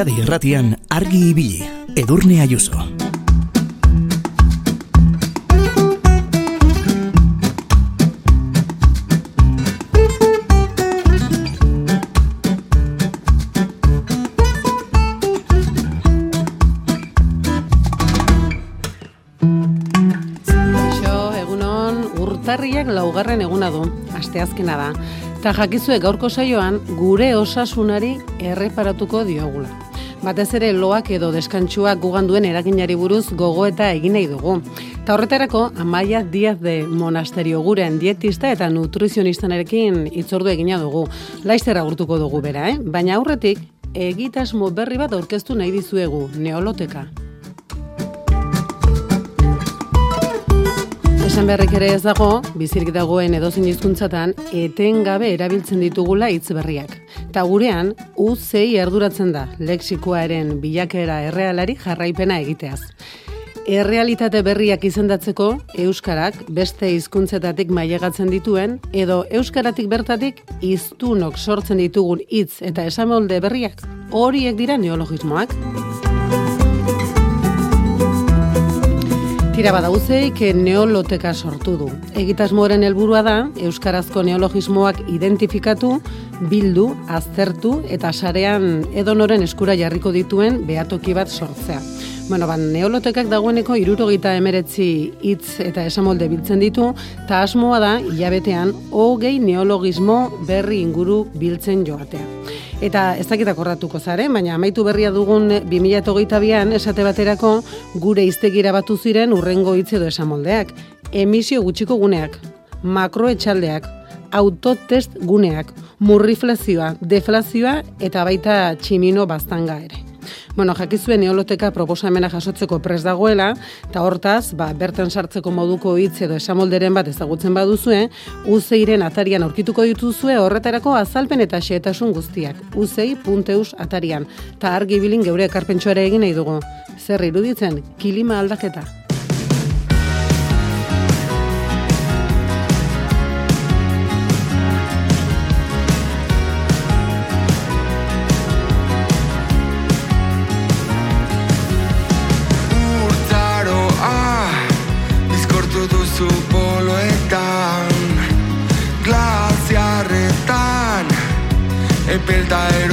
Euskadi Irratian argi ibili. Edurne Ayuso. Urtarriak laugarren eguna du, asteazkena da. Ta jakizue gaurko saioan gure osasunari erreparatuko diogula. Batez ere loak edo deskantsuak gugan duen eraginari buruz gogo eta egin nahi dugu. Ta horretarako Amaia Diaz de Monasterio guren dietista eta nutrizionistanarekin itzordu egina dugu. Laister agurtuko dugu bera, eh? Baina aurretik egitasmo berri bat aurkeztu nahi dizuegu, neoloteka. Esan beharrik ere ez dago, bizirik dagoen edozein hizkuntzatan etengabe erabiltzen ditugula hitz berriak. Ta gurean, uzei arduratzen da, leksikoaren bilakera errealari jarraipena egiteaz. Errealitate berriak izendatzeko euskarak beste hizkuntzetatik mailegatzen dituen edo euskaratik bertatik hiztunok sortzen ditugun hitz eta esamolde berriak horiek dira neologismoak. Tira badauzeik neoloteka sortu du. Egitasmoaren helburua da euskarazko neologismoak identifikatu, bildu, aztertu eta sarean edonoren eskura jarriko dituen behatoki bat sortzea. Bueno, ban, neolotekak dagoeneko irurogeita emeretzi hitz eta esamolde biltzen ditu, eta asmoa da, hilabetean, hogei neologismo berri inguru biltzen joatea. Eta ez dakit akordatuko zare, baina amaitu berria dugun 2008an esate baterako gure iztegira batu ziren urrengo hitz edo esamoldeak. Emisio gutxiko guneak, makroetxaldeak, autotest guneak, murriflazioa, deflazioa eta baita tximino baztanga ere. Bueno, jakizuen neoloteka proposamena jasotzeko pres dagoela, eta hortaz, ba, bertan sartzeko moduko hitz edo esamolderen bat ezagutzen baduzue, uzeiren atarian aurkituko dituzue horretarako azalpen eta xeetasun guztiak. Uzei.eus atarian. Ta argi bilin geure ekarpentsoare egin nahi dugu. Zer iruditzen, kilima aldaketa. e Bilder in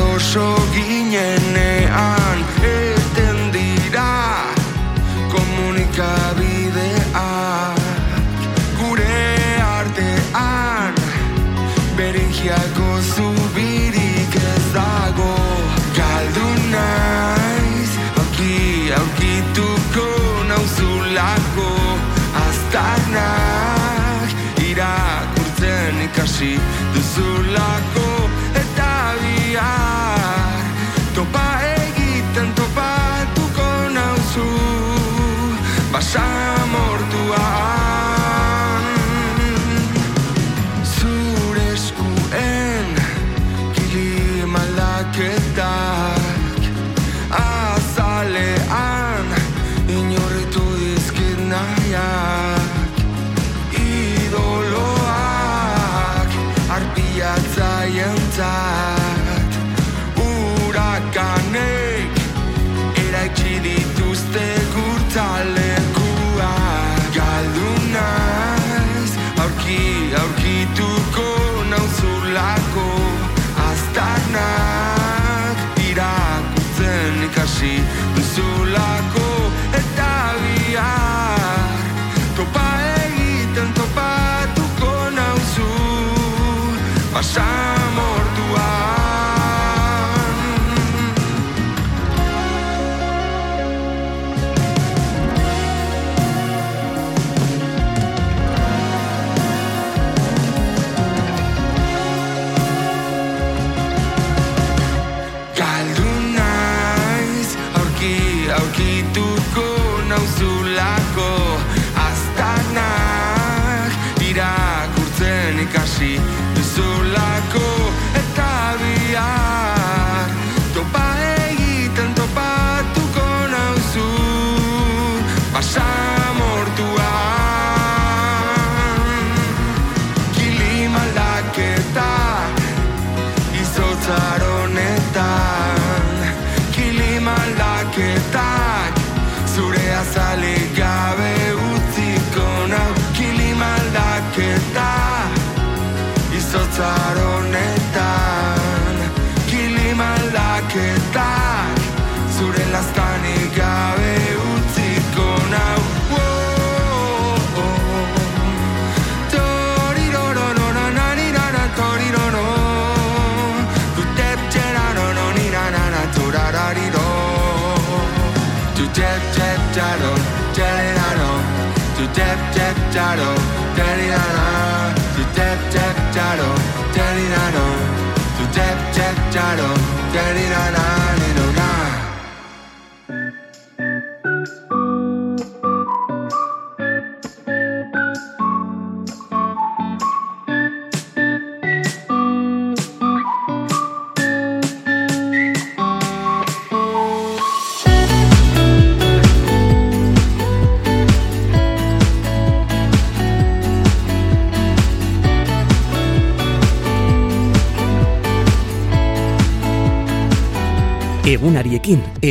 startled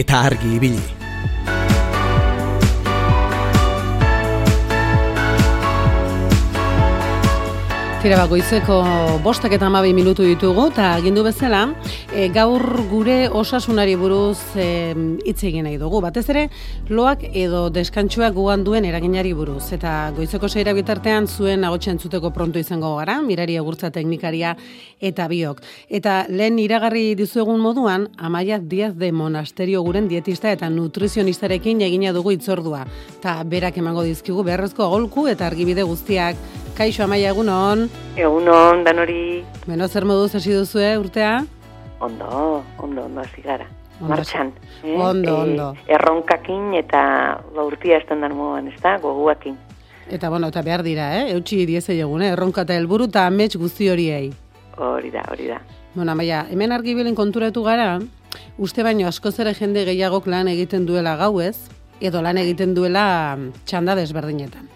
eta argi ibili. Tira ba, goizeko bostak eta amabi minutu ditugu, eta agindu bezala, e, gaur gure osasunari buruz hitz egin nahi dugu. Batez ere, loak edo deskantxuak guan duen eraginari buruz. Eta goizeko seira bitartean zuen agotxe entzuteko pronto izango gara, mirari egurtza teknikaria eta biok. Eta lehen iragarri dizuegun moduan, Amaia Diaz de Monasterio guren dietista eta nutrizionistarekin egina dugu itzordua. Ta berak emango dizkigu beharrezko agolku eta argibide guztiak. Kaixo Amaia egunon. Egunon, danori, Beno, zer moduz hasi duzue urtea? ondo, ondo, ondo hasi gara. Ondo Martxan. Ondo, ondo. Erronkakin eta ba, urtia estandan moan, ez da, goguakin. Eta bueno, eta behar dira, eh? Eutxi diezei egun, eh? Erronka eta helburu eta amets guzti horiei. Hori da, hori da. Bueno, amaia, hemen argibilen konturatu gara, uste baino askoz ere jende gehiagok lan egiten duela gauez, edo lan egiten duela txanda desberdinetan.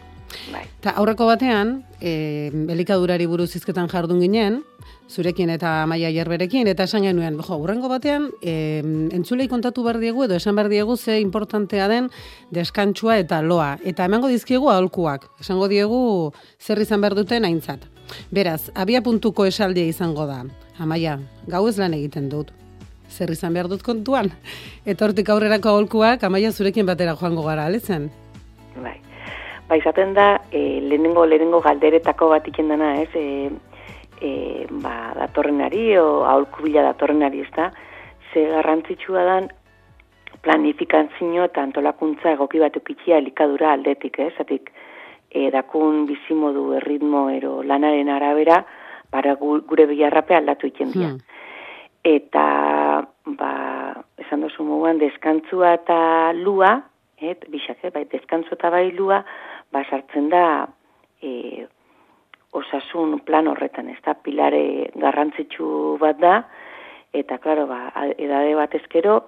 Bai. Ta aurreko batean, e, elikadurari buruz hizketan jardun ginen, zurekin eta Amaia Jerberekin, eta esan genuen, jo, urrengo batean, e, entzulei kontatu behar diegu, edo esan behar diegu ze importantea den deskantsua eta loa. Eta emango dizkiegu aholkuak, esango diegu zer izan behar duten aintzat. Beraz, abia puntuko esaldia izango da. Amaia, gau ez lan egiten dut. Zer izan behar dut kontuan. Eta hortik aurrerako aholkuak, Amaia zurekin batera joango gara, alezen? Bai. Ba, izaten da, e, lehenengo, lehenengo galderetako bat iken dana, ez, e, e, ba, datorrenari, o aholku bila datorrenari, ez da, ze garrantzitsua dan, planifikazio eta antolakuntza egoki bat eukitzia elikadura aldetik, ez, zatik, e, dakun bizimodu erritmo ero lanaren arabera, para gu- gure biharrape aldatu iten dira. Hmm. Eta, ba, esan dozu moguan, deskantzua eta lua, et, bisak, eh, bai, deskantzua eta bai lua, ba, sartzen da e, osasun plan horretan, ez da, pilare garrantzitsu bat da, eta, klaro, ba, edade bat ezkero,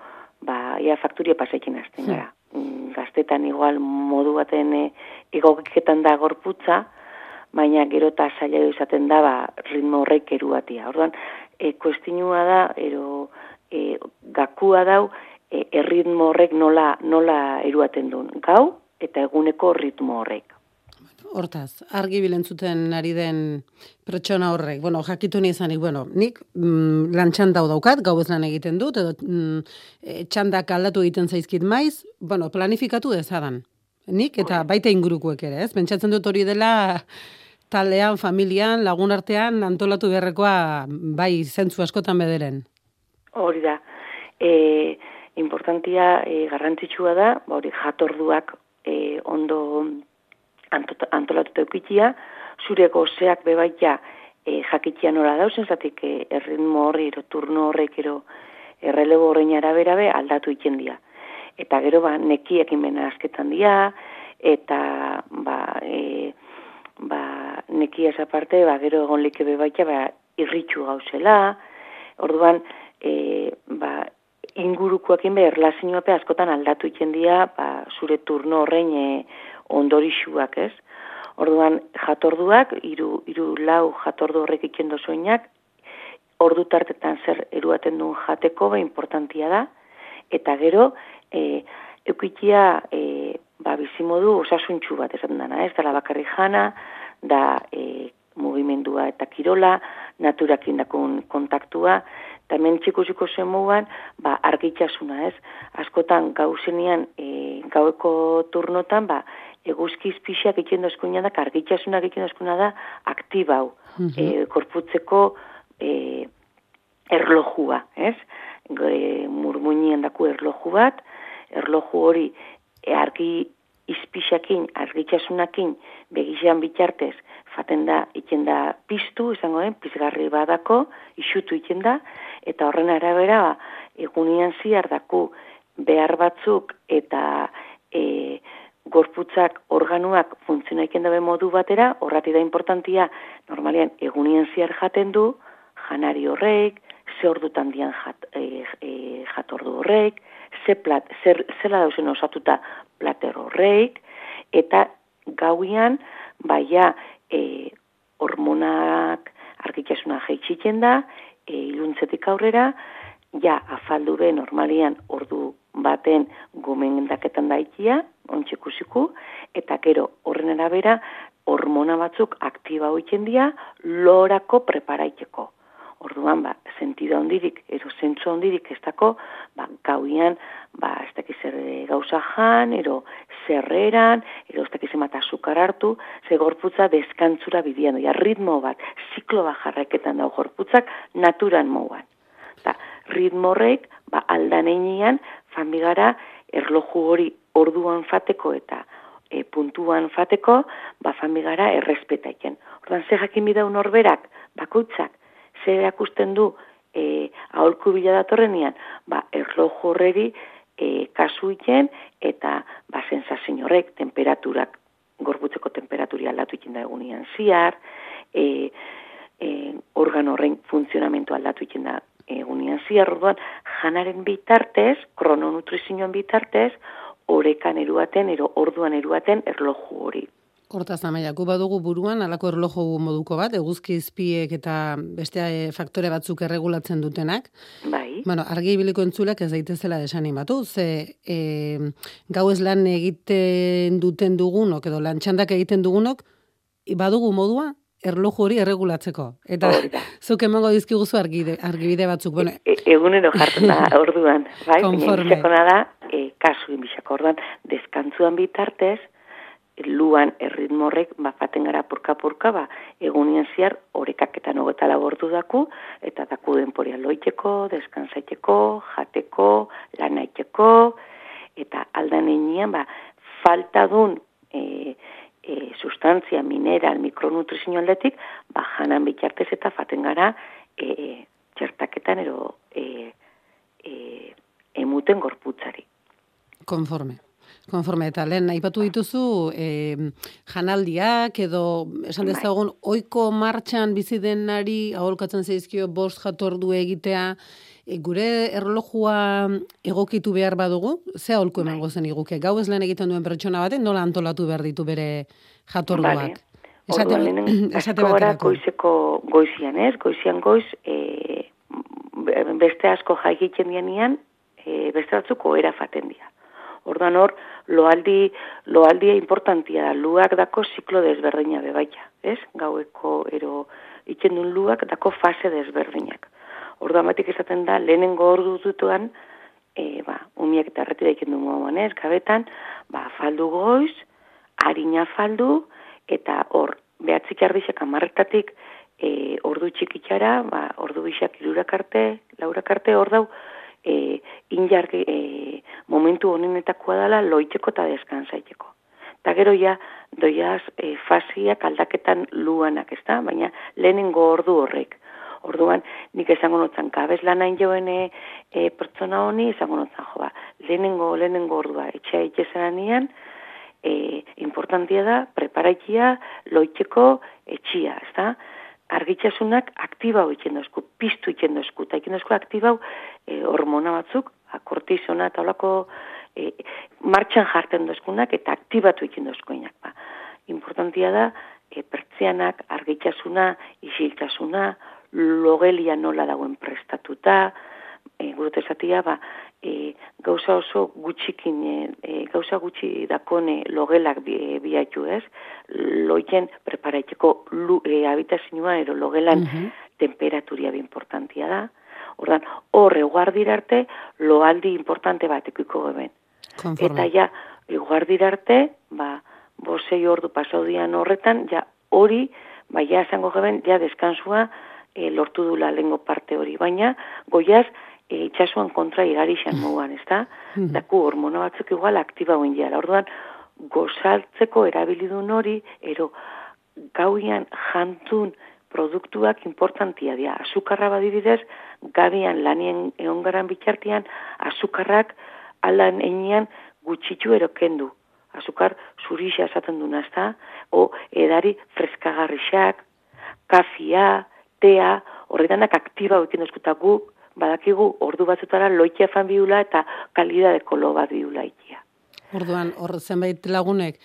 ba, ia fakturia pasekin hasten gara. Mm, Gaztetan igual modu baten e, egokiketan da gorputza, baina gero eta zaila izaten da, ba, ritmo horrek eruatia. Orduan, e, kuestinua da, ero, e, gakua dau, e, erritmo horrek nola, nola eruaten duen. Gau eta eguneko ritmo horrek. Hortaz, argi bilentzuten ari den pertsona horrek, bueno, jakitu ni izanik, bueno, nik mm, lan txanda daukat, gau ez lan egiten dut, edo mm, e, txandak aldatu egiten zaizkit maiz, bueno, planifikatu dezadan. Nik eta baita ingurukoek ere, ez? Pentsatzen dut hori dela taldean, familian, lagun artean antolatu beharrekoa bai zentzu askotan bederen. Hori da. E, importantia e, garrantzitsua da, ba, hori jatorduak e, ondo antolatuta eukitia, zure gozeak bebaita e, jakitia nola dauzen, zatik e, erritmo horri, ero turno horrek, ero errelebo horrein arabera be aldatu iten dira. Eta gero, ba, nekiak inbena asketan dira, eta, ba, e, ba, nekiaz aparte, ba, gero egon like bebaita, ba, irritxu gauzela, orduan, e, ba, ingurukoekin be erlazioape askotan aldatu iten dira, ba, zure turno horrein e, ondorixuak, ez? Orduan, jatorduak, iru, iru lau jatordu horrek iken dozoinak, ordu tartetan zer eruaten duen jateko, ba, importantia da, eta gero, e, eukitia, e, ba, bizimodu osasuntxu bat esaten dana, ez? Dala bakarri jana, da e, mugimendua eta kirola, naturakin dakun kontaktua, eta hemen txikusiko zen mugan, ba, argitxasuna, ez? Askotan gauzenian, e, gaueko turnotan, ba, eguzki izpixiak ikendu eskuina da, argitxasunak ikendu eskuina da, aktibau, mm e, korputzeko e, erlojua, ez? E, murmuinien daku erloju bat, erloju hori e, argi izpixakin, argitxasunakin, begixean bitartez, faten da, iken da piztu, izango den, pizgarri badako, isutu iken da, eta horren arabera, ba, egunian ziar daku behar batzuk eta e, gorputzak organuak funtzionaik iken dabe modu batera, horrati da importantia, normalian, egunian ziar jaten du, janari horreik, ze ordutan dian jat, e, e, jatordu horreik, ze plat, zer, zela dauzen osatuta plater horreik, eta gauian, baia, e, hormonak argitxasuna jaitxitzen da, e, iluntzetik aurrera, ja, afaldu be normalian ordu baten gomendaketan daitia, ontxikusiku, eta gero horren arabera, hormona batzuk aktiba hoitzen dira, lorako preparaiteko. Orduan, ba, sentido hondirik, ero zentzu hondirik ez dako, ba, gauian, ba, ez dakiz zer eh, gauza jan, ero zerreran, ero ez dakiz emata azukar hartu, ze gorputza deskantzura bidian, ja, ritmo bat, ziklo bat jarraketan dago gorputzak, naturan mouan. Ta, ritmo horrek, ba, aldan einean, famigara, erloju hori orduan fateko eta e, puntuan fateko, ba, famigara errespetaiken. Orduan, ze jakin bidau norberak, bakoitzak, zer erakusten du e, aholku bila datorrenian, ba, erlo horreri e, kasu iten, eta ba, sensazin horrek, temperaturak, gorbutzeko temperaturi aldatu iten da egunian ziar, e, e, organ horren funtzionamentu aldatu iten da egunian ziar, orduan, janaren bitartez, krononutrizioan bitartez, orekan eruaten, ero orduan eruaten erloju hori. Hortaz amaia, gu badugu buruan, alako erlojo moduko bat, eguzki izpiek eta beste eh, faktore batzuk erregulatzen dutenak. Bai. Bueno, argi biliko entzulek ez daitezela desanimatu, ze e, gau ez lan egiten duten dugunok, edo lan txandak egiten dugunok, badugu modua, erloju hori erregulatzeko. Eta zuk emango dizkiguzu argide, argibide batzuk. Bueno, e, e, egunero jartzen da orduan, bai? Konforme. da, e, kasu inbixako orduan, deskantzuan bitartez, luan erritmorrek bafaten gara purka-purka, ba, egunian ziar horrekak eta nogeta labortu daku, eta daku denporia loiteko, deskansaiteko, jateko, lanaiteko, eta aldan enean, ba, falta dun e, e, sustantzia, mineral, mikronutrizio aldetik, ba, janan bitartez eta faten gara e, txertaketan ero e, e, emuten gorputzari. Konforme. Konforme, eta lehen, aipatu dituzu, e, janaldiak, edo, esan bai. dezagun, oiko martxan bizi denari, aholkatzen zeizkio, bost jatordu egitea, e, gure erlojua egokitu behar badugu, ze aholko bai. emango zen iguke? Gau ez lehen egiten duen pertsona baten, nola antolatu behar ditu bere jatorduak? Vale. Esate, esate goizeko goizian, ez? Goizian goiz, e, beste asko jaigiten dianian, e, beste batzuko erafaten dira. Ordan hor, loaldi, loaldia importantia da, luak dako ziklo desberdina bebaita, ez? Gaueko ero itxendun luak dako fase desberdinak. Orduan batik esaten da, lehenengo ordu dutuan, e, ba, umiak eta erretira ikendu moan, ez? Gabetan, ba, faldu goiz, harina faldu, eta hor, behatzik ardixak amarretatik, e, ordu txikitxara, ba, ordu bisak irurakarte, laurakarte, hor dau, e, injargi e, momentu honenetakoa dela loiteko eta deskansaiteko. Eta gero ja, doiaz e, fasiak aldaketan luanak, ez da? Baina lehenengo ordu horrek. Orduan, nik esango notzan, kabez lanain joen e, e, pertsona honi, esango notzan, joa, lehenengo, lehenengo ordua, etxea itxesan nian, e, importantia da, preparaitia, loiteko etxia, ez da? Argitxasunak aktiba egiten dozku, piztu egiten dozku, eta egiten dozku aktiba e, hormona batzuk, akortizona eta olako e, martxan jarten dozkunak eta aktibatu egiten dozkuinak. Ba. Importantia da, e, pertsianak, argitxasuna, isiltasuna, logelia nola dagoen prestatuta, e, gurut esatia, ba, e, gauza oso gutxikin, e, e gauza gutxi dakone logelak bi, e, biatu ez, loien preparaiteko lu, e, abitazioa ero logelan mm temperaturia bi importantia da. Ordan, hor eguardira arte, loaldi importante bat ikuiko geben. Eta ja, eguardira arte, ba, bosei ordu pasaudian horretan, ja, hori, ba, ja, esango geben, ja, deskansua e, lortu dula lengo parte hori. Baina, goiaz, e, itxasuan kontra igari xan moguan, ez da? Daku, hormona batzuk igual aktiba guen jara. Orduan, gozaltzeko erabilidun hori, ero, gauian jantun produktuak importantia dira. Azukarra badibidez, gabian lanien egongaran bitxartian, azukarrak alan enean gutxitu erokendu. Azukar zurixa esaten duna, ezta? O edari freskagarrixak, kafia, tea, horretanak aktiba egiten dozkuta guk, badakigu ordu batzutara loitia fan biula eta kalidade kolo bat biula ikia. Orduan, hor zenbait lagunek,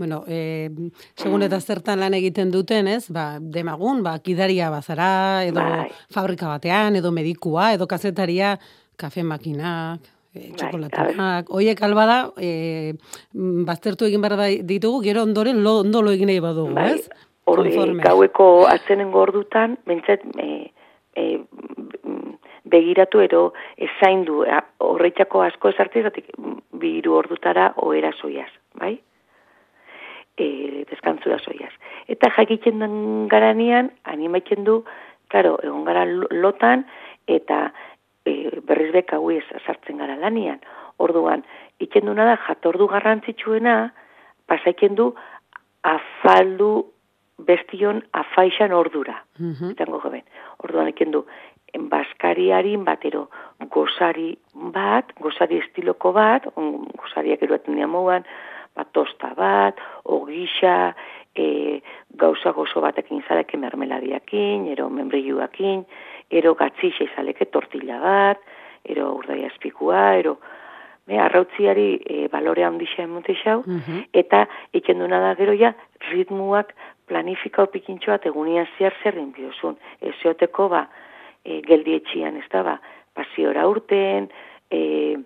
bueno, e, segun eta zertan lan egiten duten, ez? Ba, demagun, ba, kidaria bazara, edo Bai. fabrika batean, edo medikua, edo kazetaria, kafe makinak, e, Bai, txokolatenak. Oiek albada, e, baztertu egin behar bai ditugu, gero ondoren lo, ondo lo egin nahi badugu, Bai, ez? Konforme. gaueko atzenengo ordutan, bentsat, e, e, begiratu ero ezaindu horretxako asko esartzizatik biru ordutara oera soiaz, bai? E, deskantzura soiaz. Eta jakiten den garanean, animaitzen du, claro, egon gara lo- lotan, eta e, berriz beka ez sartzen gara lanian. Orduan, itzen duna da, jatordu garrantzitsuena, pasaiken du, afaldu bestion afaixan ordura izango geben. Orduan eken du, baskariarin batero gozari bat, gozari estiloko bat, on, gozariak eruaten dira moguan, bat tosta bat, ogisa, e, gauza gozo batekin izaleke mermeladiakin, ero membrilluakin, ero gatzixa izaleke tortilla bat, ero urdaia espikua, ero be, arrautziari e, balore handixa emote xau, Mhm. eta ikenduna da gero ja ritmuak planifikau pikintxo bat egunian zehar zer biozun. Ezeoteko ba, e, geldietxian, ez da, ba, pasiora urten, e,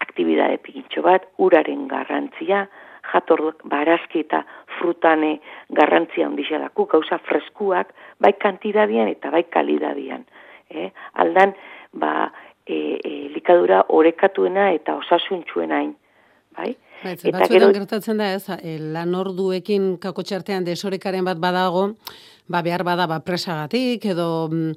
aktibidade pikintxo bat, uraren garrantzia, jator barazki eta frutane garrantzia ondixea daku, gauza freskuak, bai kantidadian eta bai kalidadian. Eh? Aldan, ba, e, e, likadura orekatuena eta osasuntxuena hain. Bai? Bai, ze batzuetan gertatzen da, ez, e, lan orduekin kakotxartean desorekaren bat badago, ba, behar bada ba, presagatik, edo mm,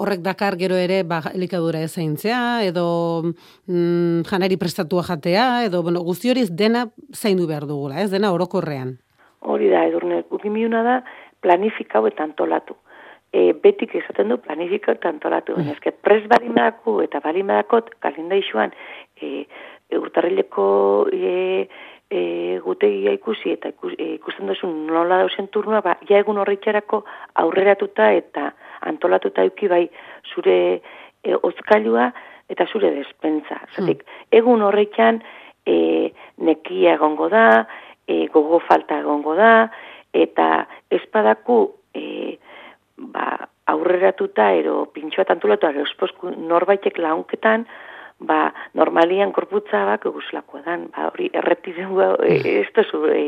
horrek dakar gero ere ba, elikadura ezaintzea, edo mm, janari prestatua jatea, edo bueno, guzti hori dena zaindu behar dugula, ez dena orokorrean. Hori da, edurne, gukimiuna da planifikau eta antolatu. E, betik esaten du planifikau eta antolatu. Baina ezke pres balimadaku eta balimadakot kalendaixuan e, e, urtarrileko e, e, gutegia ikusi eta ikus, e, ikusten duzu nola dausen turnua, ba, ja egun horretxarako aurreratuta eta antolatuta euki bai zure e, ozkailua eta zure despentsa. Zatik, egun horretxan e, nekia egongo da, e, gogo falta egongo da, eta espadaku e, ba, aurreratuta ero pintxoa tantulatu, ero norbaitek launketan, ba, normalian korputza bak eguslakoa dan, ba, hori erretizen e, ez duzu e,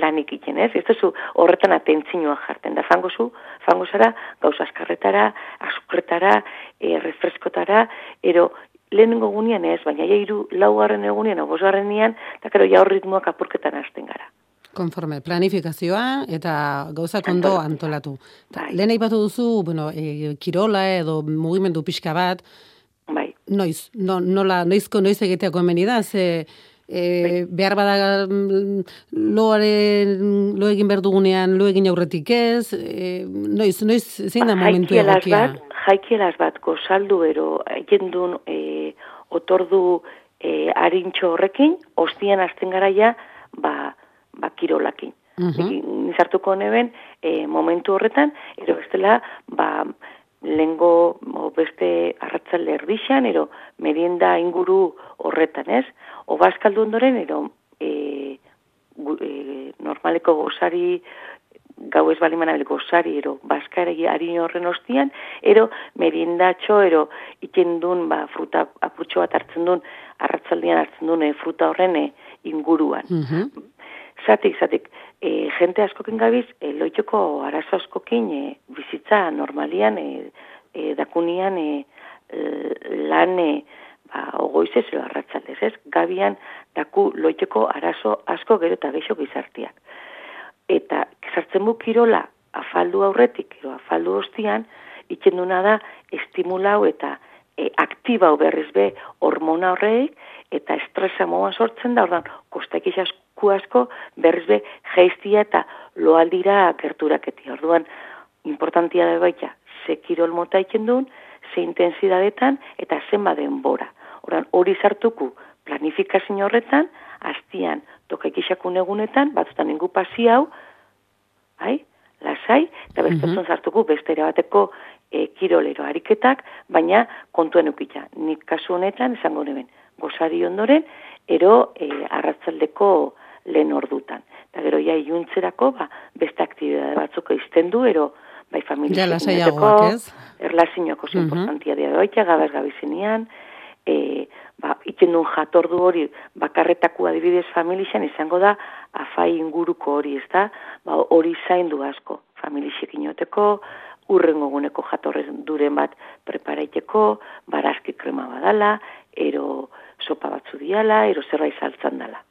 lanik iten, ez? Ez duzu horretan atentzinoa jarten, da fango zu, fango zara, gauza askarretara, azukretara, e, refreskotara, ero lehenengo gunean ez, baina ja hiru laugarren egunean, obosgarren nian, eta kero ja hor ritmoak apurketan hasten gara. Konforme, planifikazioa eta gauzak ondo antolatu. Ta, Bai. lehen aipatu duzu, bueno, e, kirola edo mugimendu pixka bat, Bai, noiz, no, nola, noizko noiz egiteako hemeni da, ze e, behar bada mm, loaren, lo egin behar dugunean, lo egin aurretik ez, e, noiz, noiz, zein da Ba, momentu egokia? Bat, jaikielaz bat gozaldu ero jendun e, otordu e, harintxo horrekin, ostian hasten garaia, ba, ba kirolakin. Mhm. Nizartuko neben, e, momentu horretan, ero bestela, ba, lengo o beste arratzalde erdixan, ero merienda inguru horretan, ez? Obaskaldu ondoren, ero e, gu, e, normaleko gozari gau ez baliman abil gozari, ero baskaregi harin horren ostian, ero meriendatxo, ero iken duen, ba, fruta apurtxo bat hartzen duen, arratzaldian hartzen duen e, fruta horren e, inguruan. Mhm. Zatik, zatik, e, jente askokin gabiz, e, loiteko arazo askokin e, bizitza normalian, e, e, dakunian e, lan e, ba, ogoizez edo arratzaldez, ez? Gabian daku loiteko arazo asko gero eta geixo gizartiak. Eta sartzen bu kirola afaldu aurretik, edo afaldu ostian, itxenduna da estimulau eta e, aktibau berriz be hormona horreik, eta estresa moan sortzen da, ordan, kostak isasku asko berriz be geiztia eta loaldira gerturaketi. Orduan, importantia da baita, ze kirol mota ikendun, ze intensidadetan eta zenba denbora. Ordan, hori sartuku planifikazio horretan, hastian tokaik isakun egunetan, batzutan ingu pasi hau, bai, lasai, eta bestuzun mm sartuku beste bateko e, kirolero ariketak, baina kontuen ukita. Nik kasu honetan, esango neben, gozari ondoren, ero e, arratzaldeko lehen ordutan. Eta gero ja iuntzerako, ba, beste aktibidade batzuko izten ero, bai familia lasaiagoak, ez? Erlazioak oso importantia dira doitea, gabaz gabizenean, e, ba, itzen duen jatordu hori bakarretako adibidez familixan izango da afai inguruko hori, ez da? Ba, hori zaindu asko, familixek inoteko, urrengo guneko jatorren duren bat preparaiteko, barazki krema badala, ero sopa batzu diala, ero zerbait saltzan dala.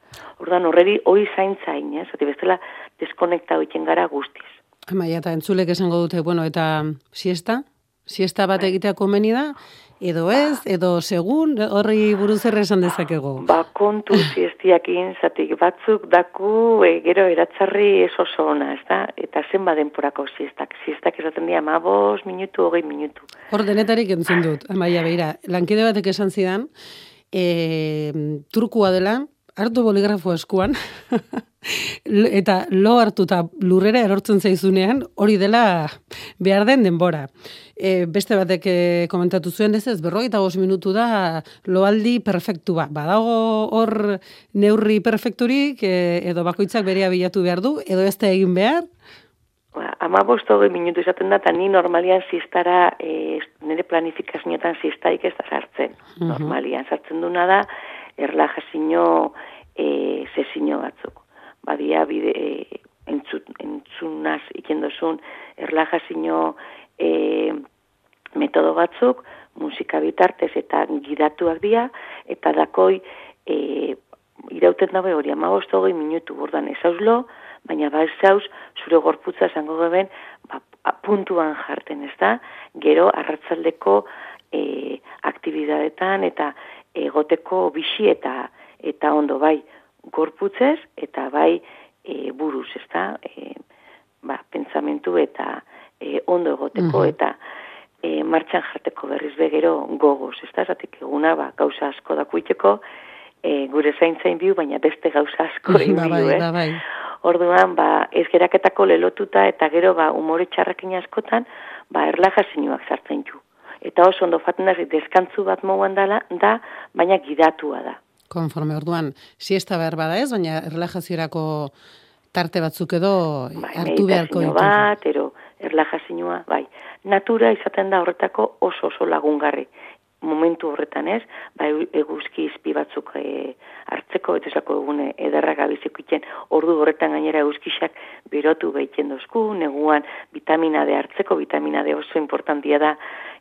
Ordan horreri hori zaintzain, ez? Ati bestela deskonekta hoiten gara guztiz. Amaia, eta entzulek esango dute, bueno, eta siesta? Siesta bat bai. egitea komeni da? edo ez, edo segun, horri buruz erre esan dezakego. Ba, kontu ziestiakin, zatik batzuk daku, e, gero eratzarri ez oso ona, ez da? Eta zen denporako ziestak. Ziestak esaten dira, ma bos minutu, hogei minutu. Hor, denetarik entzun dut, amaia beira. Lankide batek esan zidan, e, turkua dela, hartu boligrafo eskuan, eta lo hartu eta lurrera erortzen zaizunean, hori dela behar den denbora. E, beste batek e, komentatu zuen ez ez, berroi eta minutu da loaldi perfektu ba. Badago hor neurri perfekturik, e, edo bakoitzak berea bilatu behar du, edo ez da egin behar? Ba, ama bosto minutu izaten da, eta ni normalian ziztara, e, nire planifikazioetan ziztaik ez da sartzen. Normalian sartzen duna da, erlajazio e, zezino batzuk. Badia bide e, entzun, entzunaz ikendozun erlajazio e, metodo batzuk, musika bitartez eta gidatuak dira, eta dakoi e, irauten dabe hori, amagoz togoi minutu bordan ezauzlo, baina ba zauz, zure gorputza zango geben, ba, puntuan jarten, ez da? Gero, arratzaldeko e, aktibidadetan eta egoteko bixi eta eta ondo bai gorputzez eta bai e, buruz, ezta? E, ba, pentsamentu eta e, ondo egoteko eta e, martxan jarteko berriz begero gogoz, ezta? Zatik eguna ba, gauza asko dakuiteko e, gure zaintzain biu, baina beste gauza asko ba, bai, eh? ba, bai. Orduan, ba, ez geraketako lelotuta eta gero ba, umore txarrakin askotan, ba, erlaja zinuak sartzen ju. Eta oso ondo faten da, deskantzu bat moguan dala, da, baina gidatua da. Konforme orduan, siesta behar bada ez, baina erlajaziorako tarte batzuk edo bai, hartu beharko ditu. bat, ero erlajazioa, bai. Natura izaten da horretako oso oso lagungarri. Momentu horretan ez, bai eguzki izpi batzuk e, hartzeko, eta esako egune ederra gabizeko iten, ordu horretan gainera eguzkisak berotu behiten dozku, neguan vitamina D hartzeko, vitamina D oso importantia da,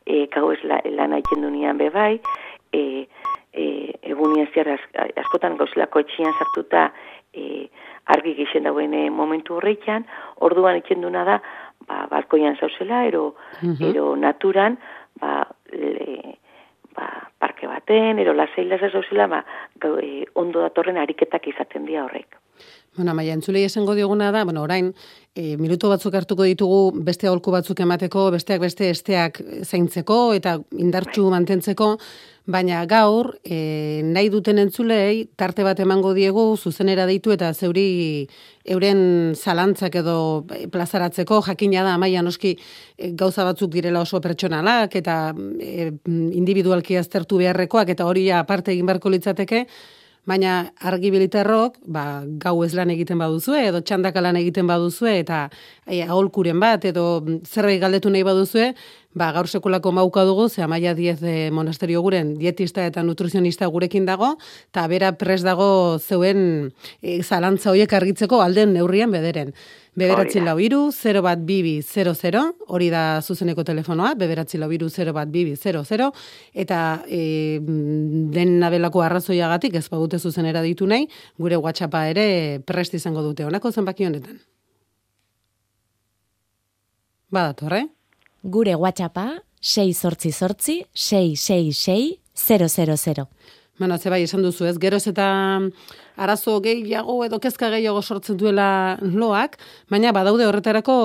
e, gau ez la, lan du nian bebai, e, e, egunien ziar askotan gauzelako etxian sartuta e, argi gixen dauen momentu horreikan, orduan itzen duna da, ba, balkoian zauzela, ero, ero naturan, ba, le, ba, parke baten, ero laseilaz zauzela, ba, e, ondo datorren ariketak izaten dira horrek. Bueno, maia, entzulei esango dioguna da, bueno, orain, e, minutu batzuk hartuko ditugu beste aholku batzuk emateko, besteak beste esteak zaintzeko eta indartxu mantentzeko, baina gaur, e, nahi duten entzulei, tarte bat emango diegu, zuzenera deitu eta zeuri euren zalantzak edo plazaratzeko, jakina da, maia noski e, gauza batzuk direla oso pertsonalak eta e, individualki aztertu beharrekoak eta hori aparte egin beharko litzateke, Baina argibiliterrok, ba, gau ez lan egiten baduzue, edo txandaka lan egiten baduzue, eta e, aholkuren bat, edo zerbait galdetu nahi baduzue, Ba, gaur sekulako mauka dugu, ze amaia diez de monasterio guren dietista eta nutrizionista gurekin dago, eta bera pres dago zeuen e, zalantza hoiek argitzeko alden neurrian bederen. Beberatzen lau iru, 0 bat bibi 00, hori da zuzeneko telefonoa, beberatzen lau iru, 0 bat bibi 00, eta e, den nabelako arrazoiagatik ez bagute zuzenera ditu nahi, gure WhatsAppa ere prest izango dute, honako zenbaki honetan. Badator, eh? Gure WhatsAppa 6 sortzi sortzi 666 000. Bueno, ze bai, esan duzu ez, geroz eta arazo gehiago edo kezka gehiago sortzen duela loak, baina badaude horretarako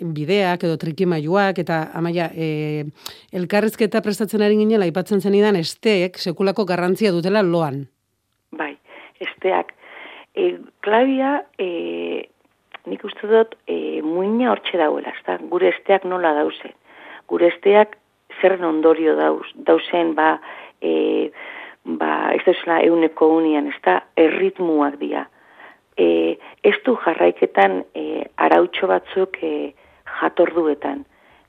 bideak edo trikimailuak eta amaia e, elkarrizketa prestatzen ari ginen aipatzen zenidan esteek sekulako garrantzia dutela loan. Bai, esteak. E, Klabia, e, nik uste dut, e, muina hortxe dauela, ezta? gure esteak nola dauze. Gure esteak zer ondorio dauz, dauzen, ba, e, ba, ez da euneko unian, ez da, erritmuak dira. E, ez du jarraiketan e, arautxo batzuk e, jatorduetan.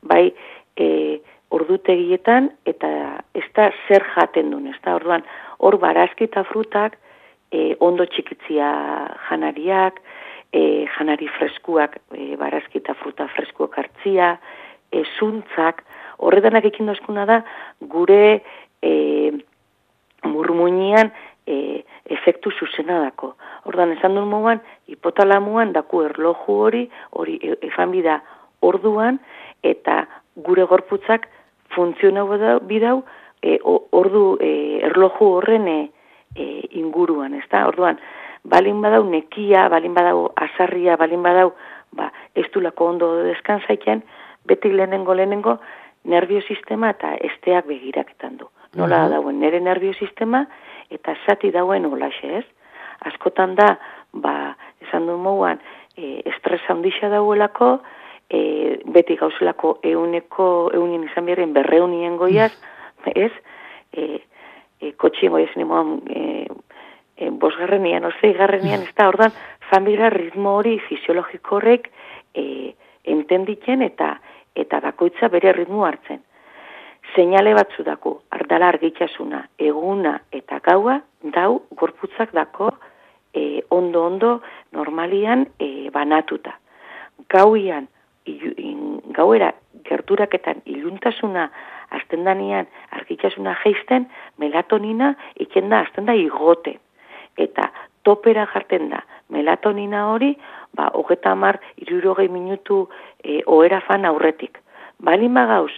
Bai, e, ordutegietan eta ez da zer jaten duen, ez da, orduan, hor barazki eta frutak, e, ondo txikitzia janariak, e, janari freskuak, e, barazki eta fruta freskuak hartzia, e, zuntzak, horretanak ekin dozkuna da, gure e, murmuñian e, efektu zuzena dako. Ordan esan duen moguan, hipotalamuan daku erloju hori, hori efan bida orduan, eta gure gorputzak funtziona bidau, e, ordu e, erloju horren e, e, inguruan, ez da? Orduan, balin badau nekia, balin badau azarria, balin badau, ba, ez du lako ondo deskantzaiken, beti lehenengo lehenengo, nervio sistema eta esteak begiraketan du. Nola uh dauen nere nervio sistema eta zati dauen olaxe ez. Askotan da, ba, esan du moguan, e, estresa handixa dauelako, e, beti gauzelako euneko, eunien izan berren berreunien goiaz, ez, e, e, kotxien goiaz nimoan, e, e, bosgarrenian, ozei garrenian, ez da, ordan, familia ritmo hori fisiologiko horrek e, entenditzen eta eta bakoitza bere ritmo hartzen. Seinale batzu dako, ardala argitasuna, eguna eta gaua, dau, gorputzak dako, e, ondo ondo normalian e, banatuta. Gauian, gauera gerturaketan iluntasuna azten danian argitasuna geisten, melatonina ikenda azten da igote. Eta topera jarten da melatonina hori, ba, hogeta mar, irurogei minutu e, oera fan aurretik. Balin gauz,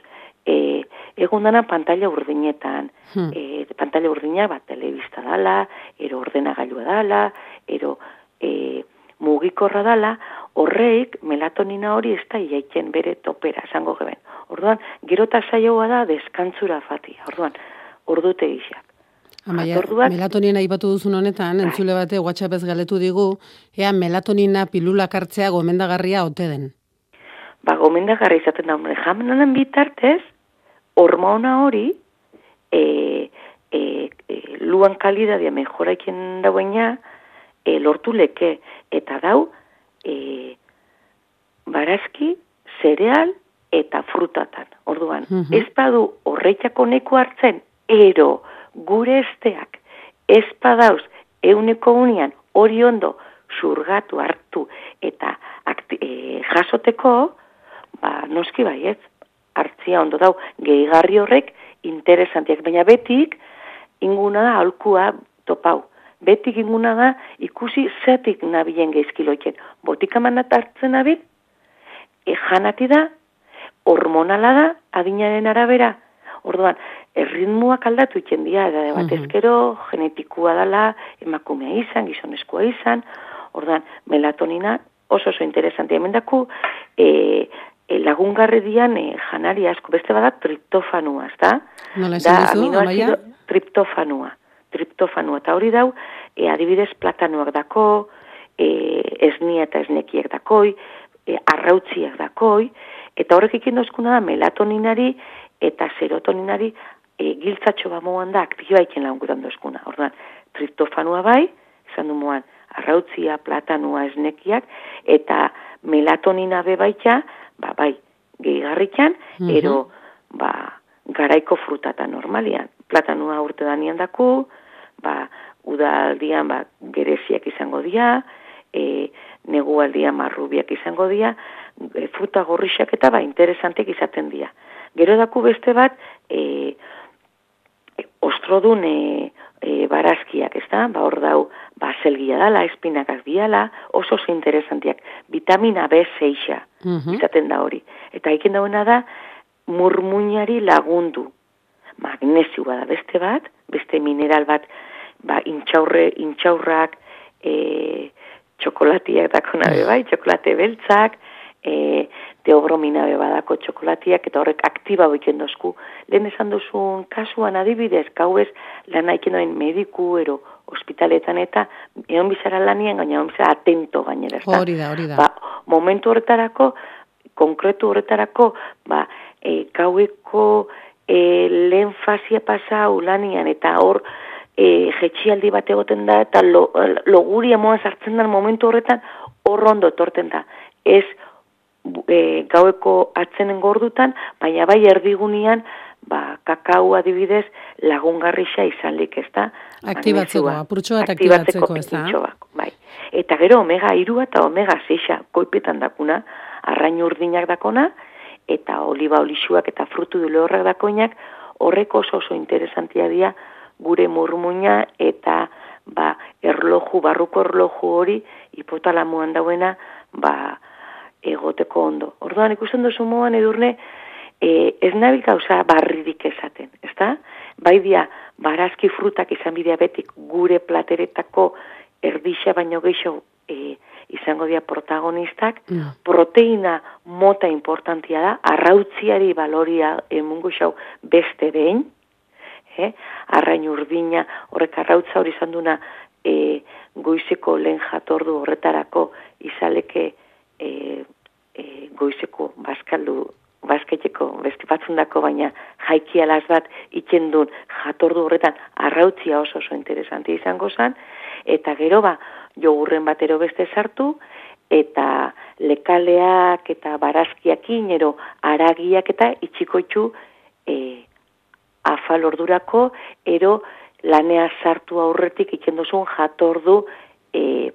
e, egun dana pantalla urdinetan, hmm. e, pantalla urdina bat telebista dala, ero ordenagailua dala, ero e, mugikorra dala, horreik melatonina hori ez da iaitzen bere topera, esango geben. Orduan, gero eta saioa da deskantzura fatia. Orduan, ordute gixak. Amaia, melatonina ipatu duzun honetan, bai. entzule bate WhatsApp ez galetu digu, ea melatonina pilula kartzea gomendagarria ote den. Ba, gomendagarria izaten da, jamenanen bitartez, hormona hori, e, e, e, luan kalidadia mejoraiken dauena, e, lortu leke, eta dau, e, barazki, zereal, eta frutatan. Orduan, uh -huh. ez badu horreitako neko hartzen, ero, gure esteak ez padauz euneko unian hori ondo zurgatu hartu eta e, jasoteko, ba, noski baiet, hartzia ondo dau, gehigarri horrek interesantiak, baina betik inguna da alkua topau. Betik inguna da ikusi zetik nabilen geizkiloiken. Botikaman hartzen nabit, e, janati da, hormonala da, adinaren arabera. Orduan, erritmuak aldatu itzen dira, da bat ezkero, genetikua dela, emakumea izan, gizonezkoa izan, ordan melatonina oso oso interesantia hemen daku, e, e, lagungarri dian e, janari asko, beste bada triptofanua, ez da? Nola esan duzu, Triptofanua, triptofanua, eta hori dau, e, adibidez platanuak dako, e, esnia eta esnekiek dakoi, e, arrautziak dakoi, eta horrek ikin da melatoninari eta serotoninari e, giltzatxo ba moan da aktiba iken laungutan dozkuna. Orduan, triptofanua bai, izan du moan, arrautzia, platanua, esnekiak, eta melatonina be baita, ba bai, gehigarrikan, Mhm. ero ba, garaiko frutata normalian. Platanua urte danian daku, ba, udaldian ba, gereziak izango dira, e, negualdian marrubiak izango dira, e, fruta gorrixak eta ba, interesantek izaten dira. Gero daku beste bat, e, e, ostrodun e, e, barazkiak, ez da? Ba, hor dau, baselgia dala, espinakak diala, oso oso interesantiak. Vitamina B6 Mhm. izaten da hori. Eta iken dauena da, murmuñari lagundu. Magnesioa da beste bat, beste mineral bat, ba, intxaurre, intxaurrak, e, txokolatiak dako nabe bai, txokolate beltzak, e, teobromina be badako txokolatiak, eta horrek aktiba boiken dozku. Lehen esan duzun kasuan adibidez, gauez lan aiken doen mediku, ero, ospitaletan eta egon bizara lanien, gaina egon bizara atento gainera. Hori da, hori da. Ba, momentu horretarako, konkretu horretarako, ba, e, gaueko e, lehen fazia pasa ulanian, eta hor e, jetxialdi bat egoten da, eta lo, loguri amoan sartzen den momentu horretan, hor ondo etorten da. Ez e, gaueko atzenen gordutan, baina bai erdigunean, ba, kakao adibidez lagungarrixa izanlik, ez da? Aktibatzeko, apurtxo bat Aktibatzeko ez da? bai. Eta gero omega irua eta omega 6 koipetan dakuna, arrain urdinak dakona, eta oliba olixuak eta frutu dulehorrak dakoinak, horrek oso oso interesantia dira gure murmuina eta ba, erloju, barruko erloju hori hipotalamoan dauena ba, egoteko ondo. Orduan ikusten duzu moan edurne, e, ez nabil gauza barririk esaten, ezta? Bai dia, barazki frutak izan bidea betik gure plateretako erdixa baino gehiago e, izango dira protagonistak, Mm. proteina mota importantia da, arrautziari baloria emungo xau beste behin, eh? arrain urdina, horrek arrautza hori izan duna e, goizeko lehen jatordu horretarako izaleke e, e, goizeko baskaldu basketeko batzundako baina jaikialaz bat itzen duen jatordu horretan arrautzia oso oso interesanti izango zen eta gero ba jogurren batero beste sartu eta lekaleak eta barazkiakin ero aragiak eta itxikoitzu e, afal ordurako ero lanea sartu aurretik itzen duzun jatordu e,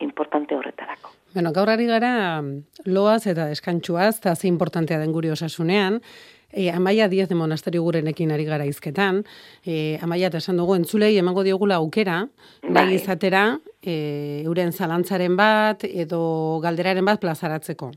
importante horretarako. Bueno, gaur ari gara mm, loaz eta deskantxuaz, eta ze importantea den gure osasunean, E, amaia diez de monasterio gurenekin ari gara izketan. E, amaia eta esan dugu entzulei emango diogula aukera, Bai. izatera, e, euren zalantzaren bat edo galderaren bat plazaratzeko.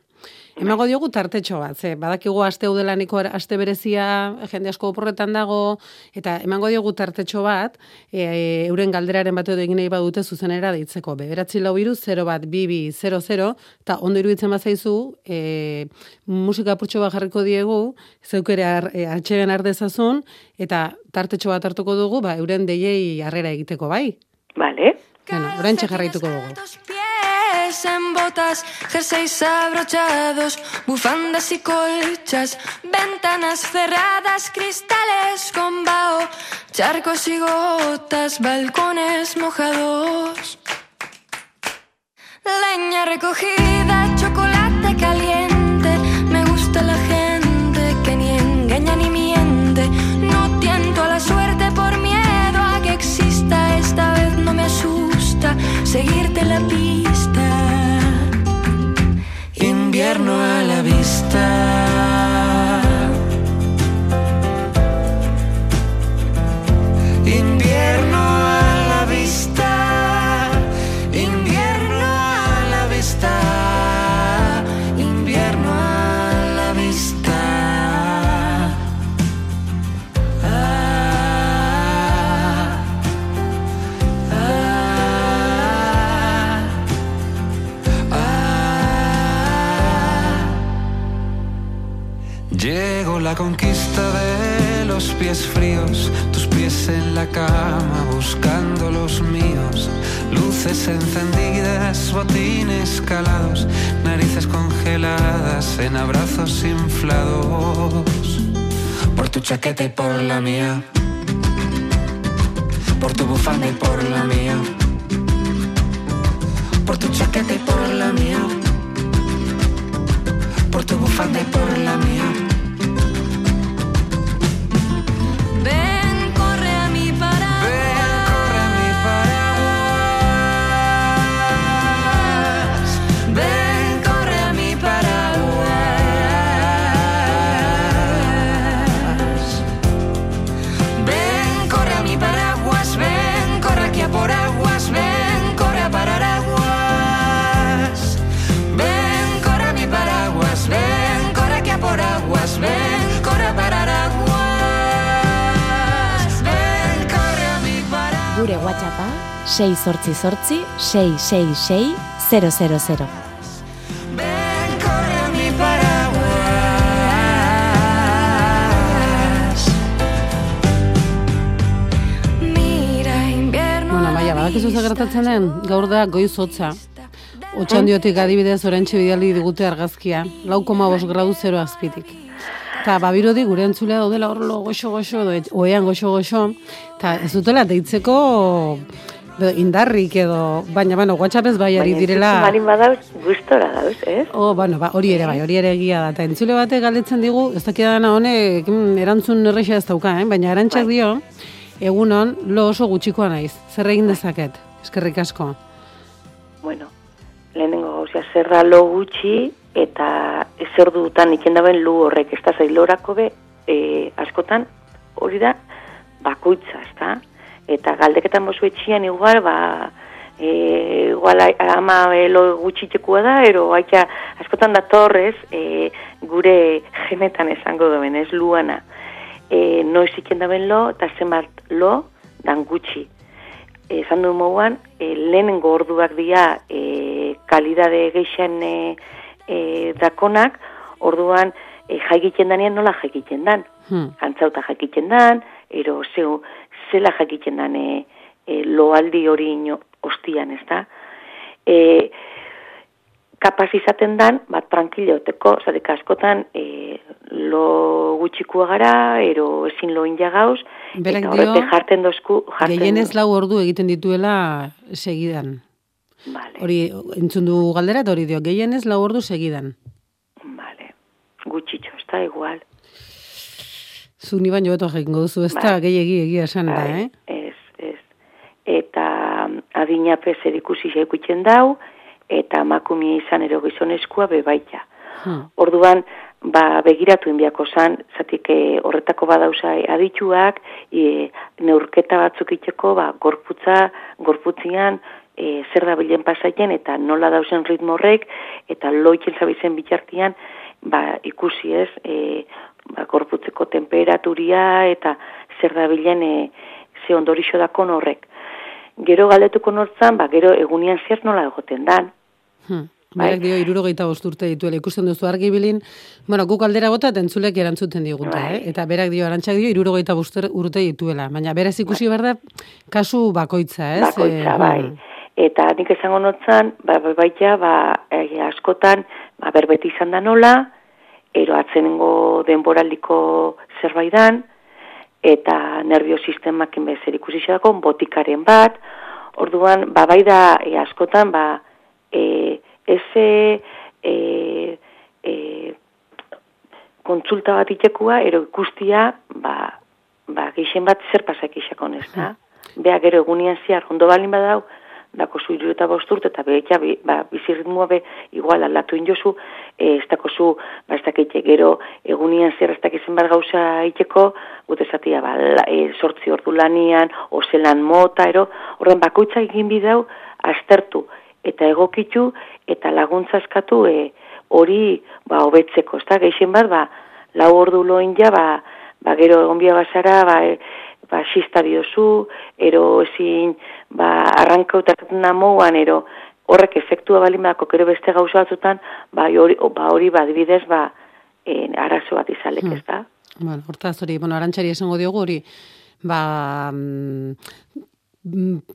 Emango diogu tartetxo bat, ze badakigu aste udelaniko aste berezia jende asko oporretan dago, eta emango diogu tartetxo bat, e, euren galderaren bat edo egin nahi badute zuzenera deitzeko. Bederatzi lau biru, 0 bat, bibi, 00, eta ondo iruditzen bazaizu, e, musika purtxo bat jarriko diegu, zeukere ar, e, atxegen ardezazun, eta tartetxo bat hartuko dugu, ba, euren deiei harrera egiteko, bai? Vale? Bueno, oraintxe jarraituko dugu. En botas, jerseys abrochados, bufandas y colchas, ventanas cerradas, cristales con vaho, charcos y gotas, balcones mojados. Leña recogida, chocolate caliente, me gusta la gente que ni engaña ni miente. No tiento a la suerte por miedo a que exista, esta vez no me asusta seguirte la pista. Invierno a la vista. Fríos, tus pies en la cama buscando los míos, luces encendidas, botines calados, narices congeladas en abrazos inflados, por tu chaqueta y por la mía, por tu bufanda y por la mía, por tu chaqueta y por la mía. Por tu bufanda y por la mía. WhatsAppa 6 sortzi sortzi 666 000. Ven, corre a mi paraguas. Mira, invierno. Bueno, baina, badakizu zer gertatzen den, gaur da goiz hotza. Otxandiotik adibidez orentxe bidali digute argazkia, lau koma bost gradu zero azpitik. Eta babirodi gure entzulea daudela horlo goxo-goxo, edo et- oean goxo-goxo, eta ez dutela deitzeko edo indarrik edo, baina, bueno, WhatsAppez bai ari direla... Marin badauz, gustora dauz, ez? Oh, bueno, ba, hori ere bai, hori ere egia da. Eta entzule batek galdetzen digu, ez dakidana honek mm, erantzun erresa ez dauka, eh? baina erantxak dio, egunon, lo oso gutxikoa naiz. Zer egin dezaket? Eskerrik asko. Bueno, lehenengo gauzia zerra lo gutxi eta ezer dutan ikendaben lu horrek, ez da zailorako be, e, askotan hori da bakoitza, ez da? Eta galdeketan bozu etxian igual, ba, e, igual ama e, lo gutxitekua da, ero aita askotan datorrez e, gure genetan esango duen, ez luana. E, noiz ikendaben lo, eta zenbat lo, dan gutxi esan du moduan, e, lehenengo orduak dira e, kalidade geixen e, e, dakonak, orduan e, jaikiten danean nola jaikiten dan. Hmm. Antzauta jaikiten dan, ero zeu, zela jaikiten dan e, e, loaldi hori ino, ostian, ez da? E, kapaz izaten dan, bat tranquiloteko, zatek askotan, e, lo gutxikua gara, ero ezin lo inja gauz, Berak eta horrete jarten dozku, jarten Gehienez lau ordu egiten dituela segidan. Vale, Hori entzun du galdera eta hori dio, gehienez lau ordu segidan. vale. Gutxitxo, ez da igual. Zu ni baino beto jakingo duzu, ez da, Bai. gehiegi egia esan da, Bai, eh? Ez, ez. Eta mm, adina zer ikusi jaikutzen dau, eta emakumia izan ero gizonezkoa bebaita. Hmm. Orduan, ba, begiratu inbiako zan, zatik eh, horretako badauza adituak, e, neurketa batzuk iteko, ba, gorputza, gorputzian, e, zer da bilen pasaien, eta nola dausen ritmo horrek, eta loitzen zabizen bitartian, ba, ikusi ez, e, ba, gorputzeko temperaturia, eta zer da bilen, e, ze ondorixo dakon horrek. Gero galdetuko nortzan, ba, gero egunian zer nola egoten dan, Hmm. Bai. Dio, irurogeita bost urte dituela, ikusten duzu argi bilin, bueno, guk aldera eta entzulek erantzuten digute, Bai. eh? eta berak dio, arantxak dio, irurogeita bost urte dituela, baina beraz ikusi behar da, kasu bakoitza, ez? bakoitza, Eh, bai. hmm. Eta nik esango notzan, ba, ba, baita, ba, eh, askotan, ba, berbeti izan da nola, ero atzenengo denboraldiko zerbaidan, eta nervio sistemak inbezer ikusi xedako, botikaren bat, orduan, ba, bai da, e, askotan, ba, e, eze, e, e, kontsulta bat itekua, ero ikustia, ba, ba, geixen bat zer pasak isakon ez da. Bea gero egunian ziar, ondo balin badau, dako zu iru eta bosturte, eta behetja, be, ba, bizi ritmoa be, igual aldatu injozu, e, ez dako zu, ba, ez dakite, gero egunian zer ez dakizen bat gauza iteko, gute zatia, ba, la, e, sortzi ordu lanian, ozelan mota, ero, horren bakoitza egin bidau, aztertu, eta egokitu, eta laguntza eskatu, e, hori, ba, hobetzeko, ez da, geixen bat, ba, lau ordu loin ja, ba, ba, gero egon bia bazara, ba, e, ba, xista diozu, ero ezin, ba, arrankautatzen namoan, ero horrek efektua balin badako, gero beste gauza batzutan, ba, hori, ba, hori, ba, adibidez, ba, e, arazo bat izalek, ez da? Bueno, hortaz hori, bueno, arantxari esango diogu hori, ba, mm,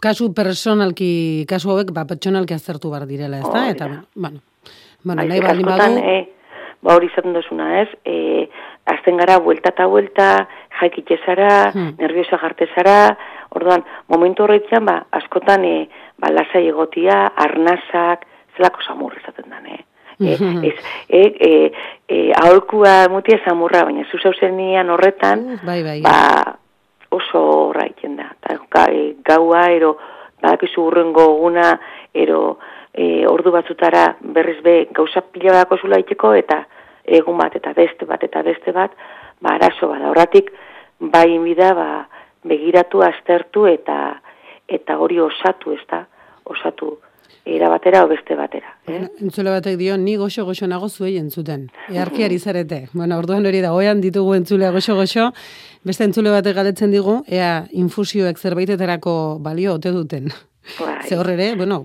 kasu personalki, kasu hauek, ba, pertsonalki aztertu bar direla, ez da? Hori Eta, da. bueno, bueno, nahi baldin badu, e, ba hori izaten duzuna, ez? E, azten gara, buelta eta buelta, jaikitxe zara, Hmm. nerviosa jarte zara, orduan, momentu horretzean, ba, askotan, e, ba, lasai egotia, arnazak, zelako samur izaten dan, eh? E, ez, e, e, e, aholkua mutia zamurra, baina zuzau zenian horretan, Bai, bai. ba, oso horra iten da. Ta, e, gaua, ero, badakizu urrengo guna, ero, e, ordu batzutara berriz be gauza pila badako zula iteko, eta egun bat, eta beste bat, eta beste bat, ba, arazo bada. Horratik, bai inbida, ba, begiratu, aztertu, eta eta hori osatu, ez da? Osatu, era batera o beste batera. Eh? Entzule batek dio, ni goxo-goxo nago zuei entzuten. Earkiari zarete. Bueno, orduan hori da, oean ditugu entzulea goxo-goxo, beste entzule batek galetzen digu, ea infusioek zerbaitetarako balio ote duten. Bai. Ze hor ere, bueno,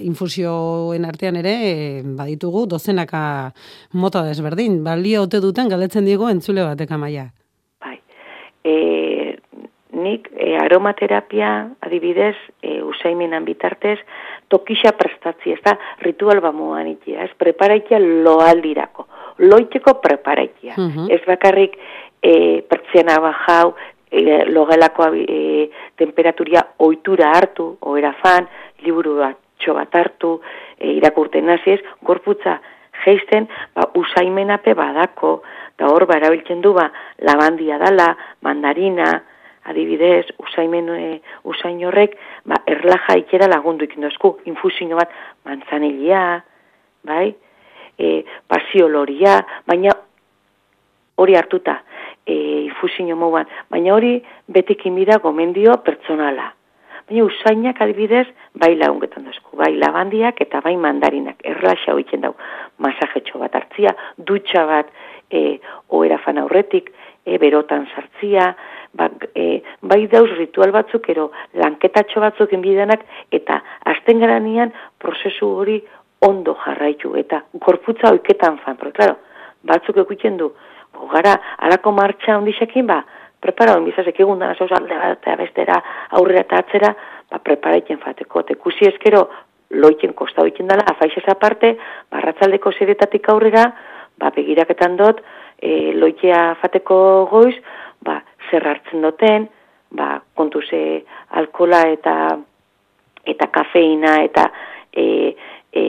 infusioen artean ere, eh, baditugu dozenaka mota desberdin. Balio ote duten galetzen digu entzule batek amaia. Bai. E, nik e, aromaterapia adibidez, e, usaimenan bitartez, tokixa prestatzi, ez da, ritual bamoan ikia, ez, preparaikia loaldirako, loiteko preparaikia. Mhm. Ez bakarrik e, pertsiana bajau, e, logelako e, temperaturia ohitura hartu, oera fan, liburu bat bat hartu, e, irakurten hasi ez, gorputza geisten, ba, usaimenape badako, eta hor ba, erabiltzen du ba, labandia dala, mandarina, adibidez, usaimen, e, usain horrek, ba, erlaja ikera lagundu ikin dozku, infusio bat, manzanilia, bai, e, pasio loria, baina hori hartuta, e, infusio moduan, baina hori betekin bida gomendio pertsonala. Baina usainak adibidez, bai lagungetan dozku, bai labandiak eta bai mandarinak, erlaxa hoitzen dau, masajetxo bat hartzia, dutxa bat, e, oera fan aurretik, e, berotan sartzia, ba, e, bai dauz ritual batzuk, ero lanketatxo batzuk inbidenak, eta azten garanian prozesu hori ondo jarraitu, eta gorputza oiketan fan, pero claro, batzuk ekutzen du, gara, alako martxa ondisekin, ba, prepara hon bizasek egun dana zauz alde bat bestera aurrera eta atzera, ba, preparaiten fateko, eta ikusi eskero, loitzen kostau ikin dela, afaixez aparte, barratzaldeko zeretatik aurrera, ba, begiraketan dut, e, loitea fateko goiz, ba, zer hartzen duten, ba, kontuze alkola eta eta kafeina eta e, e,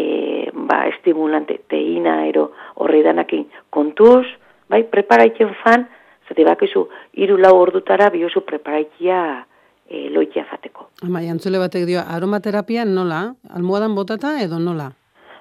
ba, estimulante teina ero horri danakin kontuz, bai, preparaitzen fan, zate bakizu, iru lau ordutara biozu preparaitia e, loitea fateko. Ama, jantzule batek dio, aromaterapia nola? Almohadan botata edo nola?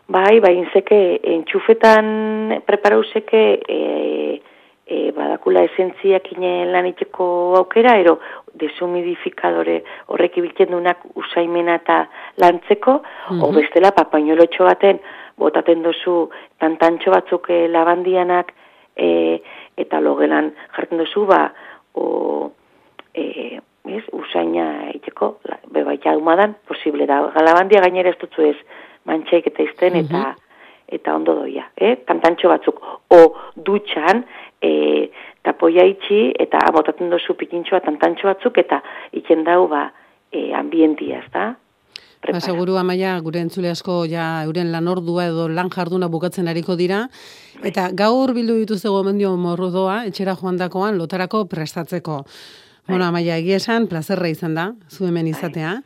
Bai, bai, inzeke, entxufetan preparauzeke e, e, badakula esentziak inen lan itxeko aukera, ero desumidifikadore horrek ibiltzen dunak usaimena eta lantzeko, o bestela papainolotxo baten botaten dozu tantantxo batzuk e, labandianak e, eta logelan jartzen dozu, ba, o, e, ez, usaina itxeko, la, bebaita umadan, posible da. Galabandia gainera ez dutzu ez mantxaik eta izten, eta eta ondo doia, eh? Tantantxo batzuk, o dutxan, e, tapoia itxi, eta abotatzen dozu pikintxoa tantantxo batzuk, eta iken dau, ba, e, ambientia, ez da? Ba, seguru amaia, gure entzule asko ja euren lan ordua edo lan jarduna bukatzen ariko dira. Eta gaur bildu dituzte gomendio morrodoa, etxera joandakoan lotarako prestatzeko. Bueno, amaia, egia esan, plazerra izan da, zu hemen izatea.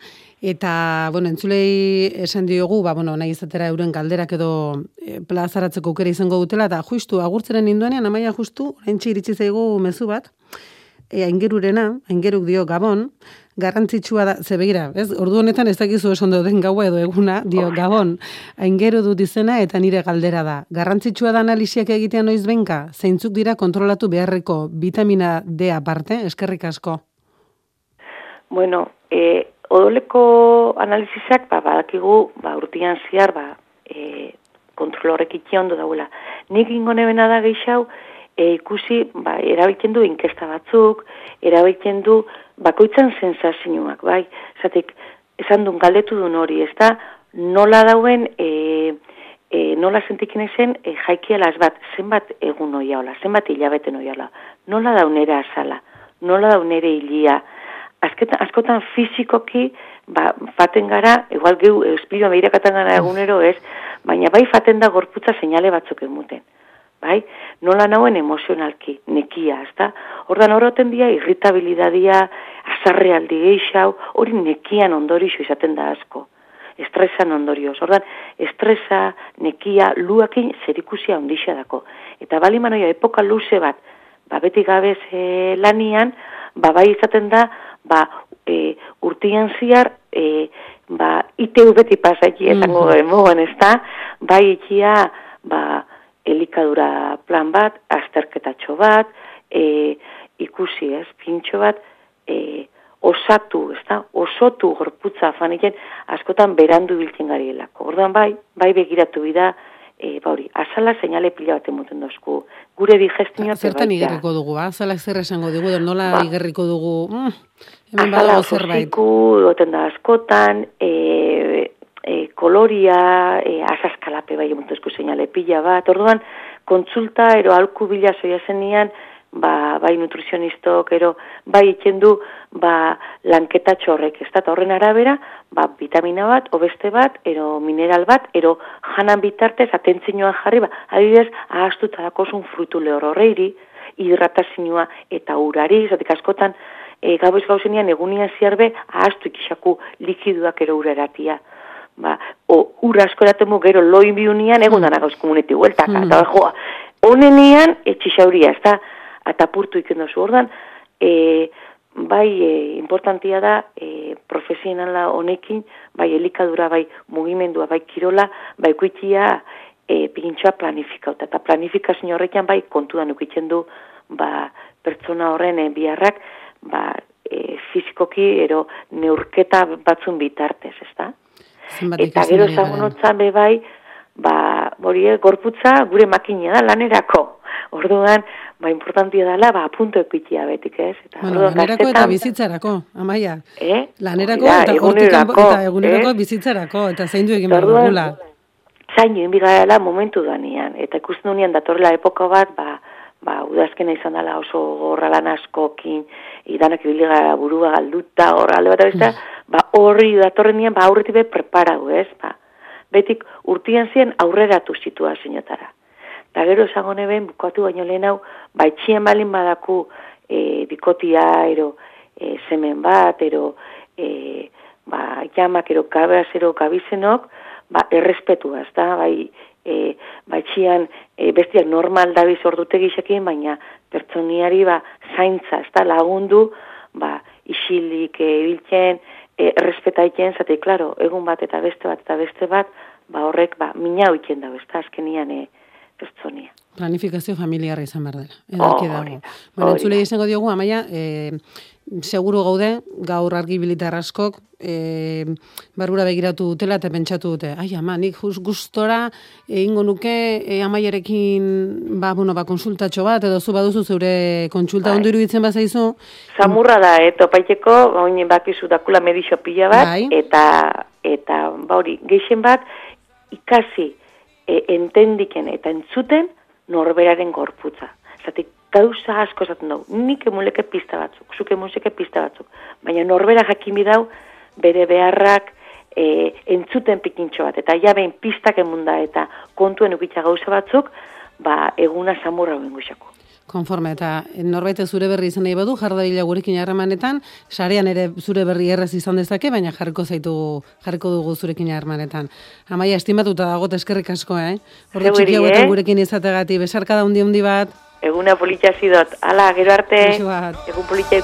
Eta, bueno, entzulei esan diogu, ba, bueno, nahi izatera euren galderak edo e, plazaratzeko aukera izango dutela, eta justu, agurtzeren induanean, amaia justu, oraintxe iritsi zaigu mezu bat, e, aingerurena, aingeruk dio Gabon, garrantzitsua da, ze begira, ez? Ordu honetan ez dakizu esan den gaua edo eguna, dio Gabon, aingeru dut izena eta nire galdera da. Garrantzitsua da analisiak egitea noiz benka, zeintzuk dira kontrolatu beharreko vitamina D aparte, eskerrik asko. Bueno, e, odoleko analizisak, ba, badakigu, ba, urtian ziar, ba, e, kontrol horrek ondo daula. Nik ingo nebena da gehiago, e, ikusi, ba, erabiltzen du inkesta batzuk, erabiltzen du bakoitzan sensazioak, bai? Zatik, esan duen galdetu duen hori, ez da, nola dauen, e, e, nola sentikin ezen, e, jaikialaz bat, zenbat egun oia hola, zenbat hilabeten oia hola, nola daunere azala, nola daunere hilia, Azketan, askotan fizikoki, ba, faten gara, igual geu, espirua meirakatan gara egunero ez, baina bai faten da gorputza seinale batzuk emuten. Bai? Nola nauen emozionalki, nekia, ezta? Ordan horroten dia, irritabilidadia, azarrealdi geixau, hori nekian ondorixo izaten da asko. estresan ondorioz. Ordan, estresa, nekia, luakin zerikusia ondixea dako. Eta bali manoia epoka luze bat, ba, beti gabez e, lanian, ba, bai izaten da, ba, e, urtian ziar, e, ba, pasaiki esango mm -hmm. ez da, bai ikia, ba, elikadura plan bat, azterketatxo bat, e, ikusi ez, pintxo bat, e, osatu, ez da, osotu gorputza faniken, askotan berandu biltzen gari helako. Orduan bai, bai begiratu bida, e, ba hori, azala seinale pila bat emoten dozku. Gure digestinua... Zertan igerriko dugu, azala zer esango dugu, nola ba, igerriko dugu, mm, hemen badago zerbait. Azala da askotan, e, e, koloria, e, azaskalape bai emuntuzko seinale pila bat, orduan, kontsulta, ero alku bila zoia zenian, ba, bai nutrizionistok, ero bai ikendu ba, lanketa txorrek, ez da, horren arabera, ba, vitamina bat, obeste bat, ero mineral bat, ero janan bitartez, atentzinoan jarri, ba, adibidez, ahaztuta dakozun frutu lehor horreiri, hidratazioa eta urari, zatik askotan, e, gaboiz gauzenian egunian ziarbe, ahaztu ikisaku likiduak ero ureratia ba, o, ur asko eratemu gero loin biunian egun dara gauz komuneti hueltak, mm. eta joa, onenian etxixauria, ez da, atapurtu iken dozu, ordan, e, bai, e, importantia da, e, profesionala honekin, bai, elikadura, bai, mugimendua, bai, kirola, bai, kuitia, e, pintxoa planifikauta, eta planifikazio horrekian, bai, kontuan ukitzen du, ba, pertsona horren e, biharrak, ba, e, fizikoki, ero, neurketa batzun bitartez, ez da? Eta gero zagonotzan be bai, ba, hori gorputza gure makina da lanerako. Orduan, ba, importantia dela, ba, punto ekitia betik, ez? Eta, bueno, orduan, lanerako eta bizitzarako, amaia. Eh? Lanerako eta egunerako, eta egunerako eh? bizitzarako, eta zein du egin behar dugula. Zain joen momentu danian, eta ikusten dunian datorrela epoko bat, ba, ba, udazkena izan dela oso gorra lan askokin, idanak ibiliga burua galduta, horra alde bat mm. ba, horri datorren nien, ba, aurretik be preparau, ez, ba, betik urtian ziren aurreratu zitua zinotara. Da gero esango neben, bukatu baino lehen hau, ba, etxien balin badaku e, bikotia, ero, e, semen bat, ero, e, ba, jamak, ero, kabaz, ero, kabizenok, ba, errespetu, ez da, bai, e, batxian e, bestiak normal dabiz ordute gixekin, baina pertsoniari ba, zaintza, ez da lagundu, ba, isilik e, e, respetaiken, zate, klaro, egun bat eta beste bat eta beste bat, ba, horrek, ba, mina hoiken dago, ez da, azkenian e, pertsonia. Planifikazio familiarra izan behar dela. Edaki dago. Bueno, entzule izango diogu, amaia, e, seguru gaude, gaur argi bilitar askok, e, barura begiratu dutela eta pentsatu dute. Ai, ama, nik just gustora egingo nuke e, amaierekin ba, bueno, ba, konsultatxo bat, edo zu baduzu zeure kontsulta bai. ondo iruditzen bazaizu. Zamurra da, eto paiteko, oin bakizu dakula medixo pila bat, bai. eta, eta bauri, geixen bat, ikasi, e, entendiken eta entzuten norberaren gorputza. Zatik, gauza asko esaten dugu, nik emuleke pista batzuk, zuk emuleke pista batzuk, baina norbera jakimi dau bere beharrak e, entzuten pikintxo bat, eta jabein pistak emunda eta kontuen ukitza gauza batzuk, ba, eguna samurra benguxako. Konforme, eta norbait zure berri izan nahi badu, jardabila gurekin harremanetan, sarean ere zure berri erraz izan dezake, baina jarriko zaitu, jarriko dugu zurekin harremanetan. Amaia, estimatuta dago eskerrik asko, eh? Horro txiki eh? gurekin izategati, besarka da undi undi bat. Eguna politxa zidot, ala, gero arte, egun politxa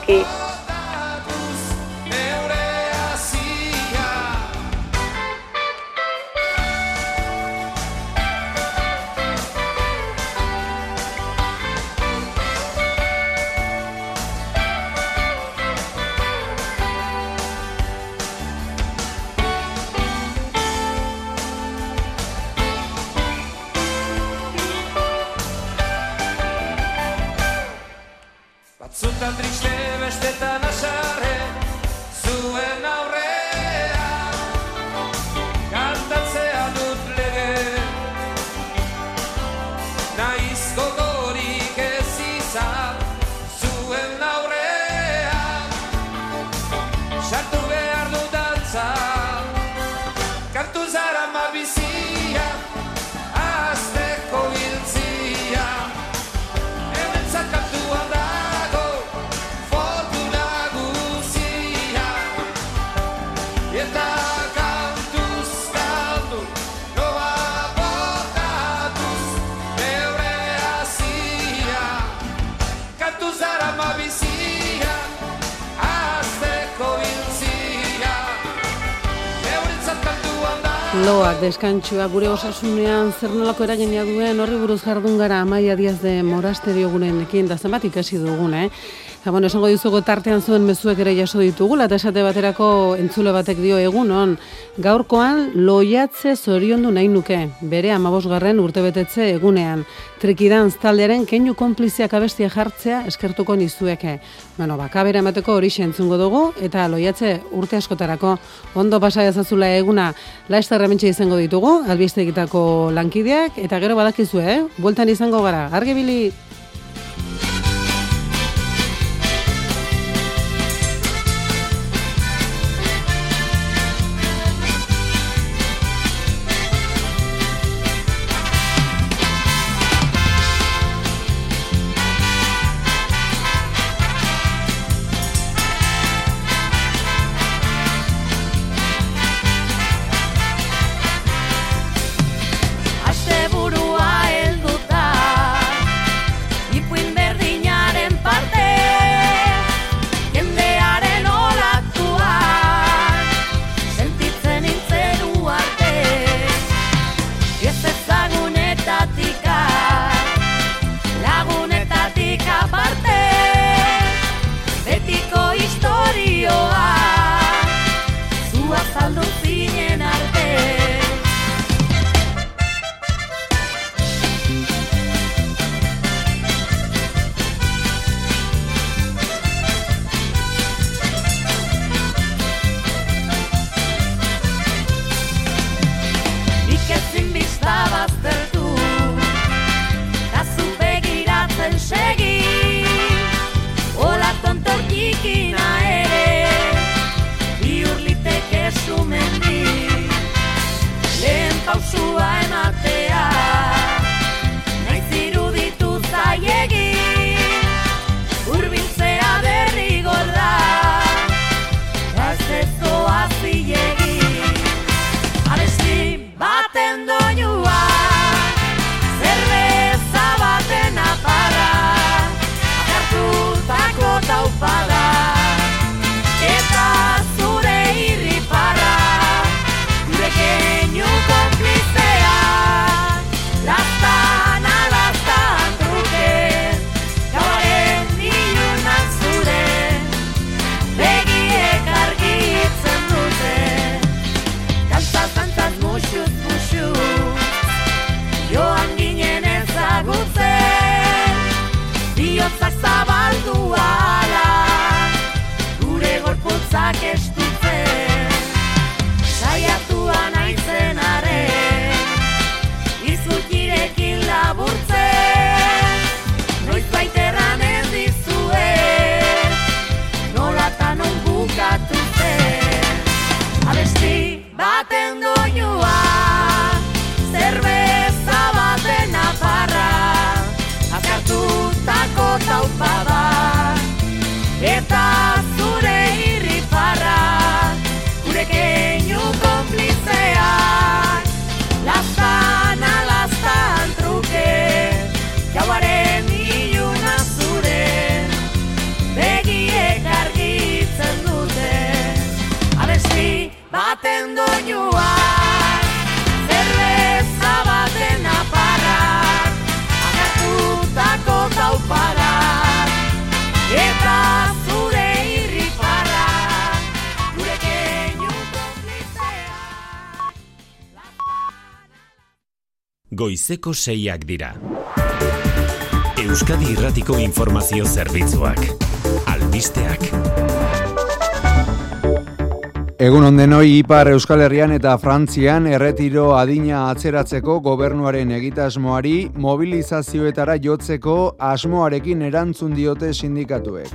Loak deskantxua gure osasunean zer nolako eragina duen horri buruz jardun gara Amaia Diaz de Morasterio gurenekin da zenbat ikasi dugun, eh? Ja, bueno, esango dizuko tartean zuen mezuek ere jaso ditugu, eta esate baterako entzule batek dio egunon. Gaurkoan loiatze zoriondu nahi nuke, bere amabosgarren urtebetetze egunean. Trikidan taldearen keinu konpliziak abestia jartzea eskertuko nizueke. Bueno, bakabera emateko hori entzungo dugu, eta loiatze urte askotarako ondo pasa ezazula eguna laester hementxe izango ditugu, albiste egitako lankideak, eta gero badakizue, eh? Bueltan izango gara, argibili baten Goizeko seiak dira. Euskadi Irratiko Informazio Zerbitzuak. Albisteak. Egun ondenoi Ipar Euskal Herrian eta Frantzian erretiro adina atzeratzeko gobernuaren egitasmoari mobilizazioetara jotzeko asmoarekin erantzun diote sindikatuek.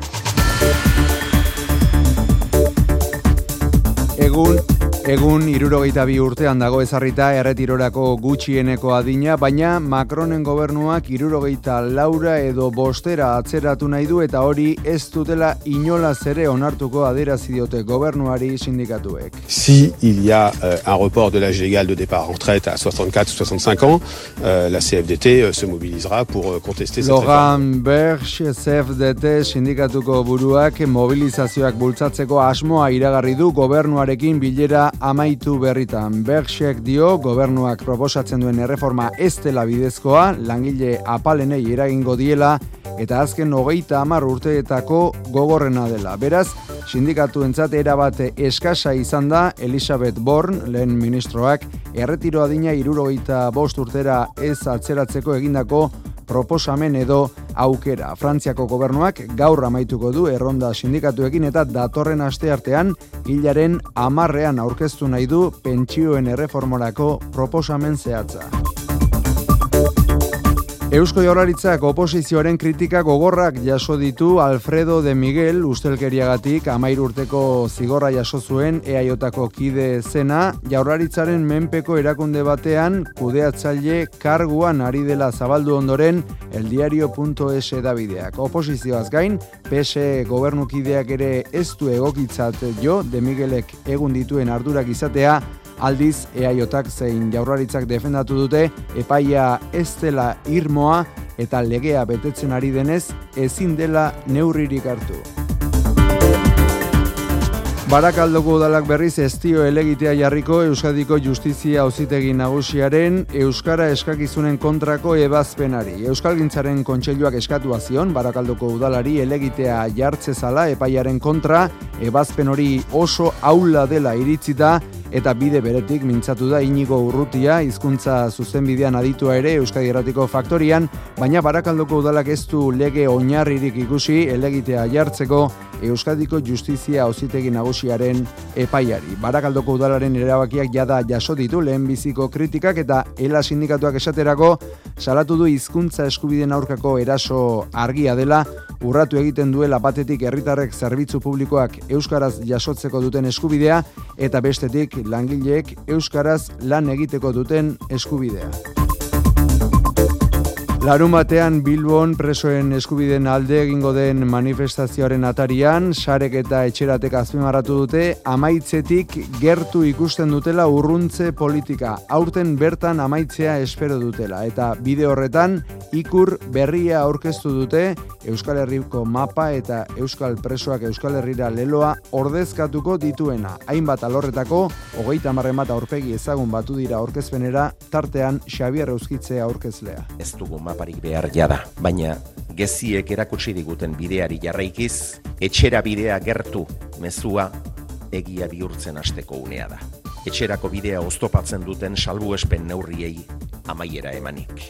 Egun, egun irurogeita bi urtean dago ezarrita erretirorako gutxieneko adina, baina Macronen gobernuak irurogeita laura edo bostera atzeratu nahi du eta hori ez dutela inolaz ere onartuko adierazi diote gobernuari sindikatuek. Si il y a euh, un report de l'âge légal de départ en retraite à 64 ou 65 ans, euh, la CFDT euh, se mobilisera pour euh, contester cette réforme. Logan Berg, CFDT sindikatuko buruak mobilizazioak bultzatzeko asmoa iragarri du gobernuarekin bilera amaitu berritan. Bergsek dio gobernuak proposatzen duen erreforma ez dela bidezkoa, langile apalenei eragingo diela eta azken hogeita hamar urteetako gogorrena dela. Beraz, sindikatu entzat erabate eskasa izan da Elisabeth Born, lehen ministroak, erretiro adina irurogeita bost urtera ez atzeratzeko egindako proposamen edo aukera. Frantziako gobernuak gaur amaituko du erronda sindikatuekin eta datorren aste artean hilaren amarrean aurkeztu nahi du pentsioen erreformorako proposamen zehatza. Eusko Jaurlaritzak oposizioaren kritika gogorrak jaso ditu Alfredo de Miguel ustelkeriagatik amair urteko zigorra jaso zuen EAJko kide zena Jaurlaritzaren menpeko erakunde batean kudeatzaile karguan ari dela zabaldu ondoren eldiario.es dabideak. Oposizioaz gain, PS gobernukideak ere ez du egokitzat jo de Miguelek egun dituen ardurak izatea aldiz eaiotak zein jaurlaritzak defendatu dute epaia ez dela irmoa eta legea betetzen ari denez ezin dela neurririk hartu. Barakaldoko udalak berriz estio elegitea jarriko Euskadiko Justizia Auzitegi Nagusiaren Euskara eskakizunen kontrako ebazpenari. Euskalgintzaren kontseiluak eskatu zion Barakaldoko udalari elegitea jartzezala epaiaren kontra ebazpen hori oso aula dela iritzita eta bide beretik mintzatu da inigo urrutia hizkuntza zuzenbidean aditua ere Euskadi Erratiko Faktorian, baina Barakaldoko udalak ez du lege oinarririk ikusi elegitea jartzeko Euskadiko Justizia Auzitegi Nagusiaren epaiari. Barakaldoko udalaren erabakiak jada jaso ditu lehenbiziko kritikak eta ela sindikatuak esaterako salatu du hizkuntza eskubideen aurkako eraso argia dela urratu egiten duela batetik herritarrek zerbitzu publikoak euskaraz jasotzeko duten eskubidea eta bestetik langileek euskaraz lan egiteko duten eskubidea. Larun batean Bilbon presoen eskubideen alde egingo den manifestazioaren atarian, sarek eta etxeratek azpimarratu dute, amaitzetik gertu ikusten dutela urruntze politika. Aurten bertan amaitzea espero dutela. Eta bide horretan, ikur berria aurkeztu dute Euskal Herriko mapa eta Euskal Presoak Euskal Herrira leloa ordezkatuko dituena. Hainbat alorretako, hogeita marren bat aurpegi ezagun batu dira aurkezpenera, tartean Xabier Euskitzea aurkezlea. Ez dugu maparik behar jada, baina geziek erakutsi diguten bideari jarraikiz, etxera bidea gertu mezua egia bihurtzen hasteko unea da. Etxerako bidea oztopatzen duten salbuespen neurriei amaiera emanik.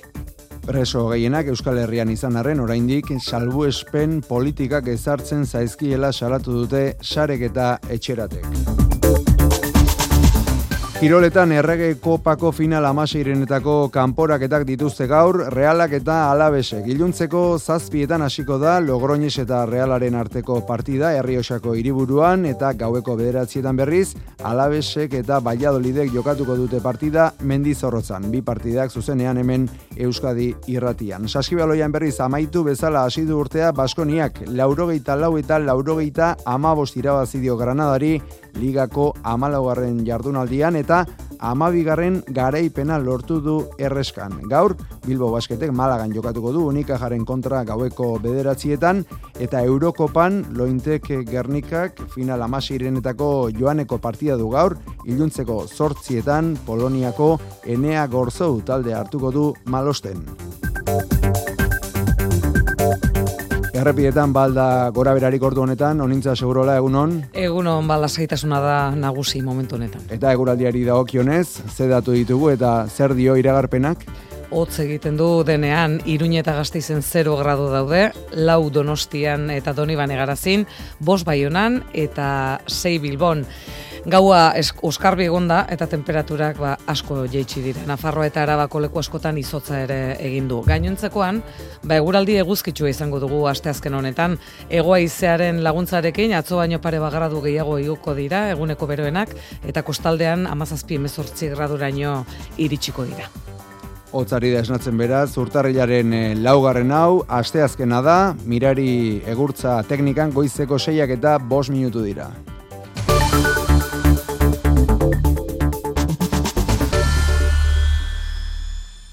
Preso gehienak Euskal Herrian izan arren oraindik salbuespen politikak ezartzen zaizkiela salatu dute sarek eta etxeratek. Kiroletan errege kopako final amaseirenetako kanporaketak dituzte gaur, realak eta alabesek. Iluntzeko zazpietan hasiko da Logroñez eta realaren arteko partida herriosako hiriburuan eta gaueko bederatzietan berriz, alabesek eta baiadolidek jokatuko dute partida mendizorrotzan. Bi partidak zuzenean hemen Euskadi irratian. Saskibaloian berriz amaitu bezala hasi du urtea Baskoniak laurogeita lau eta laurogeita amabost irabazidio Granadari ligako amalaugarren jardunaldian eta amabigarren garaipena lortu du erreskan. Gaur, Bilbo Basketek Malagan jokatuko du unika jaren kontra gaueko bederatzietan eta Eurokopan lointek Gernikak final amasirenetako joaneko partida du gaur, iluntzeko sortzietan Poloniako Enea Gorzou talde hartuko du malosten. Errepietan balda gora berarik ordu honetan, onintza segurola egunon? Egunon balda zaitasuna da nagusi momentu honetan. Eta eguraldiari da okionez, ze datu ditugu eta zer dio iragarpenak? Hotz egiten du denean, iruñe eta gazteizen 0 grado daude, lau donostian eta donibane garazin, bos baionan eta 6 bilbon. Gaua oskarbi egonda eta temperaturak ba, asko jeitsi dira. Nafarroa eta Arabako leku askotan izotza ere egin du. Gainontzekoan, ba eguraldi eguzkitsua izango dugu asteazken honetan. Egoa izearen laguntzarekin atzo baino pare bagradu gehiago iguko dira eguneko beroenak eta kostaldean 17 graduraino iritsiko dira. Otzari da esnatzen beraz, urtarrilaren e, laugarren hau, asteazkena da, mirari egurtza teknikan goizeko seiak eta bos minutu dira.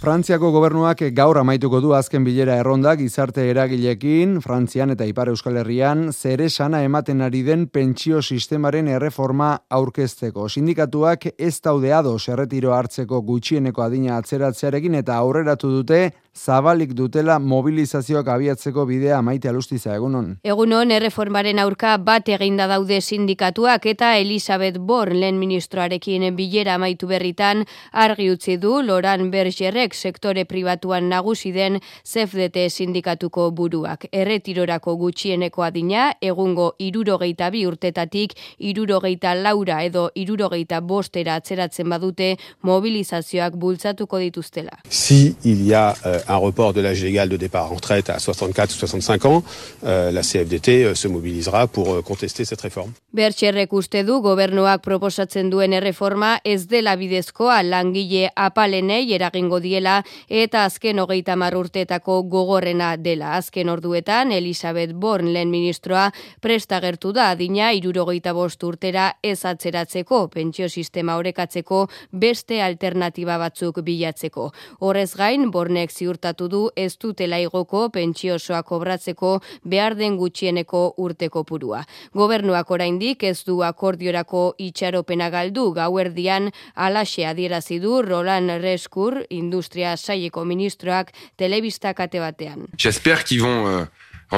Frantziako gobernuak gaur amaituko du azken bilera errondak gizarte eragilekin, Frantzian eta Ipar Euskal Herrian, zere sana ematen ari den pentsio sistemaren erreforma aurkezteko. Sindikatuak ez daude ados erretiro hartzeko gutxieneko adina atzeratzearekin eta aurreratu dute zabalik dutela mobilizazioak abiatzeko bidea maite alustiza egunon. Egunon, erreformaren aurka bat eginda daude sindikatuak eta Elisabeth Born lehen ministroarekin bilera amaitu berritan argi utzi du Loran Bergerrek sektore pribatuan nagusi den CFDT sindikatuko buruak. Erretirorako gutxieneko adina egungo irurogeita bi urtetatik irurogeita laura edo irurogeita bostera atzeratzen badute mobilizazioak bultzatuko dituztela. Si il y a euh, un report de l'âge légal de départ en retraite à 64 ou 65 ans, euh, la CFDT euh, se mobilisera pour euh, contester cette réforme. Bertxerrek uste du gobernuak proposatzen duen erreforma ez dela bidezkoa langile apalenei eragingo diela eta azken hogeita marrurtetako gogorrena dela. Azken orduetan, Elisabeth Born lehen ministroa prestagertu da adina irurogeita bost urtera ez atzeratzeko, pentsio sistema orekatzeko beste alternatiba batzuk bilatzeko. Horrez gain, Bornek ziurtatu du ez dutela igoko pentsio osoa kobratzeko behar den gutxieneko urteko purua. Gobernuak oraindik ez du akordiorako itxaropena galdu gauerdian alaxe adierazi du Roland Reskur industria saieko ministroak telebista kate batean. J'espère qu'ils vont euh,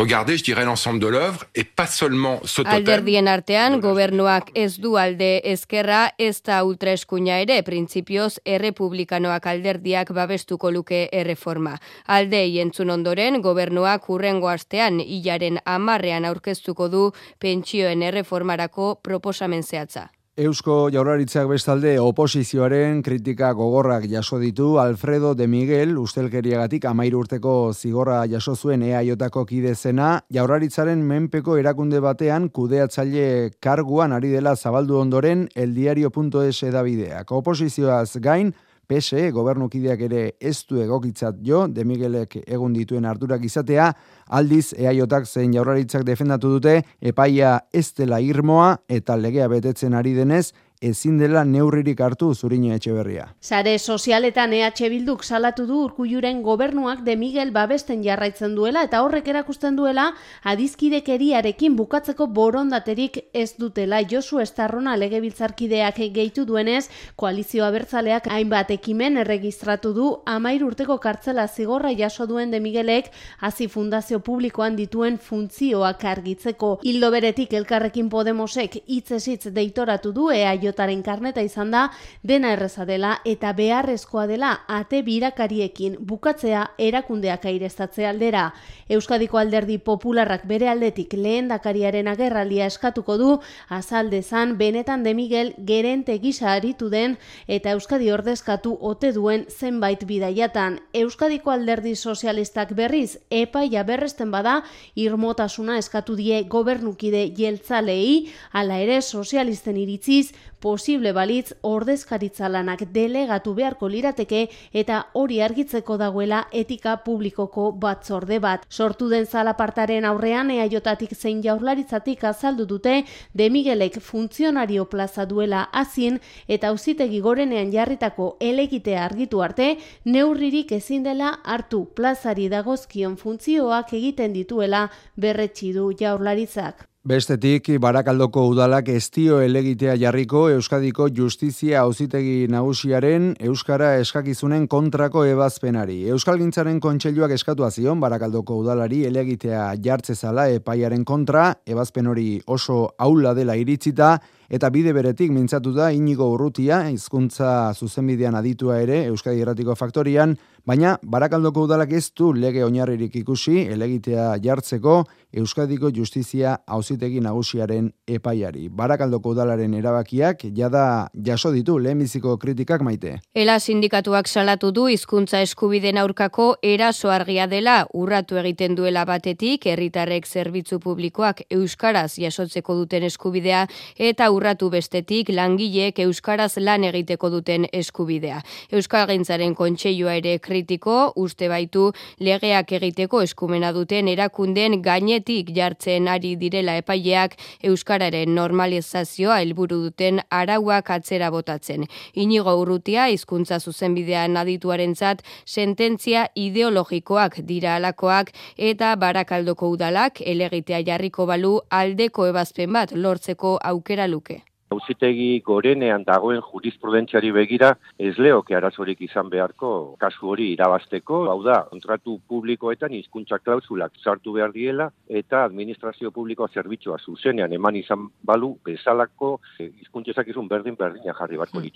regarder, je dirais, l'ensemble de l'œuvre et pas seulement ce totem. Alderdien artean, gobernuak ez du alde ezkerra ez da ultraeskuina ere, printzipioz errepublikanoak alderdiak babestuko luke erreforma. Alde entzun ondoren, gobernuak urrengo astean hilaren amarrean aurkeztuko du pentsioen erreformarako proposamen zehatza. Eusko jaurlaritzak bestalde oposizioaren kritika gogorrak jaso ditu Alfredo de Miguel ustelkeriagatik amairu urteko zigorra jaso zuen EAJako kide zena jaurlaritzaren menpeko erakunde batean kudeatzaile karguan ari dela zabaldu ondoren eldiario.es edabideak. Oposizioaz gain PSE gobernukideak ere ez du egokitzat jo, de Miguelek egun dituen ardurak izatea, aldiz eaiotak zein jaurlaritzak defendatu dute, epaia ez dela irmoa eta legea betetzen ari denez, ezin dela neurririk hartu zurine etxe berria. Sare sozialetan EH Bilduk salatu du urkulluren gobernuak de Miguel babesten jarraitzen duela eta horrek erakusten duela adizkidekeriarekin bukatzeko borondaterik ez dutela Josu Estarrona legebiltzarkideak gehitu duenez koalizio abertzaleak hainbat ekimen erregistratu du amair urteko kartzela zigorra jaso duen de Miguelek hasi fundazio publikoan dituen funtzioak argitzeko. Hildo beretik elkarrekin Podemosek hitzesitz deitoratu du EA jotaren karneta izan da dena erreza dela eta beharrezkoa dela ate birakariekin bukatzea erakundeak aireztatze aldera. Euskadiko alderdi popularrak bere aldetik lehen dakariaren agerraldia eskatuko du azaldezan benetan de Miguel gerente gisa aritu den eta Euskadi ordezkatu ote duen zenbait bidaiatan. Euskadiko alderdi sozialistak berriz epaia berresten bada irmotasuna eskatu die gobernukide jeltzalei, ala ere sozialisten iritziz posible balitz ordezkaritza lanak delegatu beharko lirateke eta hori argitzeko dagoela etika publikoko batzorde bat. Sortu den zalapartaren aurrean eaiotatik zein jaurlaritzatik azaldu dute de Miguelek funtzionario plaza duela azin eta auzitegi gorenean jarritako elegitea argitu arte neurririk ezin dela hartu plazari dagozkion funtzioak egiten dituela berretsi du jaurlaritzak. Bestetik, Barakaldoko udalak ez dio elegitea jarriko Euskadiko Justizia Auzitegi Nagusiaren Euskara eskakizunen kontrako ebazpenari. Euskal Gintzaren kontxelluak eskatu azion Barakaldoko udalari elegitea jartzezala epaiaren kontra, ebazpen hori oso aula dela iritzita, eta bide beretik mintzatu da inigo urrutia, hizkuntza zuzenbidean aditua ere Euskadi Erratiko Faktorian, baina Barakaldoko udalak ez du lege oinarririk ikusi elegitea jartzeko Euskadiko Justizia Auzitegi Nagusiaren epaiari. Barakaldoko udalaren erabakiak jada jaso ditu lehenbiziko kritikak maite. Ela sindikatuak salatu du hizkuntza eskubideen aurkako eraso argia dela urratu egiten duela batetik herritarrek zerbitzu publikoak euskaraz jasotzeko duten eskubidea eta urratu bestetik langileek euskaraz lan egiteko duten eskubidea. Euskalgintzaren kontseilua ere kritiko uste baitu legeak egiteko eskumena duten erakunden gainetik jartzen ari direla epaileak euskararen normalizazioa helburu duten arauak atzera botatzen. Inigo urrutia hizkuntza zuzenbidean adituarentzat sententzia ideologikoak dira alakoak eta barakaldoko udalak elegitea jarriko balu aldeko ebazpen bat lortzeko aukera luke. Hauzitegi gorenean dagoen jurisprudentziari begira ez leoke arazorik izan beharko kasu hori irabasteko, hau da, kontratu publikoetan hizkuntza klausulak sartu behar diela eta administrazio publikoa zerbitzua zuzenean eman izan balu bezalako eh, hizkuntzezak izun berdin berdina jarri barko hmm.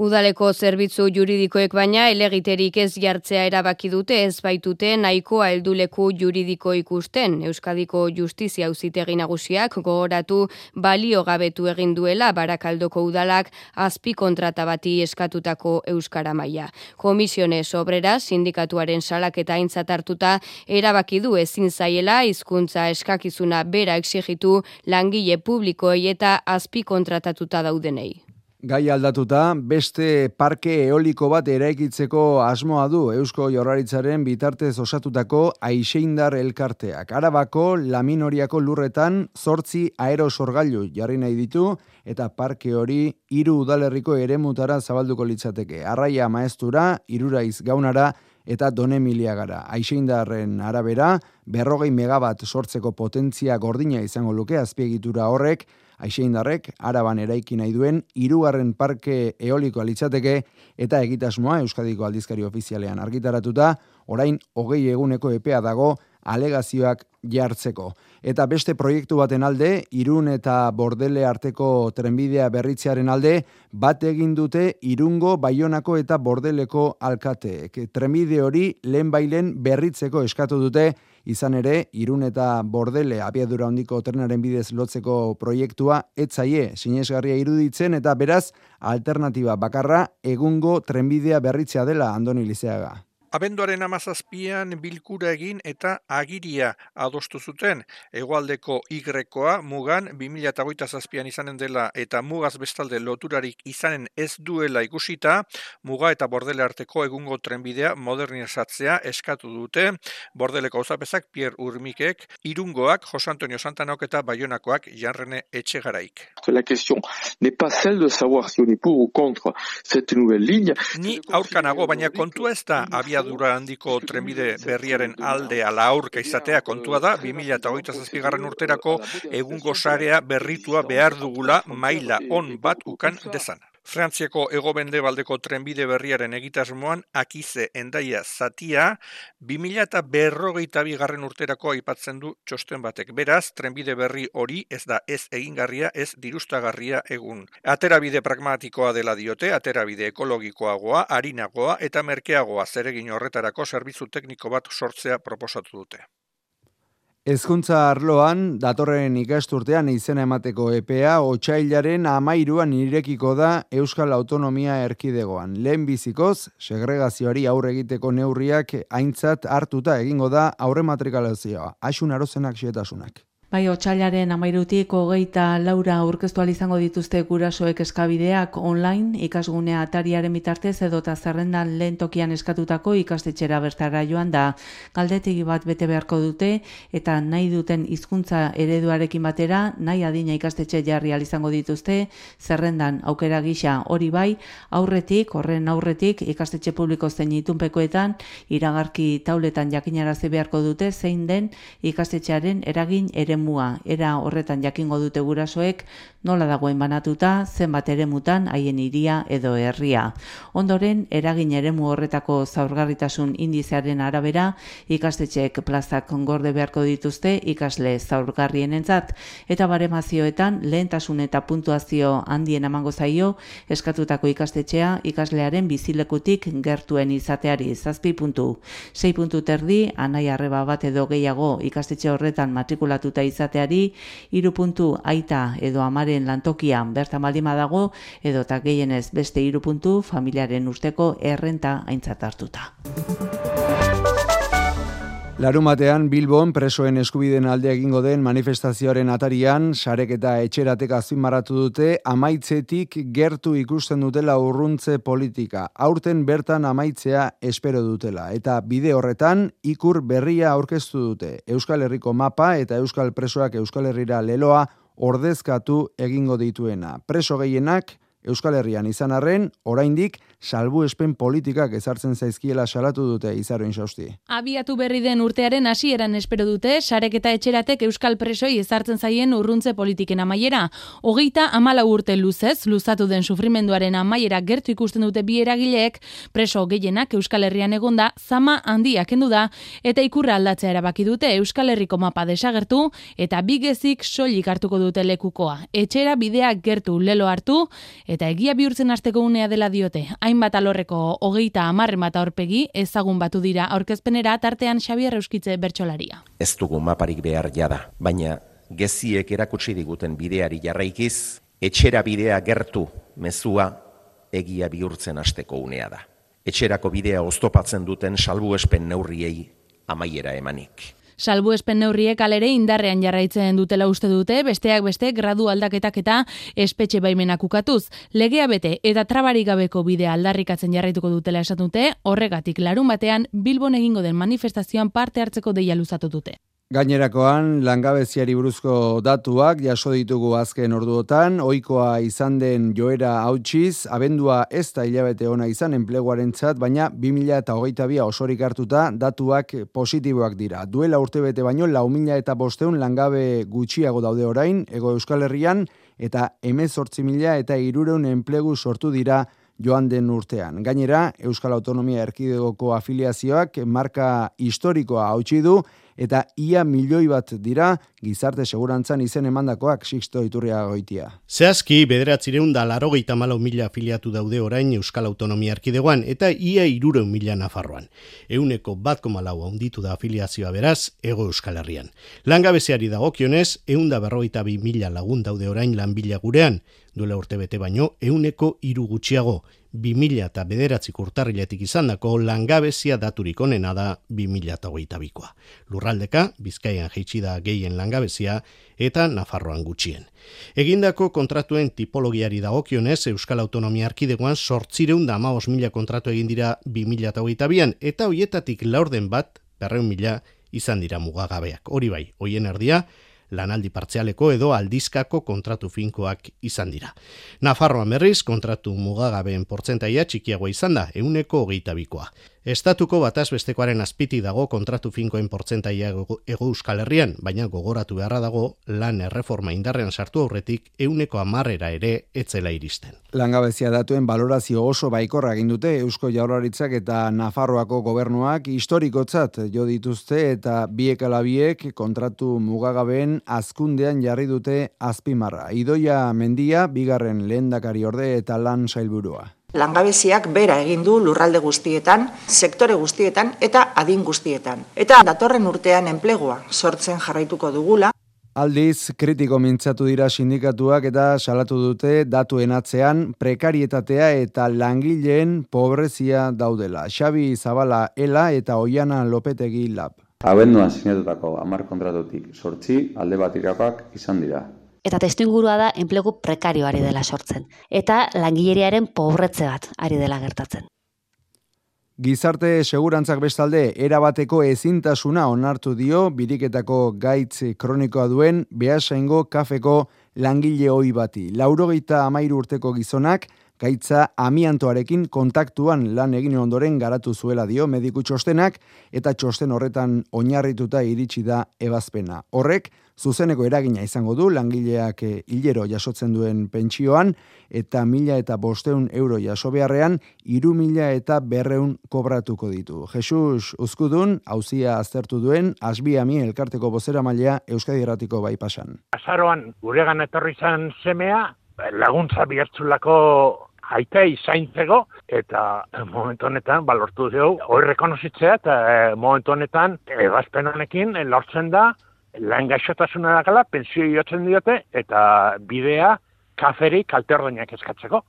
Udaleko zerbitzu juridikoek baina elegiterik ez jartzea erabaki dute ez baitute nahikoa helduleku juridiko ikusten. Euskadiko justizia auzitegi nagusiak gogoratu balio gabetu egin duela barakaldoko udalak azpi kontrata bati eskatutako euskara maila. Komisione sobrera sindikatuaren salaketa aintzat hartuta erabaki du ezin zaiela hizkuntza eskakizuna bera exigitu langile publikoei eta azpi kontratatuta daudenei. Gai aldatuta, beste parke eoliko bat eraikitzeko asmoa du Eusko Jorraritzaren bitartez osatutako aixeindar elkarteak. Arabako laminoriako lurretan zortzi aerosorgailu jarri nahi ditu eta parke hori hiru udalerriko eremutara zabalduko litzateke. Arraia maestura, iruraiz gaunara eta donemilia gara. Aixeindarren arabera, berrogei megabat sortzeko potentzia gordina izango luke azpiegitura horrek, Aixeindarrek araban eraiki nahi duen hirugarren parke eoliko litzateke eta egitasmoa Euskadiko aldizkari ofizialean argitaratuta, orain hogei eguneko epea dago alegazioak jartzeko. Eta beste proiektu baten alde, irun eta bordele arteko trenbidea berritzearen alde, bat egin dute irungo baionako eta bordeleko alkateek. Trenbide hori lehen bailen berritzeko eskatu dute, Izan ere, irun eta bordele abiadura hondiko trenaren bidez lotzeko proiektua etzaie sinesgarria iruditzen eta beraz alternatiba bakarra egungo trenbidea berritzea dela Andoni Lizeaga. Abenduaren amazazpian bilkura egin eta agiria adostu zuten. Egoaldeko igrekoa mugan 2008 zazpian izanen dela eta mugaz bestalde loturarik izanen ez duela ikusita, muga eta bordele arteko egungo trenbidea modernizatzea eskatu dute. Bordeleko uzapezak Pierre Urmikek, irungoak Jos Antonio Santanok eta Bayonakoak jarrene etxegaraik. La question n'est pas celle de savoir si on est pour ou contre cette nouvelle ligne. Ni aurkanago, baina kontua ez da abia abiadura handiko trenbide berriaren alde ala aurka izatea kontua da 2008 zazpigarren urterako egungo sarea berritua behar dugula maila on bat ukan dezana. Frantziako egobende baldeko trenbide berriaren egitasmoan akize endaia zatia 2000 eta berrogeita bigarren urterako aipatzen du txosten batek. Beraz, trenbide berri hori ez da ez egingarria ez dirustagarria egun. Aterabide pragmatikoa dela diote, aterabide ekologikoagoa, harinagoa eta merkeagoa zeregin horretarako zerbitzu tekniko bat sortzea proposatu dute. Ezkuntza arloan, datorren ikasturtean izena emateko EPA, otxailaren amairuan irekiko da Euskal Autonomia Erkidegoan. Lehen bizikoz, segregazioari aurre egiteko neurriak aintzat hartuta egingo da aurre matrikalazioa. Asun arozenak xietasunak. Bai, otxailaren amairutik hogeita laura aurkeztu izango dituzte gurasoek eskabideak online ikasgunea atariaren bitartez edota zerrendan lehen tokian eskatutako ikastetxera bertara joan da. Galdetegi bat bete beharko dute eta nahi duten hizkuntza ereduarekin batera nahi adina ikastetxe jarri izango dituzte zerrendan aukera gisa hori bai aurretik, horren aurretik ikastetxe publiko zein itunpekoetan iragarki tauletan jakinarazi beharko dute zein den ikastetxearen eragin ere eremua. Era horretan jakingo dute gurasoek nola dagoen banatuta zenbat eremutan haien iria edo herria. Ondoren eragin eremu horretako zaurgarritasun indizearen arabera ikastetxeek plazak gorde beharko dituzte ikasle zaurgarrienentzat eta baremazioetan lehentasun eta puntuazio handien emango zaio eskatutako ikastetxea ikaslearen bizilekutik gertuen izateari zazpi puntu. Sei puntu terdi, anai arreba bat edo gehiago ikastetxe horretan matrikulatuta izateari, hiru puntu aita edo amaren lantokian berta maldima dago, edo eta gehienez beste hiru puntu familiaren usteko errenta aintzat hartuta. Larumatean Bilbon presoen eskubiden alde egingo den manifestazioaren atarian sareketa etxeratek azpimarratu dute amaitzetik gertu ikusten dutela urruntze politika. Aurten bertan amaitzea espero dutela eta bide horretan ikur berria aurkeztu dute. Euskal Herriko mapa eta Euskal Presoak Euskal Herrira leloa ordezkatu egingo dituena. Preso gehienak Euskal Herrian izan arren, oraindik salbu espen politikak ezartzen zaizkiela salatu dute izaroin sausti. Abiatu berri den urtearen hasieran espero dute, sarek eta etxeratek Euskal Presoi ezartzen zaien urruntze politiken amaiera. Hogeita amala urte luzez, luzatu den sufrimenduaren amaiera gertu ikusten dute bi eragileek, preso gehienak Euskal Herrian egonda, zama handia kendu da, eta ikurra aldatzea erabaki dute Euskal Herriko mapa desagertu, eta bigezik soilik hartuko dute lekukoa. Etxera bidea gertu lelo hartu, eta egia bihurtzen hasteko unea dela diote. Hainbat alorreko hogeita amarre mata horpegi ezagun batu dira aurkezpenera tartean Xabier Euskitze bertsolaria. Ez dugu maparik behar jada, baina geziek erakutsi diguten bideari jarraikiz, etxera bidea gertu mezua egia bihurtzen hasteko unea da. Etxerako bidea oztopatzen duten salbuespen neurriei amaiera emanik. Salbu neurriek alere indarrean jarraitzen dutela uste dute, besteak beste gradu aldaketak eta espetxe baimenak ukatuz. Legea bete eta trabarik gabeko bidea aldarrikatzen jarraituko dutela esan dute, horregatik larun batean Bilbon egingo den manifestazioan parte hartzeko deia luzatu dute. Gainerakoan, langabeziari buruzko datuak jaso ditugu azken orduotan, ohikoa izan den joera hautsiz, abendua ez da hilabete ona izan enpleguaren txat, baina 2008 osorik hartuta datuak positiboak dira. Duela urtebete baino, lau mila eta bosteun langabe gutxiago daude orain, ego euskal herrian, eta emezortzi mila eta irureun enplegu sortu dira joan den urtean. Gainera, Euskal Autonomia Erkidegoko afiliazioak marka historikoa hautsi du, eta ia milioi bat dira gizarte segurantzan izen emandakoak Sixto Iturria goitia. Zehazki, bederatzireun da laro malau mila afiliatu daude orain Euskal Autonomia Arkidegoan eta ia irureun mila nafarroan. Euneko bat komalau onditu da afiliazioa beraz, ego Euskal Herrian. Langabeziari dagokionez, eun da berrogeita bi mila lagun daude orain lanbila gurean, duela urte bete baino, euneko iru gutxiago, 2000 eta bederatzik urtarriletik izan dako langabezia daturik onena da 2000 eta hogeita bikoa. Lurraldeka, bizkaian jeitsi da gehien langabezia eta Nafarroan gutxien. Egindako kontratuen tipologiari dagokionez Euskal Autonomia Arkidegoan sortzireun da amaos mila kontratu egin dira 2000 eta hogeita bian, eta hoietatik laurden bat, berreun mila, izan dira mugagabeak. Hori bai, hoien erdia, lanaldi partzialeko edo aldizkako kontratu finkoak izan dira. Nafarroan berriz, kontratu mugagabeen portzentaia txikiagoa izan da, euneko hogeita bikoa. Estatuko bataz bestekoaren azpiti dago kontratu finkoen portzentaia ego euskal herrian, baina gogoratu beharra dago lan erreforma indarrean sartu aurretik euneko amarrera ere etzela iristen. Langabezia datuen balorazio oso baikorra egin dute Eusko Jaurlaritzak eta Nafarroako gobernuak historikotzat jo dituzte eta biek alabiek kontratu mugagabeen azkundean jarri dute azpimarra. Idoia mendia, bigarren lehendakari orde eta lan sailburua. Langabeziak bera egin du lurralde guztietan, sektore guztietan eta adin guztietan. Eta datorren urtean enplegua sortzen jarraituko dugula. Aldiz, kritiko mintzatu dira sindikatuak eta salatu dute datuen atzean prekarietatea eta langileen pobrezia daudela. Xabi Zabala Ela eta Oiana Lopetegi Lab. Abenduan sinatutako amar kontratutik sortzi alde bat izan dira eta testu ingurua da enplegu prekarioari dela sortzen eta langileriaren pobretze bat ari dela gertatzen. Gizarte segurantzak bestalde erabateko ezintasuna onartu dio biriketako gaitz kronikoa duen behasaingo kafeko langile hoi bati. Laurogeita amairu urteko gizonak gaitza amiantoarekin kontaktuan lan egin ondoren garatu zuela dio mediku txostenak eta txosten horretan oinarrituta iritsi da ebazpena. Horrek zuzeneko eragina izango du langileak eh, hilero jasotzen duen pentsioan eta mila eta bosteun euro jaso beharrean iru mila eta berreun kobratuko ditu. Jesus Uzkudun, hauzia aztertu duen, asbiami elkarteko bozera mailea Euskadi Erratiko bai pasan. Azaroan guregan etorri zan semea, laguntza bihertzulako aita izaintzego, eta momentu honetan, balortu dugu, hori rekonozitzea, eta eh, momentu honetan, ebazpen honekin, lortzen da, lan gaixotasuna dakala, pensio diote, eta bidea kaferi kalte eskatzeko.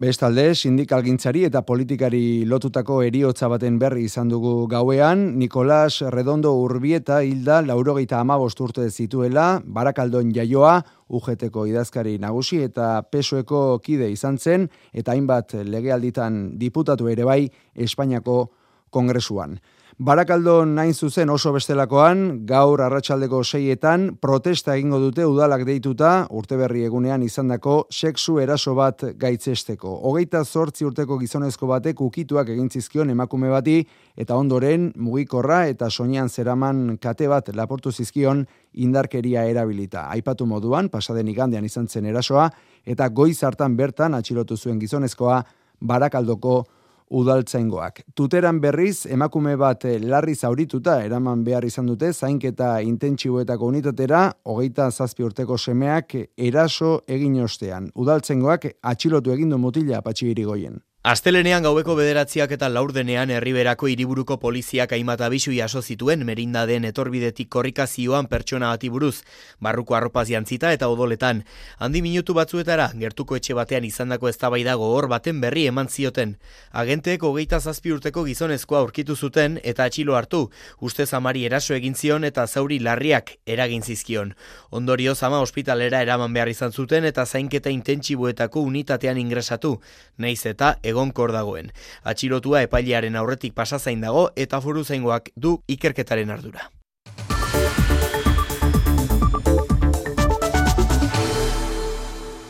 Bestalde, sindikalgintzari eta politikari lotutako eriotza baten berri izan dugu gauean, Nikolas Redondo Urbieta hilda laurogeita amabost urte zituela, barakaldon jaioa, UGTko idazkari nagusi eta pesoeko kide izan zen, eta hainbat legealditan diputatu ere bai Espainiako kongresuan. Barakaldo nain zuzen oso bestelakoan, gaur arratsaldeko seietan, protesta egingo dute udalak deituta, urte berri egunean izandako sexu eraso bat gaitzesteko. Hogeita zortzi urteko gizonezko batek ukituak egintzizkion emakume bati, eta ondoren mugikorra eta soinean zeraman kate bat laportu zizkion indarkeria erabilita. Aipatu moduan, pasaden igandean izan zen erasoa, eta goiz hartan bertan atxilotu zuen gizonezkoa, barakaldoko udaltzaingoak. Tuteran berriz, emakume bat eh, larri zaurituta eraman behar izan dute, zainketa intentsiboetako unitatera, hogeita zazpi urteko semeak eraso egin ostean. Udaltzaingoak atxilotu egindu mutila patxi irigoien. Astelenean gaubeko bederatziak eta laurdenean herriberako hiriburuko poliziak hainbat abisu jaso zituen merinda den etorbidetik korrikazioan pertsona bati buruz, barruko arropaz jantzita eta odoletan. Handi minutu batzuetara, gertuko etxe batean izandako eztabaida gogor baten berri eman zioten. Agenteek hogeita zazpi urteko gizonezkoa aurkitu zuten eta atxilo hartu, uste zamari eraso egin zion eta zauri larriak eragin zizkion. Ondorio zama ospitalera eraman behar izan zuten eta zainketa intentsibuetako unitatean ingresatu, naiz eta egonkor dagoen. Atxilotua epailearen aurretik pasazain dago eta foru zaingoak du ikerketaren ardura.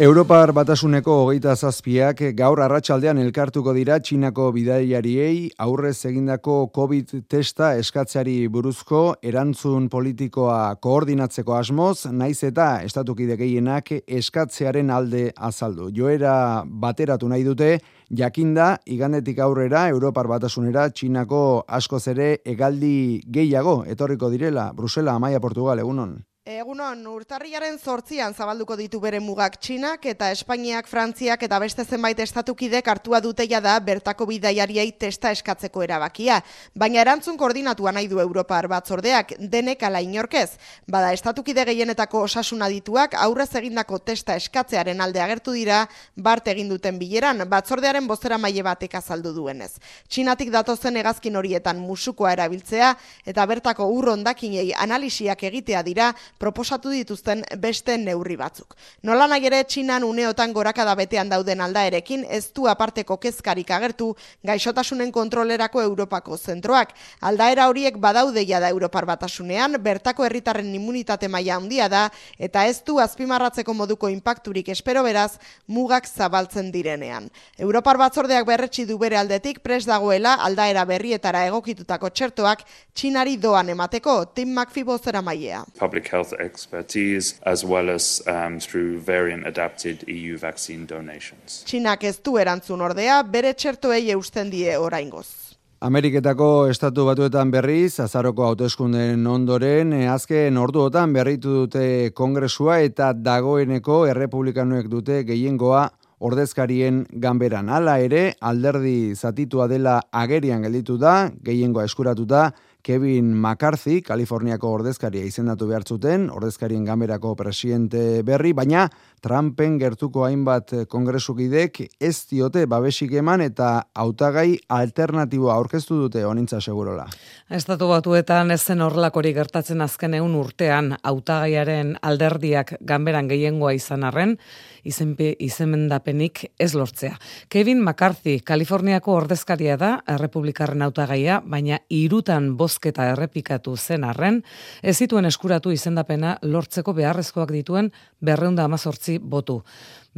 Europar batasuneko hogeita zazpiak gaur arratsaldean elkartuko dira Txinako bidaiariei aurrez egindako COVID testa eskatzeari buruzko erantzun politikoa koordinatzeko asmoz, naiz eta estatukide gehienak eskatzearen alde azaldu. Joera bateratu nahi dute, jakinda, igandetik aurrera Europar batasunera Txinako askoz ere egaldi gehiago etorriko direla, Brusela, Amaia, Portugal, egunon. Egunon, urtarriaren zortzian zabalduko ditu bere mugak Txinak eta Espainiak, Frantziak eta beste zenbait estatukidek hartua duteia da bertako bidaiariei testa eskatzeko erabakia. Baina erantzun koordinatua nahi du Europar batzordeak denek ala inorkez. Bada estatukide gehienetako osasuna dituak aurrez egindako testa eskatzearen alde agertu dira bart egin duten bileran batzordearen bozera maile batek azaldu duenez. Txinatik datozen egazkin horietan musukoa erabiltzea eta bertako urrondakinei analisiak egitea dira proposatu dituzten beste neurri batzuk. Nola nahi ere txinan uneotan gorakada betean dauden aldaerekin ez du aparteko kezkarik agertu gaixotasunen kontrolerako Europako zentroak. Aldaera horiek badaudeia da Europar batasunean, bertako herritarren immunitate maila handia da eta ez du azpimarratzeko moduko inpakturik espero beraz mugak zabaltzen direnean. Europar batzordeak berretsi du bere aldetik pres dagoela aldaera berrietara egokitutako txertoak txinari doan emateko Tim McPhee bozera mailea health expertise as well as um, through variant adapted EU vaccine donations. Txinak ez du erantzun ordea, bere txertoei eusten die oraingoz. Ameriketako estatu batuetan berriz, azaroko hauteskunden ondoren, eh, azken orduotan berritu dute kongresua eta dagoeneko errepublikanuek dute gehiengoa ordezkarien ganberan. Hala ere, alderdi zatitua dela agerian gelditu da, gehiengoa eskuratuta, Kevin McCarthy, Kaliforniako ordezkaria izendatu behar zuten, ordezkarien gamerako presidente berri, baina Trumpen gertuko hainbat kongresukidek ez diote babesik eman eta hautagai alternatiboa aurkeztu dute honintza segurola. Estatu batuetan ez zen horrelakori gertatzen azken egun urtean hautagaiaren alderdiak ganberan gehiengoa izan arren, izenpe izemendapenik ez lortzea. Kevin McCarthy, Kaliforniako ordezkaria da, errepublikarren hautagaia, baina irutan bozketa errepikatu zen arren, ez zituen eskuratu izendapena lortzeko beharrezkoak dituen berreunda amazortzi botu.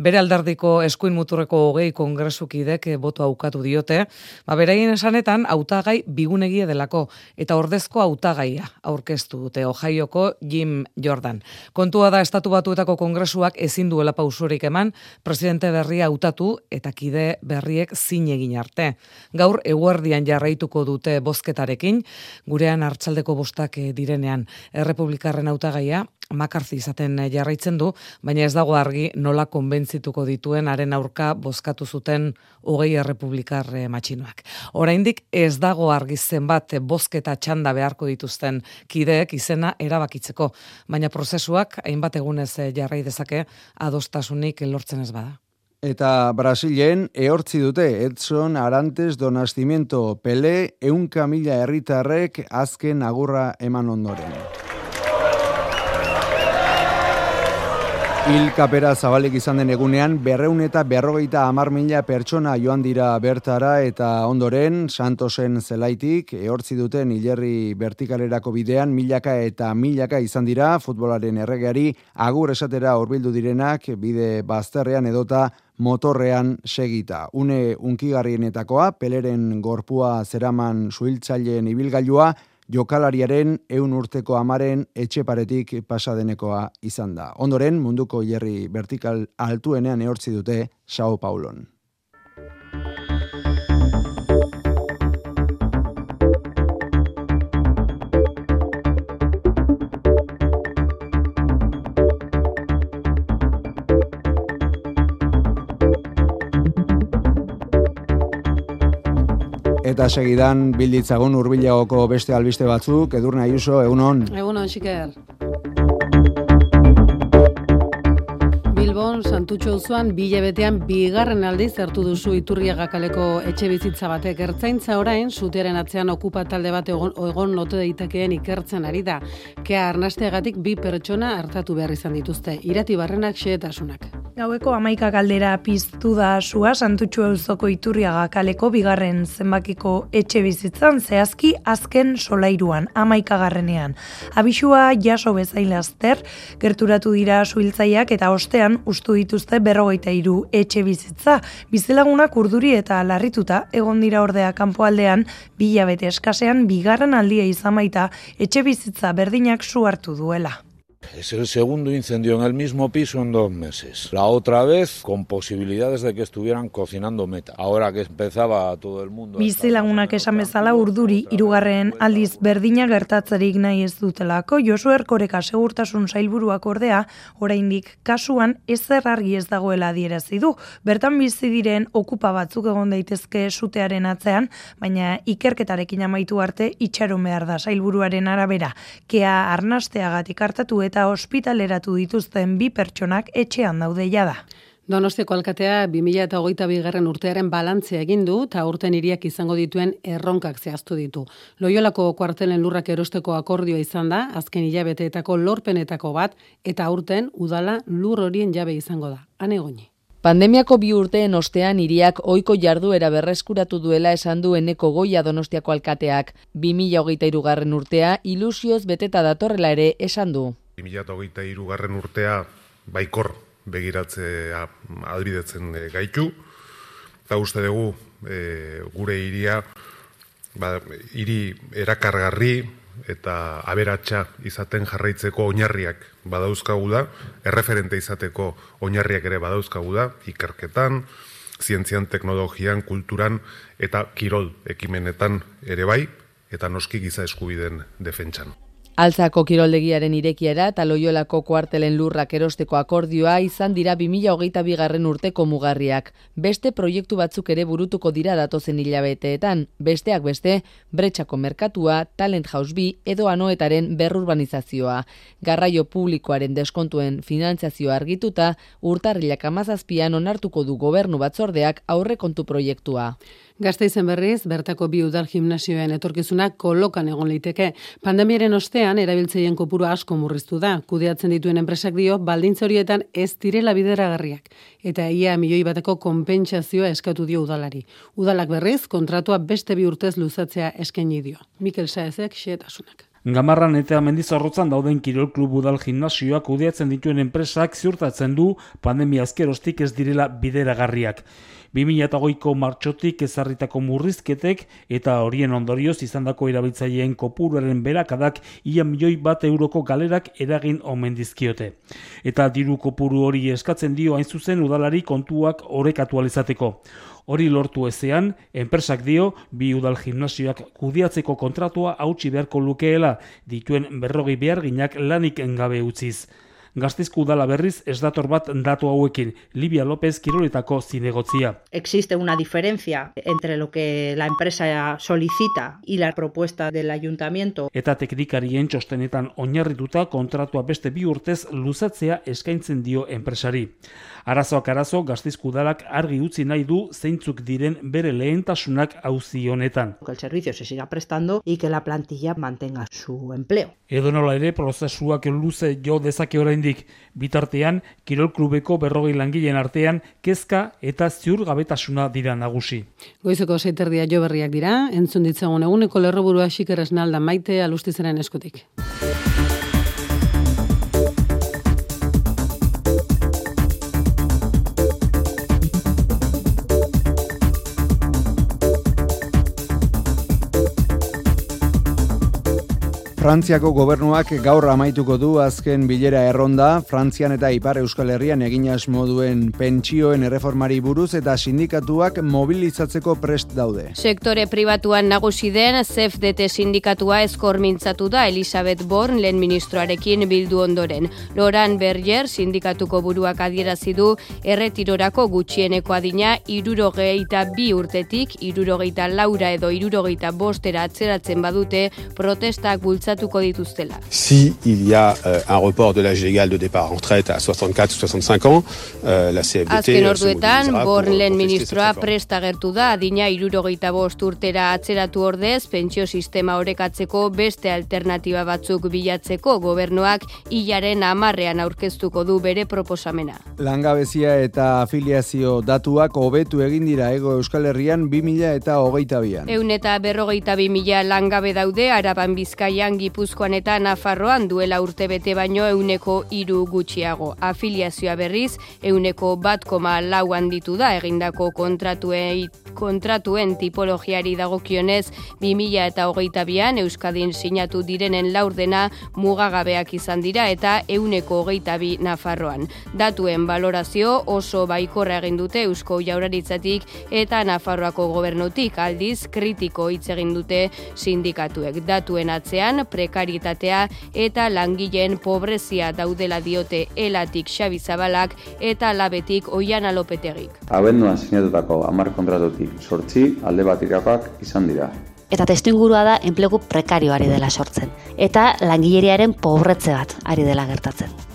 Bere aldardiko eskuin muturreko hogei kongresukidek boto aukatu diote, ba beraien esanetan hautagai bigunegia delako eta ordezko hautagaia aurkeztu dute Ohioko Jim Jordan. Kontua da estatu batuetako kongresuak ezin duela pausurik eman, presidente berria hautatu eta kide berriek zin egin arte. Gaur eguerdian jarraituko dute bozketarekin, gurean hartzaldeko bostak direnean errepublikarren hautagaia makarzi izaten jarraitzen du, baina ez dago argi nola konbentzituko dituen haren aurka bozkatu zuten hogei errepublikar eh, matxinoak. Oraindik ez dago argi zenbat bozketa txanda beharko dituzten kideek izena erabakitzeko, baina prozesuak hainbat egunez eh, jarrai dezake adostasunik lortzen ez bada. Eta Brasilen ehortzi dute Edson Arantes Donastimiento Pele eunka mila herritarrek azken agurra eman ondoren. Hil kapera zabalik izan den egunean, berreun eta berrogeita amar mila pertsona joan dira bertara eta ondoren, Santosen zelaitik, ehortzi duten hilerri vertikalerako bidean, milaka eta milaka izan dira, futbolaren erregeari, agur esatera horbildu direnak, bide bazterrean edota motorrean segita. Une unkigarrienetakoa, peleren gorpua zeraman suhiltzaileen ibilgailua, jokalariaren eun urteko amaren etxeparetik pasadenekoa izan da. Ondoren, munduko jerri vertikal altuenean eortzi dute Sao Paulon. Eta segidan bilditzagun urbilagoko beste albiste batzuk, edurna iuso, egunon. Egunon, xiker. Bilbon, Santutxo Uzuan, bile bigarren aldi zertu duzu iturriagakaleko etxe bizitza batek ertzaintza orain, zutearen atzean okupa talde bat egon, egon note daitekeen ikertzen ari da. Kea arnasteagatik bi pertsona hartatu behar izan dituzte, irati barrenak xeetasunak. Gaueko amaika galdera piztu da sua santutxu euzoko iturriaga kaleko bigarren zenbakiko etxe bizitzan zehazki azken solairuan amaika garrenean. Abisua jaso bezailazter, gerturatu dira suhiltzaiak eta ostean ustu dituzte berrogeita iru etxe bizitza. Bizilagunak urduri eta larrituta egon dira ordea kanpoaldean bilabete eskasean bigarren aldia izan baita etxe bizitza berdinak su hartu duela. Es el segundo incendio en el mismo piso en dos meses. La otra vez con posibilidades de que estuvieran cocinando meta. Ahora que empezaba todo el mundo... Bizilagunak esan bezala urduri, irugarren aldiz berdina gertatzerik nahi ez dutelako, Josu Erkoreka segurtasun sailburuak ordea, oraindik kasuan ez argi ez dagoela adierazi du. Bertan bizi diren okupa batzuk egon daitezke sutearen atzean, baina ikerketarekin amaitu arte itxaron behar da sailburuaren arabera. Kea arnasteagatik hartatu eta ospitaleratu dituzten bi pertsonak etxean daude da. Donostiako alkatea 2008 bigarren urtearen balantzea egin du eta urten iriak izango dituen erronkak zehaztu ditu. Loiolako kuartelen lurrak erosteko akordioa izan da, azken hilabeteetako lorpenetako bat, eta urten udala lur horien jabe izango da. Hane goni. Pandemiako bi urteen ostean iriak ohiko jarduera berreskuratu duela esan du eneko goia donostiako alkateak. 2008 garren urtea ilusioz beteta datorrela ere esan du. 2008 garren urtea baikor begiratzea albidetzen eh, gaitu, eta uste dugu e, gure iria, ba, iri erakargarri eta aberatsa izaten jarraitzeko oinarriak badauzkagu da, erreferente izateko oinarriak ere badauzkagu da, ikerketan, zientzian, teknologian, kulturan eta kirol ekimenetan ere bai, eta noski giza eskubiden defentsan. Altzako kiroldegiaren irekiera eta loiolako kuartelen lurrak erosteko akordioa izan dira 2008 bigarren urteko mugarriak. Beste proiektu batzuk ere burutuko dira datozen hilabeteetan. Besteak beste, bretxako merkatua, talent house bi edo anoetaren berrurbanizazioa. Garraio publikoaren deskontuen finantzazioa argituta, urtarrilak amazazpian onartuko du gobernu batzordeak aurre kontu proiektua. Gazteizen berriz, bertako bi udal gimnasioen etorkizunak kolokan egon liteke. Pandemiaren ostean, erabiltzeien kopuru asko murriztu da. Kudeatzen dituen enpresak dio, baldintz horietan ez direla bideragarriak. Eta ia milioi bateko konpentsazioa eskatu dio udalari. Udalak berriz, kontratua beste bi urtez luzatzea eskaini dio. Mikel Saezek, xeetasunak. Gamarran eta mendizorrotzan dauden kirol klub udal gimnasioak kudeatzen dituen enpresak ziurtatzen du pandemia azkerostik ez direla bideragarriak. 2008ko martxotik ezarritako murrizketek eta horien ondorioz izandako erabiltzaileen kopuruaren berakadak ia milioi bat euroko galerak eragin omen dizkiote. Eta diru kopuru hori eskatzen dio hain zuzen udalari kontuak horrek alizateko. Hori lortu ezean, enpresak dio, bi udal gimnasioak kudiatzeko kontratua hautsi beharko lukeela, dituen berrogi behar ginak lanik engabe utziz. Gaztizko udala berriz ez dator bat datu hauekin, Libia López Kiroletako zinegotzia. Existe una diferencia entre lo que la empresa solicita y la propuesta del ayuntamiento. Eta teknikarien txostenetan oinarrituta kontratua beste bi urtez luzatzea eskaintzen dio enpresari. Arazoak arazo gaztizku udalak argi utzi nahi du zeintzuk diren bere lehentasunak auzi honetan. El servicio se siga prestando y que la plantilla mantenga su empleo. Edo nola ere prozesuak luze jo dezake oraindik bitartean kirol klubeko berrogei langileen artean kezka eta ziur gabetasuna dira nagusi. Goizeko seiterdia jo berriak dira, entzun ditzagun eguneko lerroburua xikeresnalda maite alustizaren eskutik. Frantziako gobernuak gaur amaituko du azken bilera erronda, Frantzian eta Ipar Euskal Herrian egin moduen pentsioen erreformari buruz eta sindikatuak mobilizatzeko prest daude. Sektore pribatuan nagusi den CFDT sindikatua eskor mintzatu da Elisabeth Born lehen ministroarekin bildu ondoren. Loran Berger sindikatuko buruak adierazi du erretirorako gutxieneko adina irurogeita bi urtetik, irurogeita laura edo irurogeita bostera atzeratzen badute protestak bultza bultzatuko dituztela. Si il y a euh, un report de l'âge légal de départ en retraite à 64 ou 65 ans, euh, la CFDT Azken orduetan, born lehen ministroa presta gertu da, adina irurogeita bost urtera atzeratu ordez, pentsio sistema horrekatzeko beste alternatiba batzuk bilatzeko gobernuak hilaren amarrean aurkeztuko du bere proposamena. Langabezia eta afiliazio datuak hobetu egin dira ego Euskal Herrian 2000 eta hogeita bian. Eun eta berrogeita 2000 langabe daude, araban bizkaian Gipuzkoan eta Nafarroan duela urte bete baino euneko iru gutxiago. Afiliazioa berriz, euneko bat koma lauan ditu da egindako kontratuen, kontratuen tipologiari dagokionez 2000 eta hogeita bian Euskadin sinatu direnen laurdena mugagabeak izan dira eta euneko hogeita bi Nafarroan. Datuen valorazio oso baikorra egin dute Eusko Jauraritzatik eta Nafarroako gobernutik aldiz kritiko hitz egin dute sindikatuek. Datuen atzean prekaritatea eta langileen pobrezia daudela diote elatik Xabi Zabalak eta labetik Oian Alopetegik. Abenduan sinatutako amar kontratutik sortzi alde bat izan dira. Eta testu ingurua da enplegu prekarioari dela sortzen. Eta langileriaren pobretze bat ari dela gertatzen.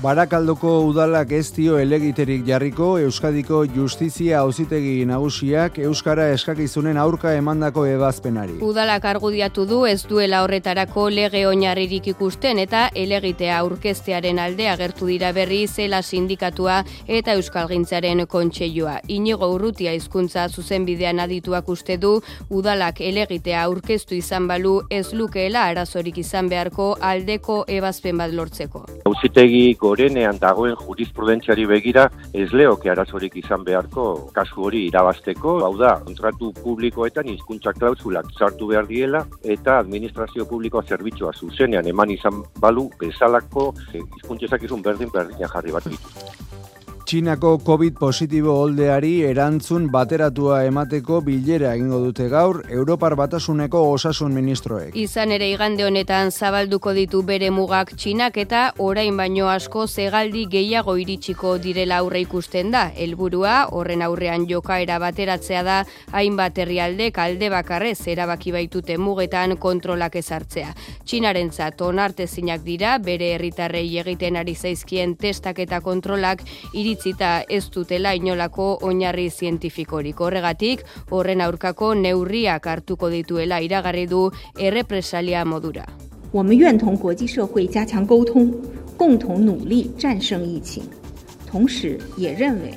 Barakaldoko udalak ez dio elegiterik jarriko Euskadiko Justizia Auzitegi Nagusiak Euskara eskakizunen aurka emandako ebazpenari. Udalak argudiatu du ez duela horretarako lege oinarririk ikusten eta elegitea aurkeztearen alde agertu dira berri zela sindikatua eta Euskalgintzaren kontseilua. Inigo urrutia hizkuntza zuzenbidean adituak uste du udalak elegitea aurkeztu izan balu ez lukeela arazorik izan beharko aldeko ebazpen bat lortzeko. Auzitegi gorenean dagoen jurisprudentziari begira ez leoke arazorik izan beharko kasu hori irabasteko, hau da, kontratu publikoetan hizkuntza klausulak sartu behar diela eta administrazio publikoa zerbitzua zuzenean eman izan balu bezalako eh, hizkuntzezak izun berdin berdina jarri bat ditu. Txinako COVID positibo holdeari erantzun bateratua emateko bilera egingo dute gaur Europar Batasuneko osasun ministroek. Izan ere igande honetan zabalduko ditu bere mugak Txinak eta orain baino asko zegaldi gehiago iritsiko direla aurre ikusten da. Helburua horren aurrean jokaera bateratzea da hainbat herrialde kalde bakarrez erabaki baitute mugetan kontrolak ezartzea. Txinarentzat onartezinak dira bere herritarrei egiten ari zaizkien testak eta kontrolak iritsi idatzita ez dutela inolako oinarri zientifikorik. Horregatik, horren aurkako neurriak hartuko dituela iragarri du errepresalia modura. 我们愿同国际社会加强沟通，共同努力战胜疫情。同时，也认为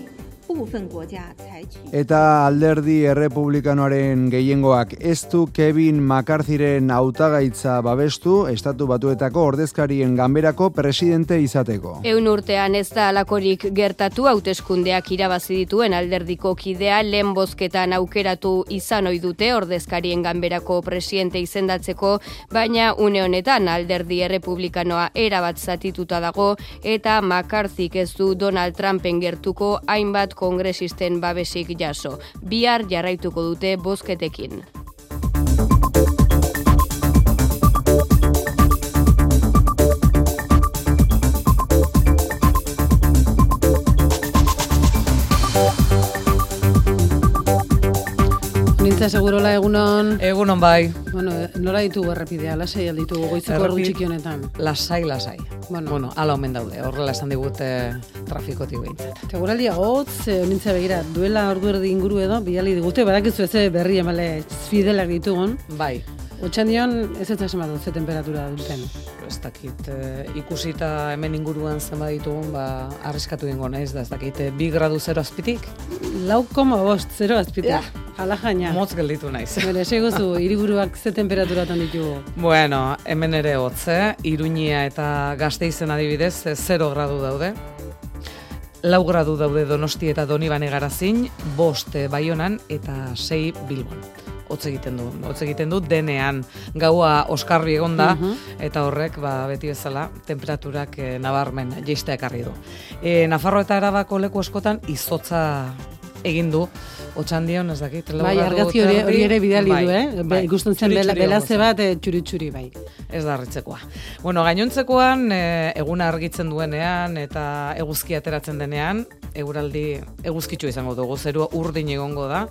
Eta alderdi errepublikanoaren gehiengoak ez du Kevin McCarthyren hautagaitza babestu estatu batuetako ordezkarien ganberako presidente izateko. Eun urtean ez da alakorik gertatu hauteskundeak irabazi dituen alderdiko kidea lehen bozketan aukeratu izan ohi dute ordezkarien ganberako presidente izendatzeko, baina une honetan alderdi errepublikanoa erabat zatituta dago eta McCarthyk ez du Donald Trumpen gertuko hainbat kongresisten babesik jaso. Bihar jarraituko dute bozketekin. Aritza segurola egunon. Egunon bai. Bueno, nola ditugu errepidea, lasai ditugu goizeko ordu txiki honetan. Lasai, lasai. Bueno, bueno ala omen daude, horrela esan digute trafikotik behintzat. Teguraldia hotz, e, nintza begira, duela ordu erdi inguru edo, biali digute, badakizu ez berri emale fidelak ditugun. Bai. Otxan dion, ez ez esan ze temperatura duten. Ez dakit, e, ikusita hemen inguruan zenba ditugun, ba, arriskatu dingo naiz, da ez dakit, e, bi gradu zero azpitik? Lau koma bost, zero azpitik. Ja. Ala jaina. Motz gelditu naiz. Bere, segozu, iriburuak ze temperaturatan ditugu? Bueno, hemen ere hotze, iruñia eta gazte izen adibidez, zero gradu daude. Lau gradu daude donosti eta doni bane garazin, bost baionan eta sei bilbon hotz egiten du. Hotz egiten du denean gaua oskarri egonda uh eta horrek ba beti bezala temperaturak e, nabarmen jeistea ekarri du. E, Nafarro eta Arabako leku askotan izotza egin du Otsan dion, ez dakit. Bai, argazki hori, hori ere bidali bai, du, eh? Bai, Ikusten zen belaze bat e, txuri-txuri, bai. Ez da harritzekoa. Bueno, gainontzekoan, e, eguna argitzen duenean eta eguzki ateratzen denean, eguraldi eguzkitzu izango dugu, zerua urdin egongo da,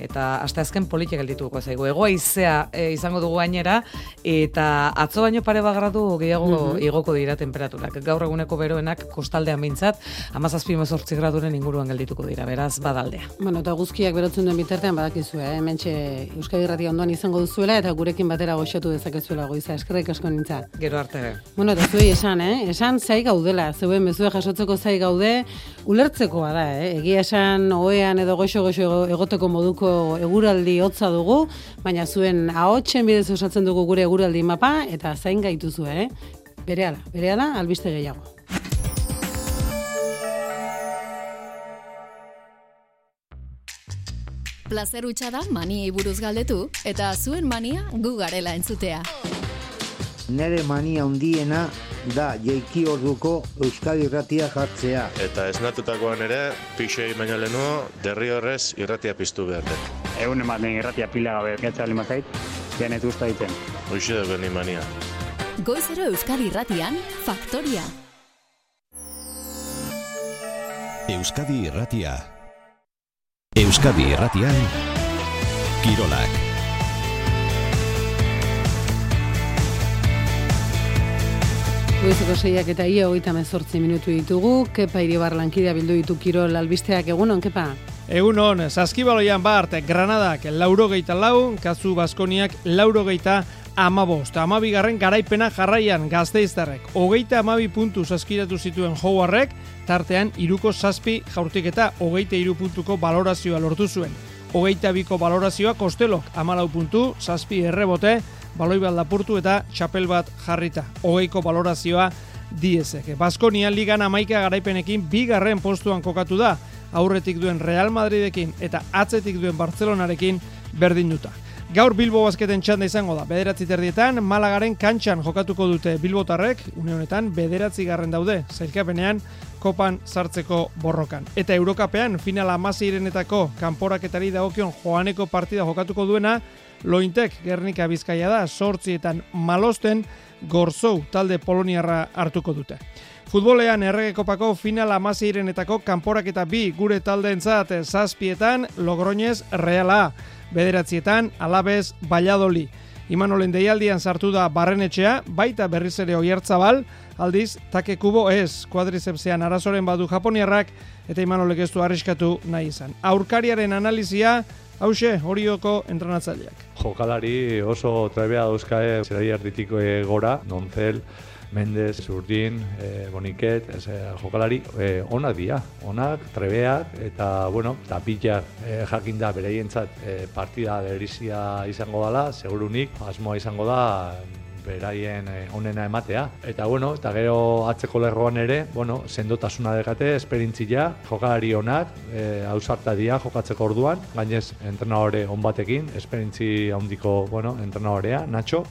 eta hasta azken politik geldituko zaigu. Egoa izea e, izango dugu gainera, eta atzo baino pare bagradu gehiago mm igoko dira temperaturak. Gaur eguneko beroenak kostaldean bintzat, amazazpi mezortzi graduren inguruan geldituko dira, beraz, badaldea. Bueno, eta guzkiak berotzen duen bitartean badakizu, eh? Mentxe Euskadi Irrati ondoan izango duzuela, eta gurekin batera goxatu dezakezuela goiza, eskerrik asko nintza. Gero arte. Bueno, eta zuei esan, eh? Esan zai gaudela, zeuen mezue jasotzeko zai gaude, ulertzekoa da, eh? Egia esan, oean edo goxo-goxo egoteko moduko eguraldi hotza dugu, baina zuen ahotsen bidez osatzen dugu gure eguraldi mapa eta zain gaituzu, eh? Berehala, berehala albiste gehiago. Plazer da mani buruz galdetu eta zuen mania gu garela entzutea. Nere mania hundiena da jeiki orduko Euskadi irratia jartzea. Eta esnatutakoan ere, pixei baino lehenu, derri horrez irratia piztu behar den. Egun ematen irratia pila gabe, gatsa lima zait, janet usta ditzen. Hoxe da beni mania. Goizero Euskadi irratian, Faktoria. Euskadi irratia. Euskadi irratian, Kirolak. Goizeko seiak eta ia hogeita mezortzi minutu ditugu, kepa iribar lankidea bildu ditu kirol albisteak egunon, kepa? Egunon, saskibaloian bart, Granadak laurogeita lau, kazu Baskoniak laurogeita amabost. Amabigarren garaipena jarraian gazteiztarrek. Hogeita amabi puntu saskiratu zituen jouarrek, tartean iruko zazpi jaurtiketa hogeita iru puntuko balorazioa lortu zuen. Hogeita biko balorazioa kostelok amalau puntu, zazpi errebote, baloi bat lapurtu eta txapel bat jarrita. Hogeiko balorazioa diezek. Baskonia ligan amaika garaipenekin bigarren postuan kokatu da, aurretik duen Real Madridekin eta atzetik duen Barcelonarekin berdin duta. Gaur Bilbo basketen txanda izango da, bederatzi terdietan, Malagaren kantxan jokatuko dute Bilbotarrek, une honetan, bederatzi garren daude, zailkapenean, kopan sartzeko borrokan. Eta Eurokapean, final amazirenetako kanporaketari dagokion joaneko partida jokatuko duena, Lointek Gernika Bizkaia da sortzietan malosten gorzou talde poloniarra hartuko dute. Futbolean errege kopako final amazeirenetako kanporak eta bi gure taldeentzat zazpietan Logroñez Reala, bederatzietan Alabez Valladoli. Imanolen deialdian sartu da barrenetxea, baita berriz ere oiertzabal, aldiz, take kubo ez, kuadrizepsean arazoren badu japoniarrak, eta Imanolek ez du arriskatu nahi izan. Aurkariaren analizia, hause, horioko entrenatzaileak jokalari oso trebea dauzkae zerai erditiko gora, Nonzel, Mendez, Zurdin, e, Boniket, ez, e, jokalari e, onak dira, onak, trebeak, eta, bueno, tapitxak e, jakin da bereientzat e, partida berizia izango dela, segurunik, asmoa izango da, beraien eh, onena ematea. Eta bueno, eta gero atzeko lerroan ere, bueno, sendotasuna dekate, esperintzia, jokalari onak, e, ausarta dia jokatzeko orduan, gainez entrenadore on batekin, esperintzi handiko, bueno, entrenadorea, Nacho.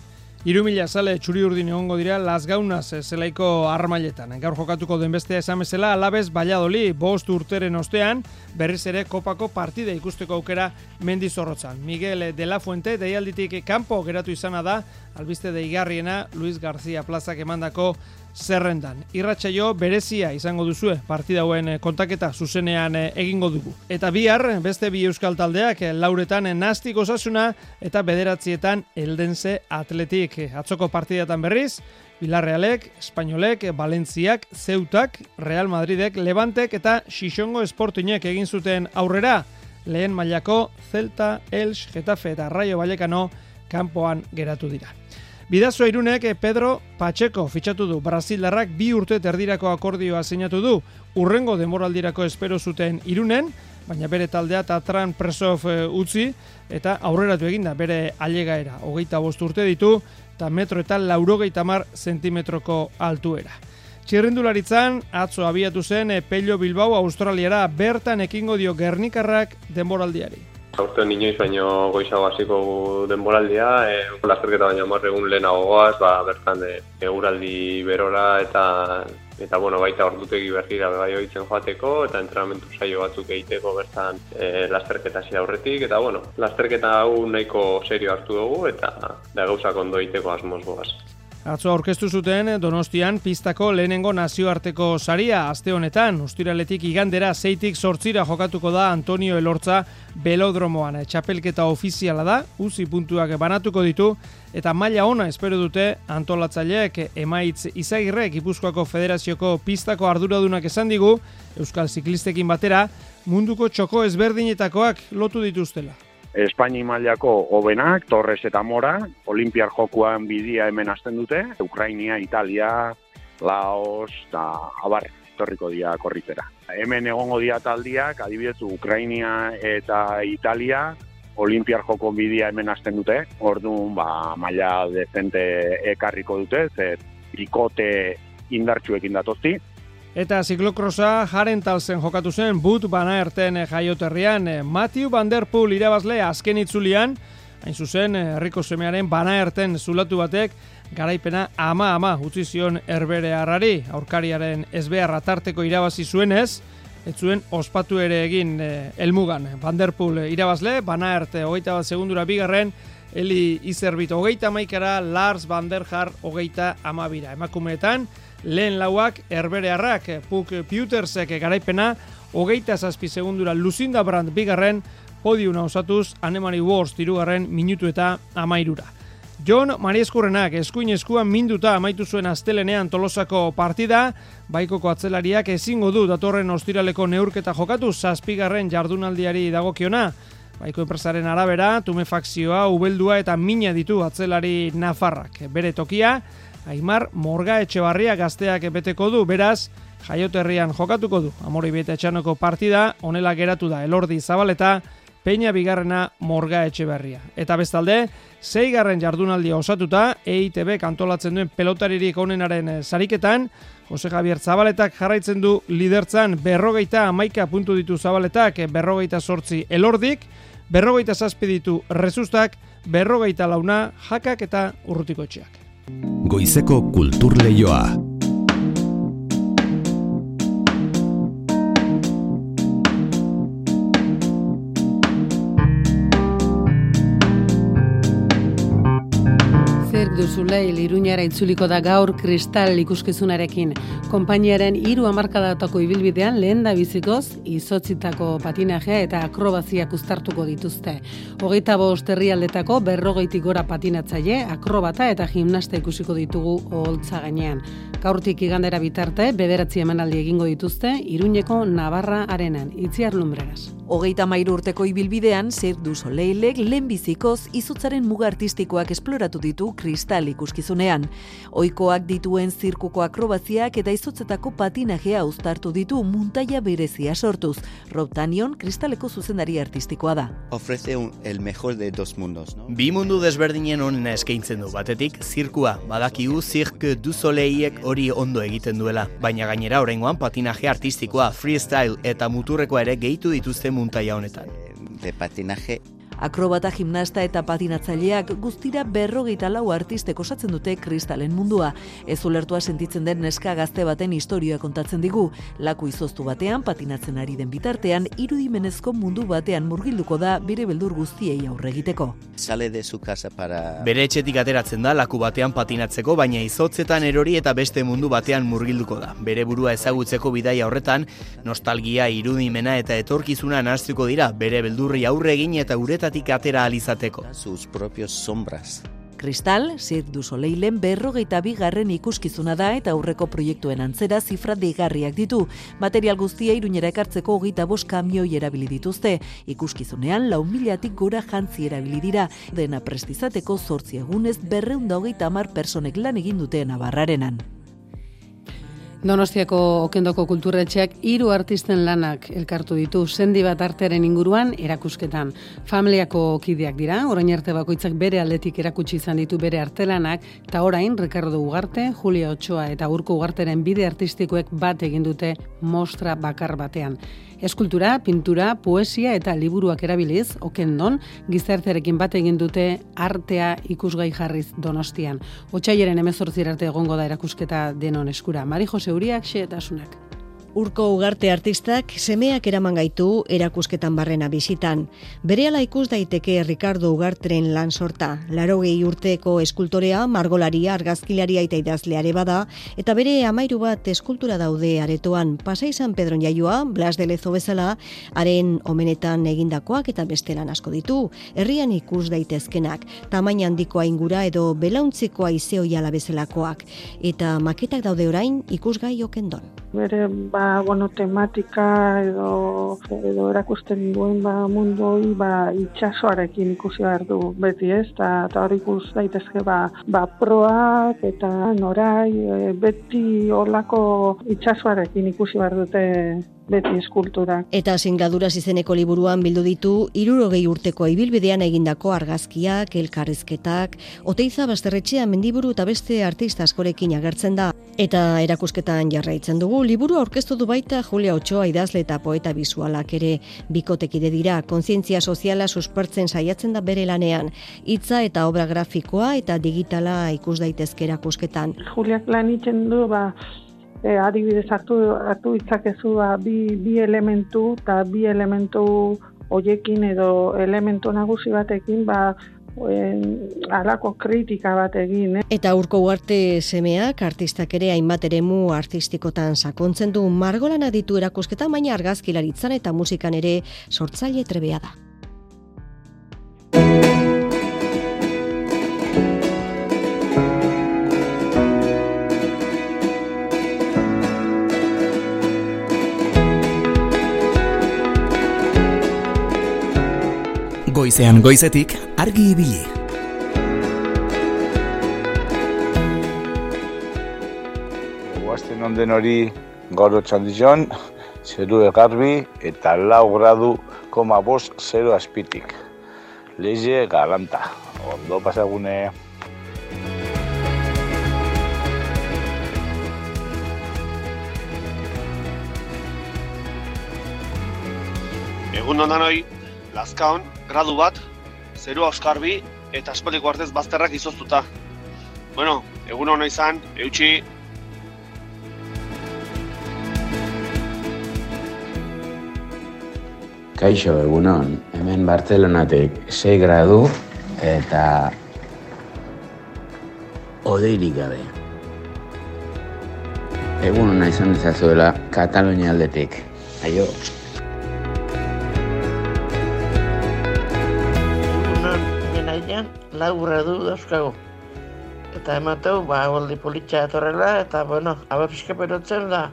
Iru mila sale txuri urdin egongo dira Las Gaunaz zelaiko armailetan. Gaur jokatuko den bestea esan bezala, alabez Valladoli bost urteren ostean, berriz ere kopako partide ikusteko aukera mendizorrotzan. Miguel de la Fuente deialditik kanpo geratu izana da, albiste deigarriena Luis García plazak emandako zerrendan. Irratsaio berezia izango duzue partida hauen eh, kontaketa zuzenean eh, egingo dugu. Eta bihar beste bi euskal taldeak eh, lauretan nastik osasuna eta bederatzietan eldense atletik. Atzoko partidatan berriz, Bilarrealek, Espainolek, Valentziak, Zeutak, Real Madridek, Levantek eta Xixongo Esportinek egin zuten aurrera. Lehen mailako Celta, Elx, Getafe eta Raio Vallecano kanpoan geratu dira. Bidazo irunek eh, Pedro Pacheco fitxatu du. Brasildarrak bi urte terdirako akordioa sinatu du. Urrengo demoraldirako espero zuten irunen, baina bere taldea Tatran Presov eh, utzi eta aurreratu eginda bere ailegaera. Hogeita bost urte ditu eta metro eta laurogeita mar zentimetroko altuera. Txirrindularitzan, atzo abiatu zen eh, Pello Bilbao Australiara bertan ekingo dio Gernikarrak denboraldiari. Aurten inoiz baino goizago hasiko denboraldia, e, lasterketa baina mar egun lehenagoaz, ba, bertan e, eguraldi berora eta eta bueno, baita ordutegi berrira bai hoitzen joateko eta entrenamentu saio batzuk egiteko bertan e, lasterketa hasi aurretik eta bueno, lasterketa hau nahiko serio hartu dugu eta da gauzak ondo egiteko asmoz goaz. Atzo aurkeztu zuten Donostian pistako lehenengo nazioarteko saria aste honetan. Ustiraletik igandera zeitik sortzira jokatuko da Antonio Elortza belodromoan. Txapelketa ofiziala da, uzi puntuak banatuko ditu, eta maila ona espero dute antolatzaileek emaitz izagirrek Ipuzkoako Federazioko pistako arduradunak esan digu, Euskal Ziklistekin batera, munduko txoko ezberdinetakoak lotu dituztela. Espaini mailako hobenak, Torres eta Mora, Olimpiar jokuan bidia hemen hasten dute, Ukrainia, Italia, Laos, eta abar, torriko dia korritera. Hemen egongo dia taldiak, adibidez, Ukrainia eta Italia, Olimpiar joko bidia hemen hasten dute, orduan, ba, maila dezente ekarriko dute, zer, ikote indartsuekin datozti, Eta ziklokrosa jaren talzen jokatu zen but bana erten jaioterrian. Matthew Van Der Poel irabazle azken itzulian, hain zuzen herriko semearen bana erten zulatu batek, garaipena ama ama utzi zion erbere harrari, aurkariaren ezbeharra tarteko irabazi zuenez, ez zuen ospatu ere egin eh, elmugan. Van Der Poel irabazle, bana erte hogeita bat segundura bigarren, Eli Izerbit hogeita maikara, Lars Van Der Har hogeita amabira. Emakumeetan, lehen lauak erberearrak, Puk Pewtersek garaipena, hogeita zazpi segundura Lucinda Brandt bigarren, podiuna osatuz, Anemari Wars tirugarren minutu eta amairura. John Marieskurrenak eskuin eskuan minduta amaitu zuen astelenean tolosako partida, baikoko atzelariak ezingo du datorren ostiraleko neurketa jokatu zazpigarren jardunaldiari dagokiona. Baiko enpresaren arabera, tumefakzioa, ubeldua eta mina ditu atzelari nafarrak. Bere tokia, Aimar Morga Etxebarria gazteak beteko du, beraz, jaioterrian jokatuko du. Amori bete etxanoko partida, onela geratu da elordi zabaleta, Peña bigarrena Morga Etxebarria. Eta bestalde, zeigarren jardunaldia osatuta, EITB kantolatzen duen pelotaririk onenaren eh, sariketan, Jose Javier Zabaletak jarraitzen du lidertzan berrogeita amaika puntu ditu Zabaletak, eh, berrogeita sortzi elordik, berrogeita zazpi ditu rezustak, berrogeita launa jakak eta urrutiko etxeak. Goizeko kultur leioa. Duzule Iruñara itzuliko da gaur kristal ikuskizunarekin. Konpainiaren hiru hamarkadatako ibilbidean lehen da bizikoz izotzitako patinajea eta akrobaziak uztartuko dituzte. Hogeita bost herrialdetako berrogeitik gora patinatzaile, akrobata eta gimnasta ikusiko ditugu oholtza gainean. Gaurtik igandera bitarte, bederatzi emanaldi egingo dituzte, Iruñeko Navarra arenan, itziar lumbreras. Hogeita mairu urteko ibilbidean, Zer du Soleilek lehenbizikoz izutzaren muga artistikoak esploratu ditu kristal ikuskizunean. Oikoak dituen zirkuko akrobaziak eta izotzetako patinajea uztartu ditu muntaia berezia sortuz. Rob Tanion kristaleko zuzendari artistikoa da. Ofrece un, el mejor de dos mundos, no? Bi mundu desberdinen onena eskaintzen du batetik, zirkua, badakigu Cirque du Soleilek hori ondo egiten duela, baina gainera oraingoan patinaje artistikoa, freestyle eta muturrekoa ere gehitu dituzte muntaia honetan. De patinaje Akrobata, gimnasta eta patinatzaileak guztira berrogeita lau artistek osatzen dute kristalen mundua. Ez ulertua sentitzen den neska gazte baten historia kontatzen digu. Laku izoztu batean, patinatzen ari den bitartean, irudimenezko mundu batean murgilduko da bere beldur guztiei aurre egiteko. Sale de su casa para... Bere etxetik ateratzen da laku batean patinatzeko, baina izotzetan erori eta beste mundu batean murgilduko da. Bere burua ezagutzeko bidaia horretan, nostalgia, irudimena eta etorkizuna nahaztuko dira, bere beldurri aurre egin eta uretatik atera alizateko. Sus propios sombras. Kristal, Cirque du Soleilen berrogeita bigarren ikuskizuna da eta aurreko proiektuen antzera zifra deigarriak ditu. Material guztia iruñera ekartzeko hogeita bost kamioi erabili dituzte. Ikuskizunean lau milatik gora jantzi erabili dira. Dena prestizateko zortzi egunez berreunda hogeita amar personek lan egin dute nabarrarenan. Donostiako okendoko kulturretxeak hiru artisten lanak elkartu ditu sendi bat artearen inguruan erakusketan. Familiako kideak dira, orain arte bakoitzak bere aldetik erakutsi izan ditu bere artelanak, eta orain Ricardo Ugarte, Julia Ochoa eta Urko Ugarteren bide artistikoek bat egin dute mostra bakar batean. Eskultura, pintura, poesia eta liburuak erabiliz, okendon, gizartearekin bat egin dute artea ikusgai jarriz donostian. Otsaiaren emezortzir arte egongo da erakusketa denon eskura. Mari Jose Uriak, xeetasunak. Urko ugarte artistak semeak eraman gaitu erakusketan barrena bizitan. Berehala ikus daiteke Ricardo Ugartren lan sorta. Larogei urteko eskultorea, margolaria, argazkilaria eta idazleare bada, eta bere amairu bat eskultura daude aretoan. Pasai San Pedron jaioa, Blas de Lezo bezala, haren omenetan egindakoak eta beste lan asko ditu. Herrian ikus daitezkenak, tamaina handikoa ingura edo belauntzikoa izeoiala bezalakoak. Eta maketak daude orain ikusgai okendon. Bere, ba, bueno, tematika edo, edo erakusten duen ba, mundu hori ba, itxasoarekin ikusi behar du beti ez, eta ta hori ikus daitezke ba, ba proak eta norai e, beti olako itxasoarekin ikusi behar dute beti eskultura. Eta singaduras izeneko liburuan bildu ditu irurogei urteko ibilbidean egindako argazkiak, elkarrizketak, oteiza basterretxea mendiburu eta beste artista askorekin agertzen da. Eta erakusketan jarraitzen dugu, liburu aurkeztu du baita Julia Ochoa idazle eta poeta bisualak ere bikotekide dira, kontzientzia soziala suspertzen saiatzen da bere lanean, hitza eta obra grafikoa eta digitala ikus daitezke erakusketan. Juliak lan du, ba, e, adibidez hartu, hartu itzakezu ba, bi, bi elementu eta bi elementu hoiekin edo elementu nagusi batekin ba, alako kritika bat egin. Eh? Eta urko uarte semeak artistak ere hainbat eremu artistikotan sakontzen du margolana ditu erakusketa baina argazkilaritzan eta musikan ere sortzaile trebea da. Goizean goizetik argi ibili. Guazten onden hori gaur txandizon, zeru egarbi eta lau gradu koma bost zero aspitik. Leize galanta. Ondo pasagune. Egun ondan hori, Lazkaon, gradu bat, zeru auskarbi eta aspaldiko artez bazterrak izoztuta. Bueno, egun hona izan, eutxi. Kaixo, egunon, hemen Bartzelonatik 6 gradu eta odeirik gabe. Egun hona izan dezazuela Katalunia aldetik. Aio. Lau gradu dauzkagu. Eta emateu, ba, goldi politxa etorrela, eta, bueno, hau pixka perotzen da.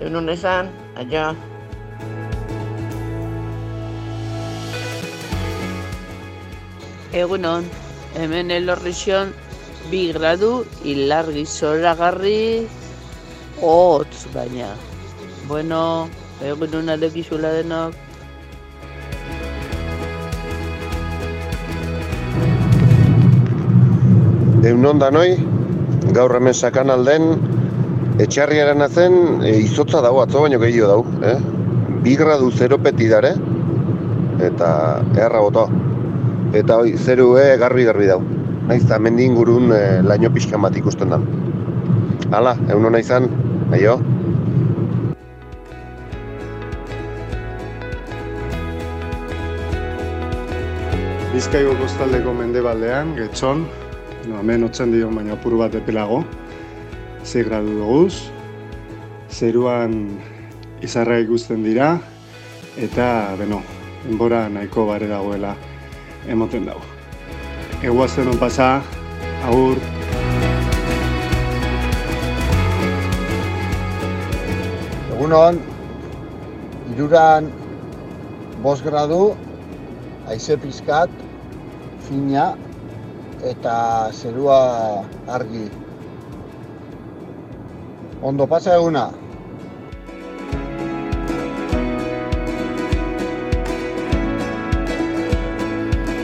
Egun izan, aio. Egunon, hemen elorrixion, bi gradu, ilargi zoragarri, hotz baina. Bueno, egun hona lekizula denok. Egun da noi, gaur hemen sakan alden, etxarriaren azen, e, izotza dago, atzo baino gehiago dago, eh? Bi gradu zero peti dare, eta erra boto. eta hoi, zeru e, garbi-garbi dau. Naiz eta mendi ingurun e, laino pixkan bat ikusten dan. Hala, egun hona izan, aio. Bizkaiko kostaldeko mendebaldean, getxon, no, hemen otzen dio baina apur bat epelago, ze gradu duguz, zeruan izarra ikusten dira, eta, beno, enbora nahiko bare dagoela emoten dago. Eguazten hon pasa, agur. Egunon, iruran bost gradu, haize pizkat, fina eta zerua argi. Ondo pasa eguna.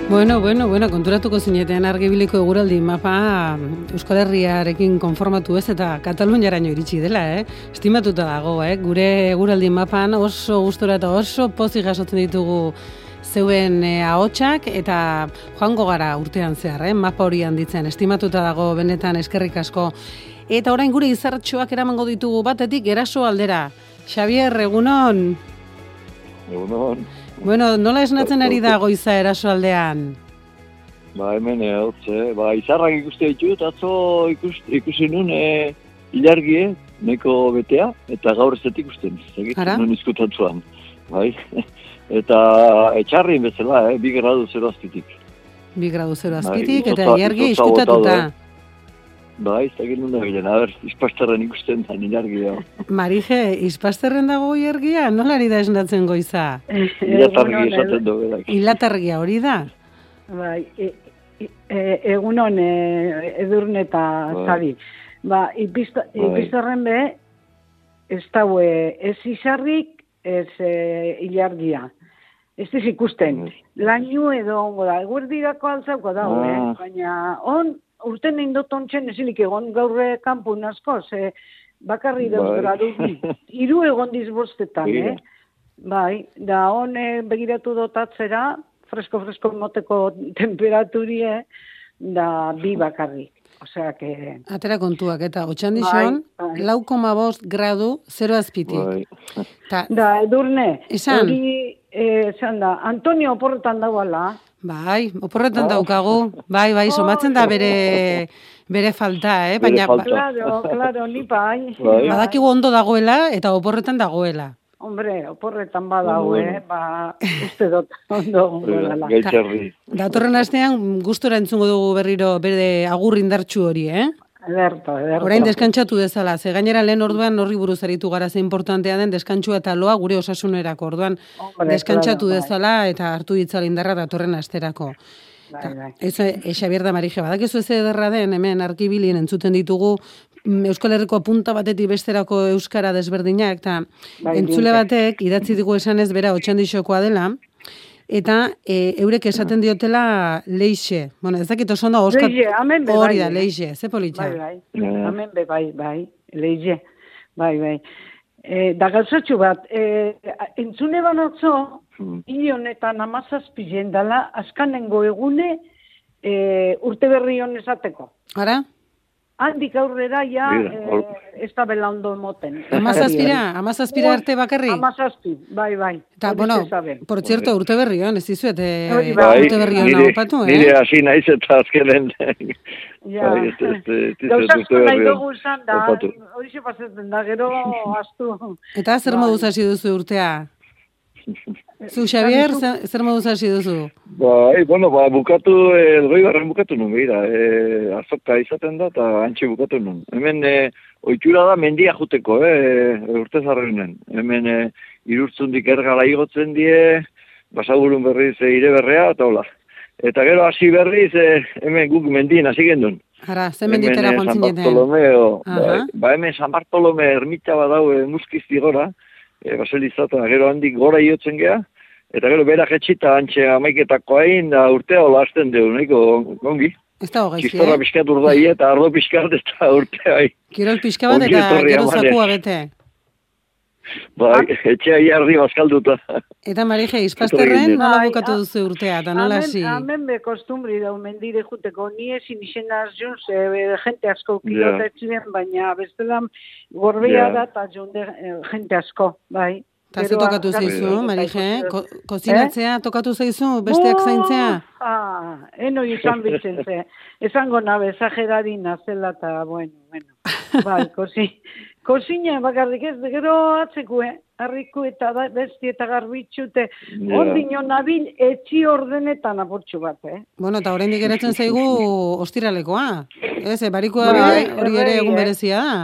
Bueno, bueno, bueno, konturatuko zinetean argibiliko eguraldi mapa Euskal Herriarekin konformatu ez eta Kataluniaraino iritsi dela, eh? Estimatuta dago, eh? Gure eguraldi mapan oso gustora eta oso pozik jasotzen ditugu zeuen e, ahotsak eta joango gara urtean zehar, eh? Mapa hori handitzen, estimatuta dago benetan eskerrik asko. Eta orain gure izartxoak eramango ditugu batetik eraso aldera. Xavier, egunon? Egunon. Bueno, nola esnatzen ari da goiza erasoaldean? Ba, hemen ehotze, ba, izarrak ikuste ditut, atzo ikus, ikusi nun e, ilargie, neko betea, eta gaur ez dut ikusten, Ara? nun izkutatzuan. Bai, eta etxarrin bezala, eh, bi gradu zero azpitik. Bi gradu zero Bai, azpitik, eta izotza- iargi izotza izkutatuta. du, Bai, ez dakit nun da bilen, a ber, izpastarren ikusten da ilargia. Marije, izpasterren dago iargia? Nola ari da esnatzen goiza? Ilatargi esaten du, berak. Ilatargia hori da? Bai, e, e, egunon e, edurne eta Bai. zabi. Ba, ipista, Bai. be, ez daue, ez izarrik, ez e, ilargia. Ez diz ikusten. Lainu edo ongo da. Eguerdirako altzauko dago, eh? Ah. Baina, on, urten indot ontsen ezilik egon gaurre kanpun asko, ze bakarri dauz Bai. gradu. bi. Hiru egon dizbostetan, eh? Bai, da hon eh, begiratu dotatzera, fresko-fresko moteko temperaturie, da bi bakarrik. Osea, que... Atera kontuak, eta otxandixon, Bai, bai. bost gradu zero azpitik. Bai. Ta, Da, edurne, Esan. hori, eh, esan da, Antonio oporretan dagoala. Bai, oporretan Oh. daukagu. Bai, bai, somatzen da bere bere falta, eh? Baina, ba- Claro, claro, ni bai. badakigu ondo dagoela eta oporretan dagoela. Hombre, oporretan badago, Bueno, eh? Ba, uste dut, ondo goela. Gaitxarri. Datorren astean gustora entzungo dugu berriro bere agur indartsu hori, eh? Ederto, ederto. Orain deskantsatu dezala, ze gainera lehen orduan horri buruz aritu gara ze importantea den deskantsua eta loa gure osasunerako. Orduan Hombre, deskantsatu claro, bai. dezala eta hartu ditzala indarra datorren asterako. Bai, bai. Ez, e, Xabier da Marije, badakizu ez ederra den, hemen arkibilien entzuten ditugu mm, Euskal Herriko punta batetik besterako euskara desberdinak, eta Bai, entzule batek idatzi digu esan ez bera otxandixokoa dela, eta e, eurek esaten diotela leixe. Bueno, ez dakit oso ondo, Oskar, Leixe, amen be, hori bai, da, eh. leixe, ze politxa. Bai, bai. Hemen be, bai, bai. Leize. Bai, bai. E, da gauzatxu bat, e, entzune banatzo, hile honetan amazazpi jendala, askanengo egune, e, urte berri hon esateko. Ara? Handik aurrera ja, Mira, hor- e, ez da bela ondo moten. Amazazpira, amazazpira arte bakarrik? Amazazpi, bai, bai. Eta, bueno, por cierto, urte berri hon, ez dizuet, eh, Bai, urte berri hon nire, opatu, nire eh? hasi naiz eta azkenen. Ja. Bai, ez, ez, ez, ez, ez, Gauza urte asko nahi dugu izan da, hori xe pasatzen da, gero astu. Eta zer moduz hasi duzu urtea? Zu, Xavier, zer, moduz hasi duzu? Bai, bueno, ba, bukatu, eh, elgoi garren bukatu nun, behira, eh, azoka izaten da, eta antxe bukatu nun. Hemen, eh, oitxura da mendia juteko, eh, urte zarrenen. Hemen, eh, irurtzundik ergala igotzen die, basaburun berriz eh, ire berrea, eta hola. Eta gero hasi berriz, eh, hemen guk mendien hasi gendun. Ara, ze menditera San? Bartolomeo, Aha. bai, ba hemen San Bartolome ermita badau e, muskizti gora, e, baselizata, gero handik gora iotzen gea, eta gero berak etxita antxe amaiketako hain, da urtea hola hasten dugu, nahiko ongi. Ez da Txistorra eh? pixkat urdai eta ardo pixkat eta urtea hain. Kirol pixka bat eta gero zakua bete. Bai, etxea jarri bazkalduta. Eta Marije, izpazterren nola bukatu duzu urtea, eta nola hasi? Hemen be kostumbri da, mendire juteko, ni ezin izena zun, ze be, jente asko kilota etxien, baina bestelan gorbea Ja. da, eta jonde eh, jente asko, bai. Eta ze tokatu zaizu, Marije? ikusi- Ko kozinatzea tokatu zaizu, besteak zaintzea? Ah, eno izan bitzen ze. Esango nabe, exagerari nazela eta, bueno, bueno. Bai, kosi, kosina bakarrik ez, gero atzeko, eh? Arriku eta da, besti eta garbitxute. Ja. Ondino nabil etxi ordenetan apurtxu bat, eh? Bueno, eta oraindik geratzen zaigu ostiralekoa. Ez, e, barikoa Bai, ere, hori ere erregi, egun eh? berezia da.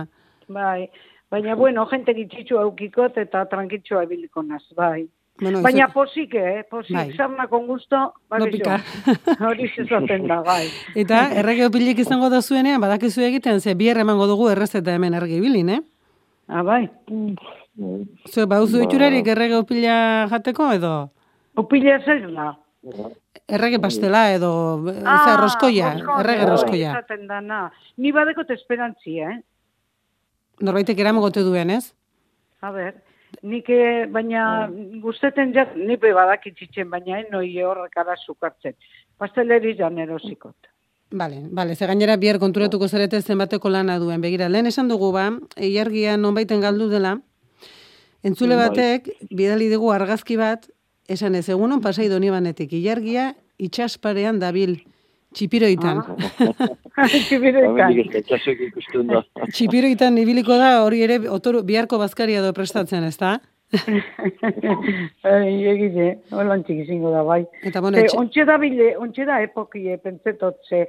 Bai, baina, bueno, jente gitxitxu aukikot eta trankitxua ebiliko naz, bai. Bueno, Baina posik, eh? Posik, Bai. sarna con gusto, bai, No pika. Hori zezaten da, bai. Eta errege opilik izango da zuenean, badakizu egiten, ze biher emango dugu errezeta hemen argi bilin, eh? Ah, bai. Zue, bauzu Ba. itxurarik errege opila jateko edo? Opila zer da? Errege pastela edo, ah, ze, roskoia, errege roskoia. Izaten dana. Ni badekot esperantzi, eh? Norbaitek eramogote duen, ez? A ber, nik eh, baina gusteten jat, ni be badakitzitzen, baina enoi horrek ara sukartzen. Pasteleri jan erosikot. Bale, bale, ze gainera bihar konturatuko zarete zenbateko lana duen. Begira, lehen esan dugu ba, eiargia nonbaiten galdu dela, entzule Bai. batek, bidali dugu argazki bat, esan ez, egunon pasai doni banetik, ilargia itxasparean dabil, txipiroitan. Txipiroitan. Ikusten da. Txipiroitan ibiliko da, hori ere, otoru, biharko bazkaria do prestatzen, ez da? Ai, egite, holantzik izango da, bai. Eta bueno, etxe- ontxe da bile, ontxe da epokie, pentsetot, ze,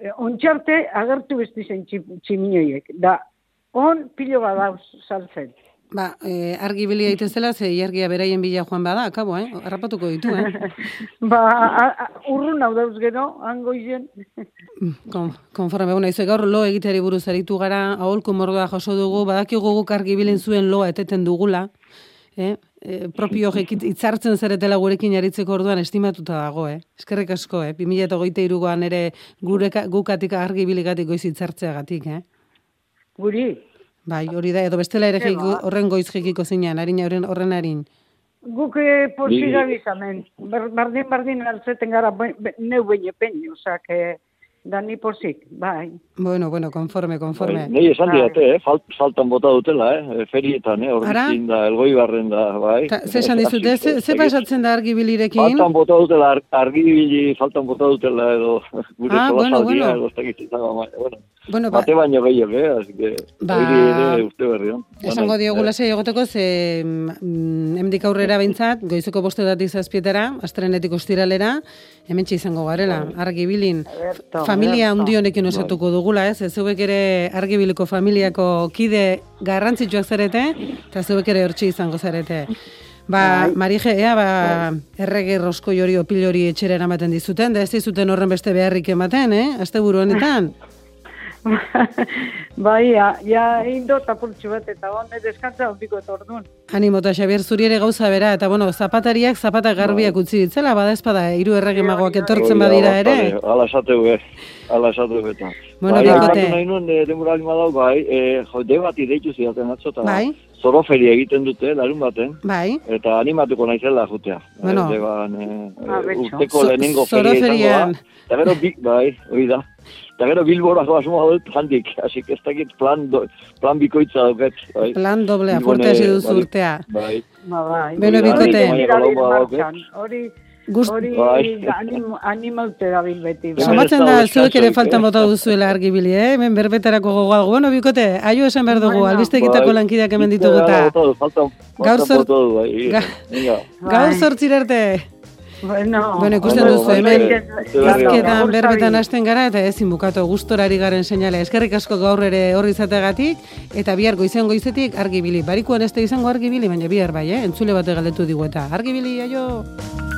eh, ontxarte agertu besti zen tximinoiek. Da, on pilo badauz saltzen. Ba, eh, argi bili egiten zela, ze ilargia beraien bila joan bada, akabo, eh? Arrapatuko ditu, eh? Ba, a, a, urrun hau dauz gero, hango izen. Kon, konforme, bueno, ize gaur lo egiteari buruz aritu gara, aholku mordoa jaso dugu, badakigu guk argi bilen zuen loa eteten dugula, eh? E, propio itzartzen zeretela gurekin aritzeko orduan estimatuta dago, eh? Eskerrik asko, eh? 2008an ere gureka, gukatik argi biligatik goiz itzartzeagatik, eh? Guri, Bai, hori da, edo bestela ere Eba. jekiko, horren goiz jekiko zinean, harin horren, horren harin. guk eh, posiga Ni- bizamen. Ber, bardin, bardin altzeten gara, neu beine peño, osak, eh, da ni posik, bai. Bueno, bueno, konforme, konforme. Nei esan didate, eh? Falt, faltan bota dutela, eh? Ferietan, eh? Horrekin da, elgoi barren da, bai. Ta, ze esan dizute, ze, ze pasatzen da argi bilirekin? Faltan bota dutela, ar- argibili, faltan bota dutela, edo gure Ah, ah, bueno, bueno. edo ez dakit bai, bueno. Bueno, ba, Bate baino gehiago, eh? Así que, Ba- hori ere uste berrion. Esango diogu lasai egoteko ze mm, hemendik aurrera behintzat, goizeko bostedatik zazpietara, astrenetik ostiralera, hementxe izango garela, argi bilin. Familia honekin osatuko dugula, ez? Ez zeuek ere argibiliko familiako kide garrantzitsuak zarete, eta zeuek ere hortxe izango zarete. Ba, Bai. Marije, ea, ba, errege roskoi hori opil hori etxera eramaten dizuten, da ez dizuten horren beste beharrik ematen, eh? Asteburu honetan. Bai, ja, ja indo tapultxu bat, eta hone deskantza ondiko eta orduan. Animo eta Xabier zuri ere gauza bera, eta bueno, zapatariak zapata garbiak utzi ditzela, bada espada, hiru errege magoak etortzen Hori da, badira ere. Hala esateu, eh? Hala esateu eta. Bueno, bai, bikote. aipatu nahi nuen, eh, denbora lima dau, bai, eh, jo, debati deitu zidaten atzo, eta Bai. zoroferi egiten dute, larun baten, Bai. eta animatuko naizela jutea. Bueno. Eh, deban, eh, Ah, eh, betxo. urteko lehenengo feria izango da. Eta gero, bai, hori da. Eta gero Bilborako asmoa dut handik, así que ez dakit plan, do, plan bikoitza dauket. Bai. Plan doblea, fuerte hasi duzu bai, urtea. Bai. Ba, bai. Beno, Hori bikote. Bai. Hori, Gust- hori Bai. anim, animaute dabil beti. bai. Somatzen da, zuek ere faltan bota duzuela argibili, eh? Hemen berbetarako gogoa dugu. Bueno, bikote, aio esan behar dugu, Bai. lankideak hemen ditugu eta Gaur du, bai. Ga- Venga. gaur zortzir arte. Bueno, Bueno, ikusten duzu, hemen hizketan berbetan hasten gara eta ezin bukatu gustorari garen seinale. Eskerrik asko gaur ere horri izateagatik eta bihar goizen goizetik argibili. Barikuan ez da izango argibili, baina bihar bai, eh? Entzule bate galdetu digu eta argibili, aio!